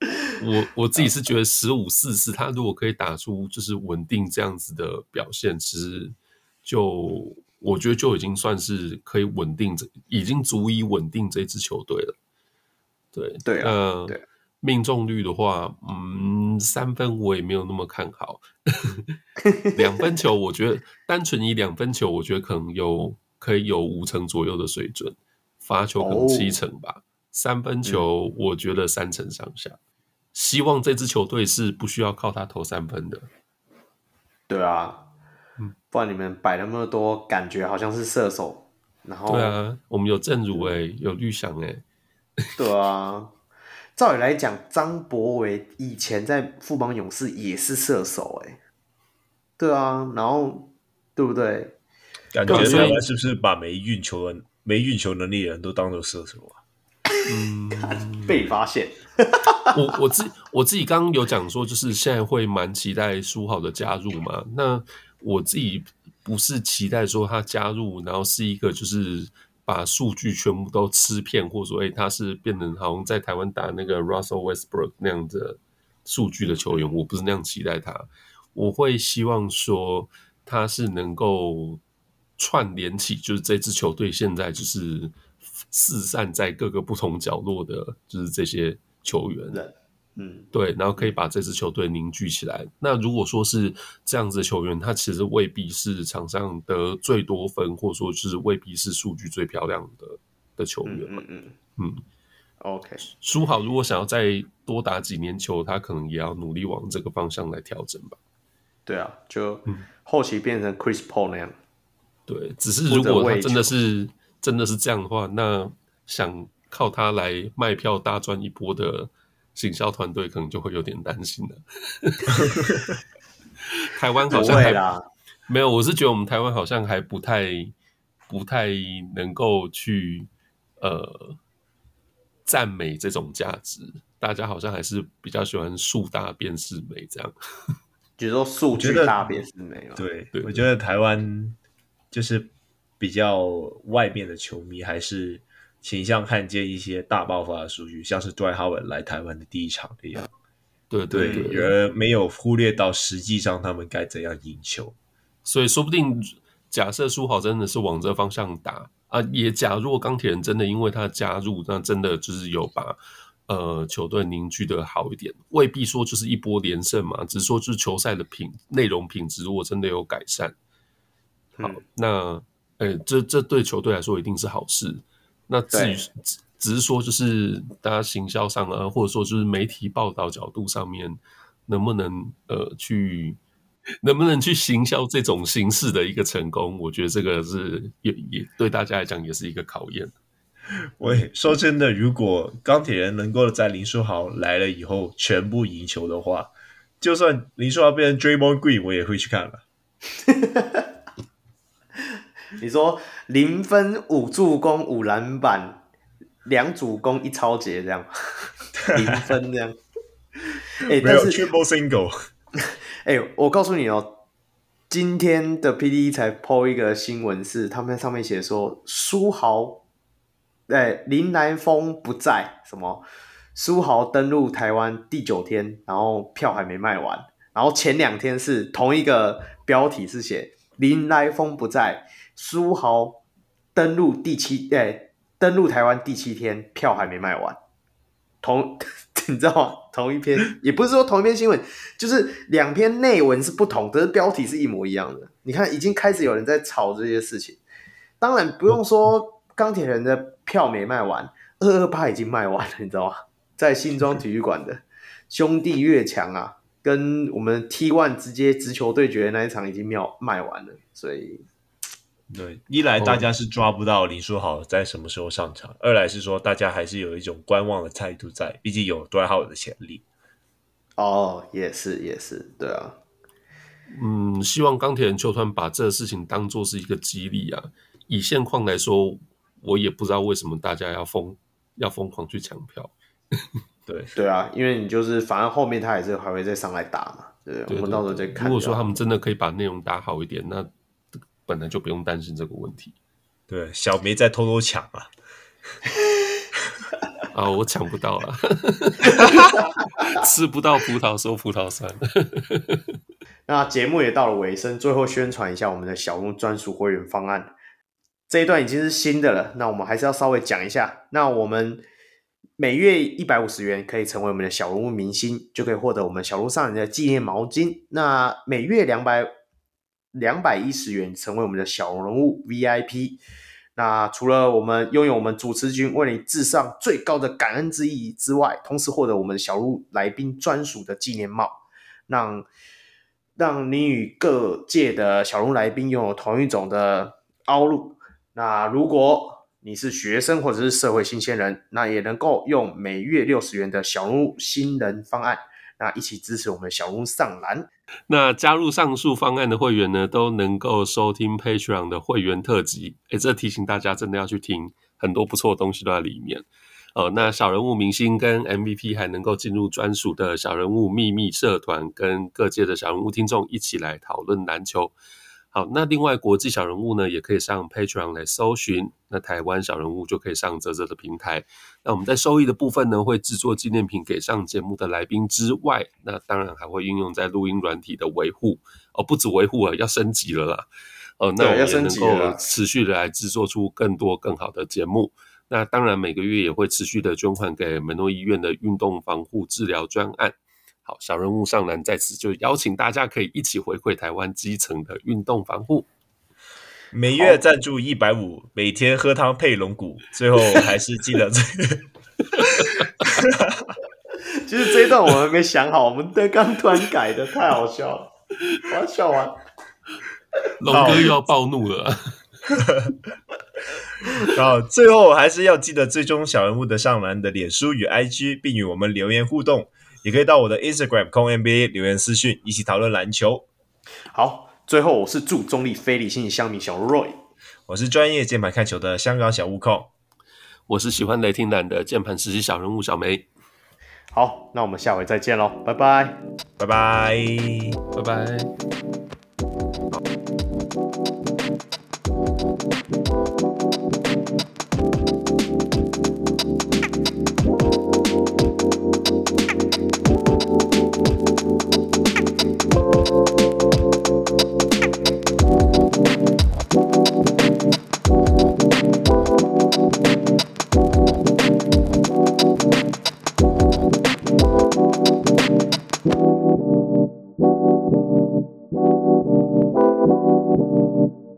B: *laughs* 我我自己是觉得十五四四，他如果可以打出就是稳定这样子的表现，其实就我觉得就已经算是可以稳定这，已经足以稳定这支球队了。对
A: 对啊，对。
B: 命中率的话，嗯，三分我也没有那么看好。*laughs* 两分球，我觉得单纯以两分球，我觉得可能有可以有五成左右的水准，罚球可能七成吧。Oh. 三分球，我觉得三成上下。嗯、希望这支球队是不需要靠他投三分的。
A: 对啊，嗯，不然你们摆那么多，感觉好像是射手。然后，
B: 对啊，我们有正如哎、欸，有绿翔哎、欸，
A: 对啊。照理来讲，张博伟以前在富邦勇士也是射手，哎，对啊，然后对不对？
E: 感觉台湾是不是把没运球的、没运球能力的人都当做射手啊？
B: 嗯，
A: 被发现。
B: 我我自我自己刚刚有讲说，就是现在会蛮期待书豪的加入嘛。那我自己不是期待说他加入，然后是一个就是。把数据全部都吃遍，或者说，哎，他是变成好像在台湾打那个 Russell Westbrook 那样的数据的球员，我不是那样期待他。我会希望说，他是能够串联起，就是这支球队现在就是四散在各个不同角落的，就是这些球员。
A: 嗯，
B: 对，然后可以把这支球队凝聚起来。那如果说是这样子的球员，他其实未必是场上得最多分，或者说是未必是数据最漂亮的的球员嘛。
A: 嗯嗯
B: 嗯。
A: OK，
B: 书豪如果想要再多打几年球，他可能也要努力往这个方向来调整吧。
A: 对啊，就后期变成 Chris Paul 那样。
B: 对，只是如果他真的是真的是这样的话，那想靠他来卖票大赚一波的。行销团队可能就会有点担心了。*laughs* 台湾好像还没有，我是觉得我们台湾好像还不太、不太能够去呃赞美这种价值。大家好像还是比较喜欢树大便是美这样。
A: 就是说数据大便是美嘛？
E: 对，对，我觉得台湾就是比较外面的球迷还是。倾向看见一些大爆发的数据，像是 Dwight Howard 来台湾的第一场一
B: 样。对
E: 对而没有忽略到实际上他们该怎样赢球。
B: 所以说不定，假设书豪真的是往这方向打啊，也假如钢铁人真的因为他加入，那真的就是有把呃球队凝聚的好一点，未必说就是一波连胜嘛，只是说就是球赛的品内容品质如果真的有改善，好，嗯、那呃这这对球队来说一定是好事。那至于只只是说，就是大家行销上啊，或者说就是媒体报道角度上面，能不能呃去能不能去行销这种形式的一个成功？我觉得这个是也也对大家来讲也是一个考验。*laughs*
E: 喂，说真的，如果钢铁人能够在林书豪来了以后全部赢球的话，就算林书豪变成 Draymond Green，我也会去看了。*laughs*
A: 你说零分五助攻五篮板两主攻一抄截这样，零分这样。哎、欸，但是
E: Triple Single。
A: 哎、欸，我告诉你哦，今天的 PDE 才 po 一个新闻，是他们上面写说苏豪。对，林来疯不在，什么？苏豪登陆台湾第九天，然后票还没卖完，然后前两天是同一个标题是写林来疯不在，书豪登陆第七，对，登陆台湾第七天，票还没卖完，同 *laughs* 你知道吗？同一篇，也不是说同一篇新闻，就是两篇内文是不同，可是标题是一模一样的。你看，已经开始有人在吵这些事情，当然不用说。钢铁人的票没卖完，二二八已经卖完了，你知道吗？*laughs* 在新庄体育馆的兄弟越强啊，跟我们 T1 直接直球对决的那一场已经秒卖完了，所以
E: 对，一来大家是抓不到林书豪在什么时候上场，哦、二来是说大家还是有一种观望的态度在，毕竟有 Dwight Howard 的潜力。
A: 哦，也是也是，对啊，
B: 嗯，希望钢铁人球团把这个事情当做是一个激励啊，以现况来说。我也不知道为什么大家要疯要疯狂去抢票，*laughs*
A: 对对啊，因为你就是反正后面他也是还会再上来打嘛，对，对，对，我们到时候再看。
B: 如果说他们真的可以把内容打好一点，那本来就不用担心这个问题。
E: 对，小梅在偷偷抢啊，*laughs*
B: 啊，我抢不到了，*laughs* 吃不到葡萄说葡萄酸。*laughs*
A: 那节目也到了尾声，最后宣传一下我们的小鹿专属会员方案。这一段已经是新的了，那我们还是要稍微讲一下。那我们每月一百五十元可以成为我们的小人物明星，就可以获得我们小鹿上人的纪念毛巾。那每月两百两百一十元成为我们的小人物 VIP。那除了我们拥有我们主持君为你致上最高的感恩之意之外，同时获得我们小鹿来宾专属的纪念帽，让让你与各界的小鹿来宾拥有同一种的凹路。那如果你是学生或者是社会新鲜人，那也能够用每月六十元的小人物新人方案，那一起支持我们小人物上篮。
B: 那加入上述方案的会员呢，都能够收听 Patreon 的会员特辑。诶，这提醒大家真的要去听，很多不错的东西都在里面。呃，那小人物明星跟 MVP 还能够进入专属的小人物秘密社团，跟各界的小人物听众一起来讨论篮球。好，那另外国际小人物呢，也可以上 Patreon 来搜寻。那台湾小人物就可以上泽泽的平台。那我们在收益的部分呢，会制作纪念品给上节目的来宾之外，那当然还会运用在录音软体的维护哦，不止维护啊，要升级了啦。哦，那我们也能够持续的来制作出更多更好的节目。那当然每个月也会持续的捐款给门诺医院的运动防护治疗专案。好，小人物上篮在此就邀请大家可以一起回馈台湾基层的运动防护。
E: 每月赞助一百五，每天喝汤配龙骨，最后还是记得这个。*laughs*
A: 其实这一段我们还没想好，我们刚刚突然改的，太好笑了，我要笑完。
B: 龙哥又要暴怒了。
E: 然后最后还是要记得追踪小人物的上篮的脸书与 IG，并与我们留言互动。也可以到我的 Instagram 空 NBA 留言私讯，一起讨论篮球。
A: 好，最后我是祝中立非理性乡民小 Roy，
E: 我是专业键盘看球的香港小悟空，
B: 我是喜欢雷霆男的键盘实习小人物小梅。
A: 好，那我们下回再见喽，拜拜，
E: 拜拜，
B: 拜拜。